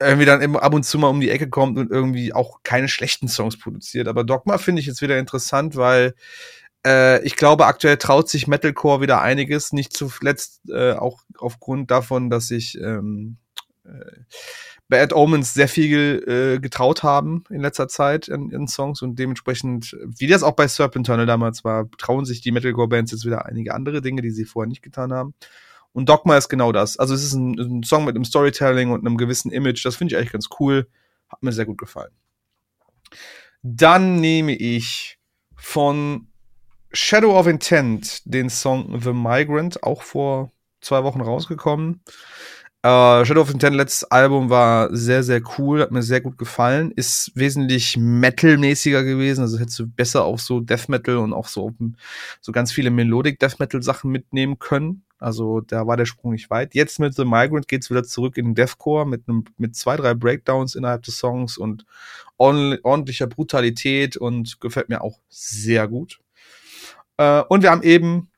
irgendwie dann ab und zu mal um die Ecke kommt und irgendwie auch keine schlechten Songs produziert. Aber Dogma finde ich jetzt wieder interessant, weil äh, ich glaube, aktuell traut sich Metalcore wieder einiges. Nicht zuletzt äh, auch aufgrund davon, dass sich ähm, äh, Bad Omens sehr viel äh, getraut haben in letzter Zeit in, in Songs und dementsprechend, wie das auch bei Serpentine damals war, trauen sich die Metalcore-Bands jetzt wieder einige andere Dinge, die sie vorher nicht getan haben. Und Dogma ist genau das. Also es ist ein, ein Song mit einem Storytelling und einem gewissen Image. Das finde ich eigentlich ganz cool. Hat mir sehr gut gefallen. Dann nehme ich von Shadow of Intent den Song The Migrant, auch vor zwei Wochen rausgekommen. Äh, Shadow of Intent, letztes Album war sehr, sehr cool, hat mir sehr gut gefallen. Ist wesentlich Metal-mäßiger gewesen, also hättest du besser auf so Death Metal und auch so, so ganz viele Melodic Death Metal Sachen mitnehmen können. Also da war der Sprung nicht weit. Jetzt mit The Migrant geht's wieder zurück in den Deathcore mit einem mit zwei, drei Breakdowns innerhalb des Songs und ordentlicher Brutalität und gefällt mir auch sehr gut. Äh, und wir haben eben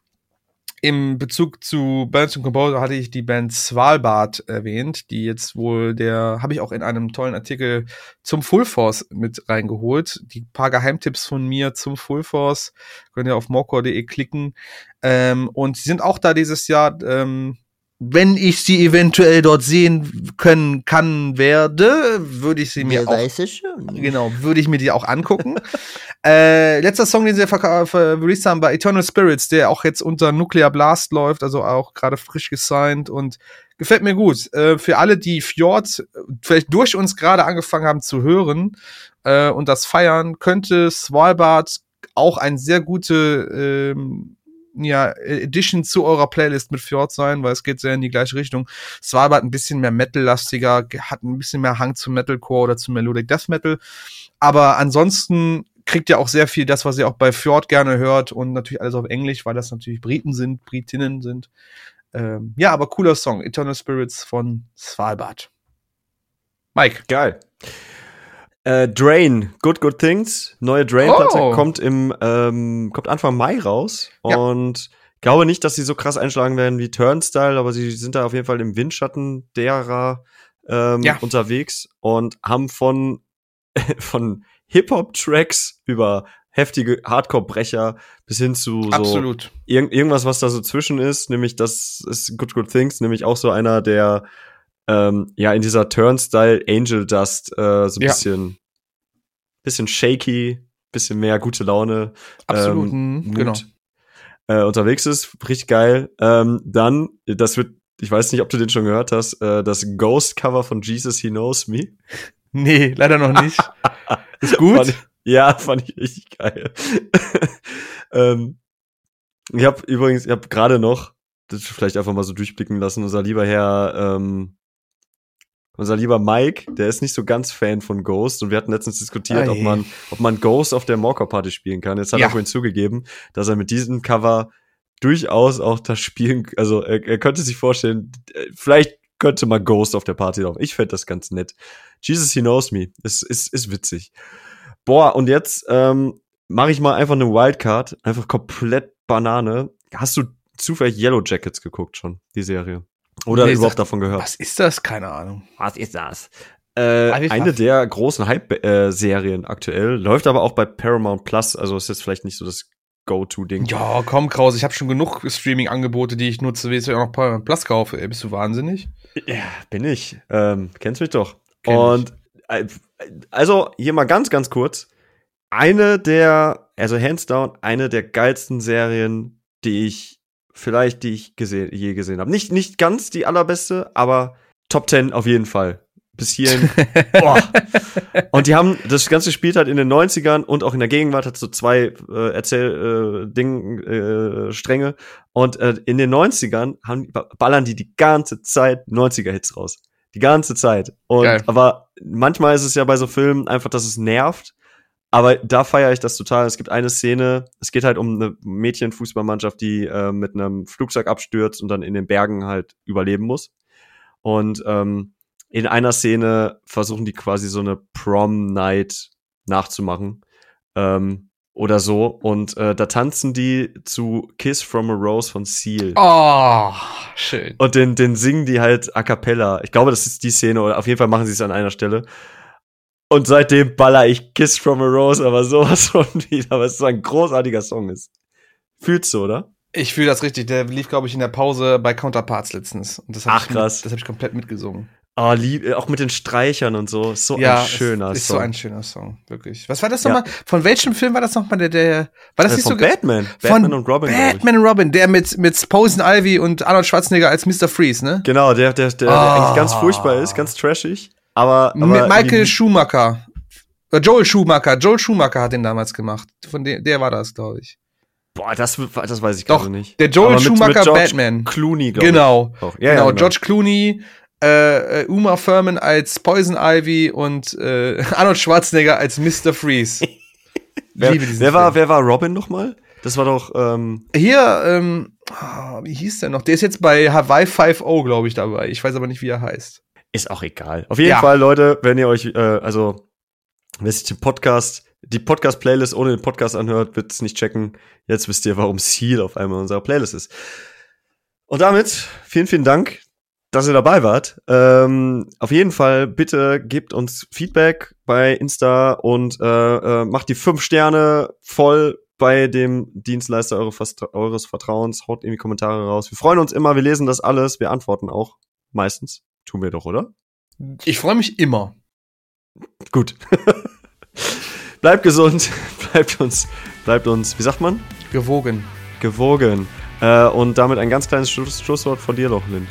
im Bezug zu Bands und Composer hatte ich die Band Svalbard erwähnt, die jetzt wohl der, habe ich auch in einem tollen Artikel zum Full Force mit reingeholt. Die paar Geheimtipps von mir zum Full Force könnt ihr auf morcore.de klicken. Ähm, und sie sind auch da dieses Jahr ähm, wenn ich sie eventuell dort sehen können kann werde, würde ich sie mir Wer auch weiß es schon. genau, würde ich mir die auch angucken. äh, letzter Song, den sie released haben, war Eternal Spirits, der auch jetzt unter Nuclear Blast läuft, also auch gerade frisch gesigned und gefällt mir gut. Äh, für alle, die Fjord äh, vielleicht durch uns gerade angefangen haben zu hören äh, und das feiern, könnte Svalbard auch ein sehr gute ähm, ja, Edition zu eurer Playlist mit Fjord sein, weil es geht sehr in die gleiche Richtung. Svalbard ein bisschen mehr Metal-lastiger, hat ein bisschen mehr Hang zu Metalcore oder zu Melodic Death Metal. Aber ansonsten kriegt ihr auch sehr viel das, was ihr auch bei Fjord gerne hört und natürlich alles auf Englisch, weil das natürlich Briten sind, Britinnen sind. Ähm, ja, aber cooler Song, Eternal Spirits von Svalbard. Mike. Geil. Äh, Drain, Good Good Things, neue Drain-Platte Oh. kommt im ähm, kommt Anfang Mai raus Ja. und glaube nicht, dass sie so krass einschlagen werden wie Turnstile, aber sie sind da auf jeden Fall im Windschatten derer ähm, Ja. unterwegs und haben von von Hip-Hop-Tracks über heftige Hardcore-Brecher bis hin zu so Absolut. Irgend, irgendwas, was da so zwischen ist, nämlich das ist Good Good Things, nämlich auch so einer, der ähm, ja in dieser Turnstyle Angel Dust äh, so ein Ja. bisschen, bisschen shaky, bisschen mehr gute Laune Absolut. ähm, mhm, genau. äh, unterwegs ist. Richtig geil. Ähm, dann, das wird, ich weiß nicht, ob du den schon gehört hast, äh, das Ghost-Cover von Jesus He Knows Me. Nee, leider noch nicht. Ist Fand gut. ich, ja, fand ich richtig geil. ähm, ich habe übrigens, ich habe gerade noch, das vielleicht einfach mal so durchblicken lassen, unser lieber Herr, ähm, unser lieber Mike, der ist nicht so ganz Fan von Ghost und wir hatten letztens diskutiert, ob man, ob man Ghost auf der Morcor Party spielen kann. Jetzt hat Ja. er vorhin zugegeben, dass er mit diesem Cover durchaus auch das spielen, also er, er könnte sich vorstellen, vielleicht könnte man Ghost auf der Party laufen. Ich fände das ganz nett. Jesus He Knows Me. Ist, ist, ist witzig. Boah, und jetzt ähm, mache ich mal einfach eine Wildcard. Einfach komplett Banane. Hast du zufällig Yellow Jackets geguckt schon, die Serie? Oder Nee, überhaupt sag- davon gehört? Was ist das? Keine Ahnung. Was ist das? Äh, eine der großen Hype-Serien aktuell. Läuft aber auch bei Paramount Plus. Also ist jetzt vielleicht nicht so das Go-To-Ding. Ja, komm, Kraus, ich habe schon genug Streaming-Angebote, die ich nutze, wie ich auch noch paar Plus kaufe. Ey, bist du wahnsinnig? Ja, bin ich. Ähm, kennst mich doch. Kenn ich. und äh, also hier mal ganz, ganz kurz. Eine der, also hands down, eine der geilsten Serien, die ich vielleicht, die ich gesehen, je gesehen habe. Nicht, nicht ganz die allerbeste, aber Top 10 auf jeden Fall. Bis hierhin. boah. Und die haben, das Ganze spielt halt in den 90ern und auch in der Gegenwart, hat so zwei äh, Erzähl, äh, äh, Stränge. Und äh, in den 90ern haben, ballern die die ganze Zeit 90er-Hits raus. Die ganze Zeit. Und, Geil. aber manchmal ist es ja bei so Filmen einfach, dass es nervt. Aber da feiere ich das total. Es gibt eine Szene, es geht halt um eine Mädchenfußballmannschaft, die äh, mit einem Flugzeug abstürzt und dann in den Bergen halt überleben muss. Und ähm, in einer Szene versuchen die quasi so eine Prom-Night nachzumachen. Ähm, oder so. Und äh, da tanzen die zu Kiss from a Rose von Seal. Oh, schön. Und den, den singen die halt a cappella. Ich glaube, das ist die Szene, oder auf jeden Fall machen sie es an einer Stelle. Und seitdem baller ich Kiss from a Rose, aber sowas von wieder, weil es so ein großartiger Song ist. Fühlst du, oder? Ich fühle das richtig. Der lief, glaube ich, in der Pause bei Counterparts letztens. Ach, ich krass. Das habe ich komplett mitgesungen. Oh, lieb, äh, auch mit den Streichern und so. Ist so ein schöner ist, ist Song. so ein schöner Song, wirklich. Was war das Ja. nochmal? Von welchem Film war das nochmal? Der, der, war das Äh, nicht von so ge- Batman. Von Batman und Robin. Batman und Robin, der mit, mit Posen Ivy und Arnold Schwarzenegger als Mr. Freeze, ne? Genau, der, der, der, der Ah. eigentlich ganz furchtbar ist, ganz trashig. Aber, aber mit Michael Schumacher. Äh, Joel Schumacher. Joel Schumacher hat den damals gemacht. Von dem, der war das, glaube ich. Boah, das, das weiß ich Doch, gerade nicht. der Joel mit- mit Schumacher George Batman. Clooney, glaube Genau. ich. Auch. Ja, genau, ja, George Clooney, äh, äh, Uma Thurman als Poison Ivy und äh, Arnold Schwarzenegger als Mr. Freeze. Wer, Liebe diesen wer, war, Film. wer war Robin nochmal? Das war doch, ähm, Hier, ähm, ah, wie hieß der noch? Der ist jetzt bei Hawaii 5.0, glaube ich, dabei. Ich weiß aber nicht, wie er heißt. Ist auch egal. Auf jeden Ja. Fall, Leute, wenn ihr euch, äh, also, wer sich den Podcast, die Podcast-Playlist ohne den Podcast anhört, wird es nicht checken. Jetzt wisst ihr, warum Seal auf einmal in unserer Playlist ist. Und damit, vielen, vielen Dank, dass ihr dabei wart. Ähm, auf jeden Fall, bitte gebt uns Feedback bei Insta und äh, äh, macht die fünf Sterne voll bei dem Dienstleister eure, eures Vertrauens. Haut irgendwie Kommentare raus. Wir freuen uns immer, wir lesen das alles, wir antworten auch. Meistens. Tun wir doch, oder? Ich freue mich immer. Gut. bleibt gesund, bleibt uns, bleibt uns, wie sagt man? Gewogen. Gewogen. Äh, und damit ein ganz kleines Schluss, Schlusswort von dir noch, Lynn.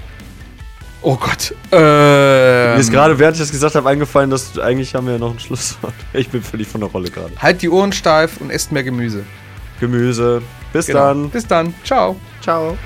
Oh Gott. Ähm, Mir ist gerade, während ich das gesagt habe, eingefallen, dass eigentlich haben wir ja noch ein Schlusswort. Ich bin völlig von der Rolle gerade. Halt die Ohren steif und esst mehr Gemüse. Gemüse. Bis genau. dann. Bis dann. Ciao. Ciao.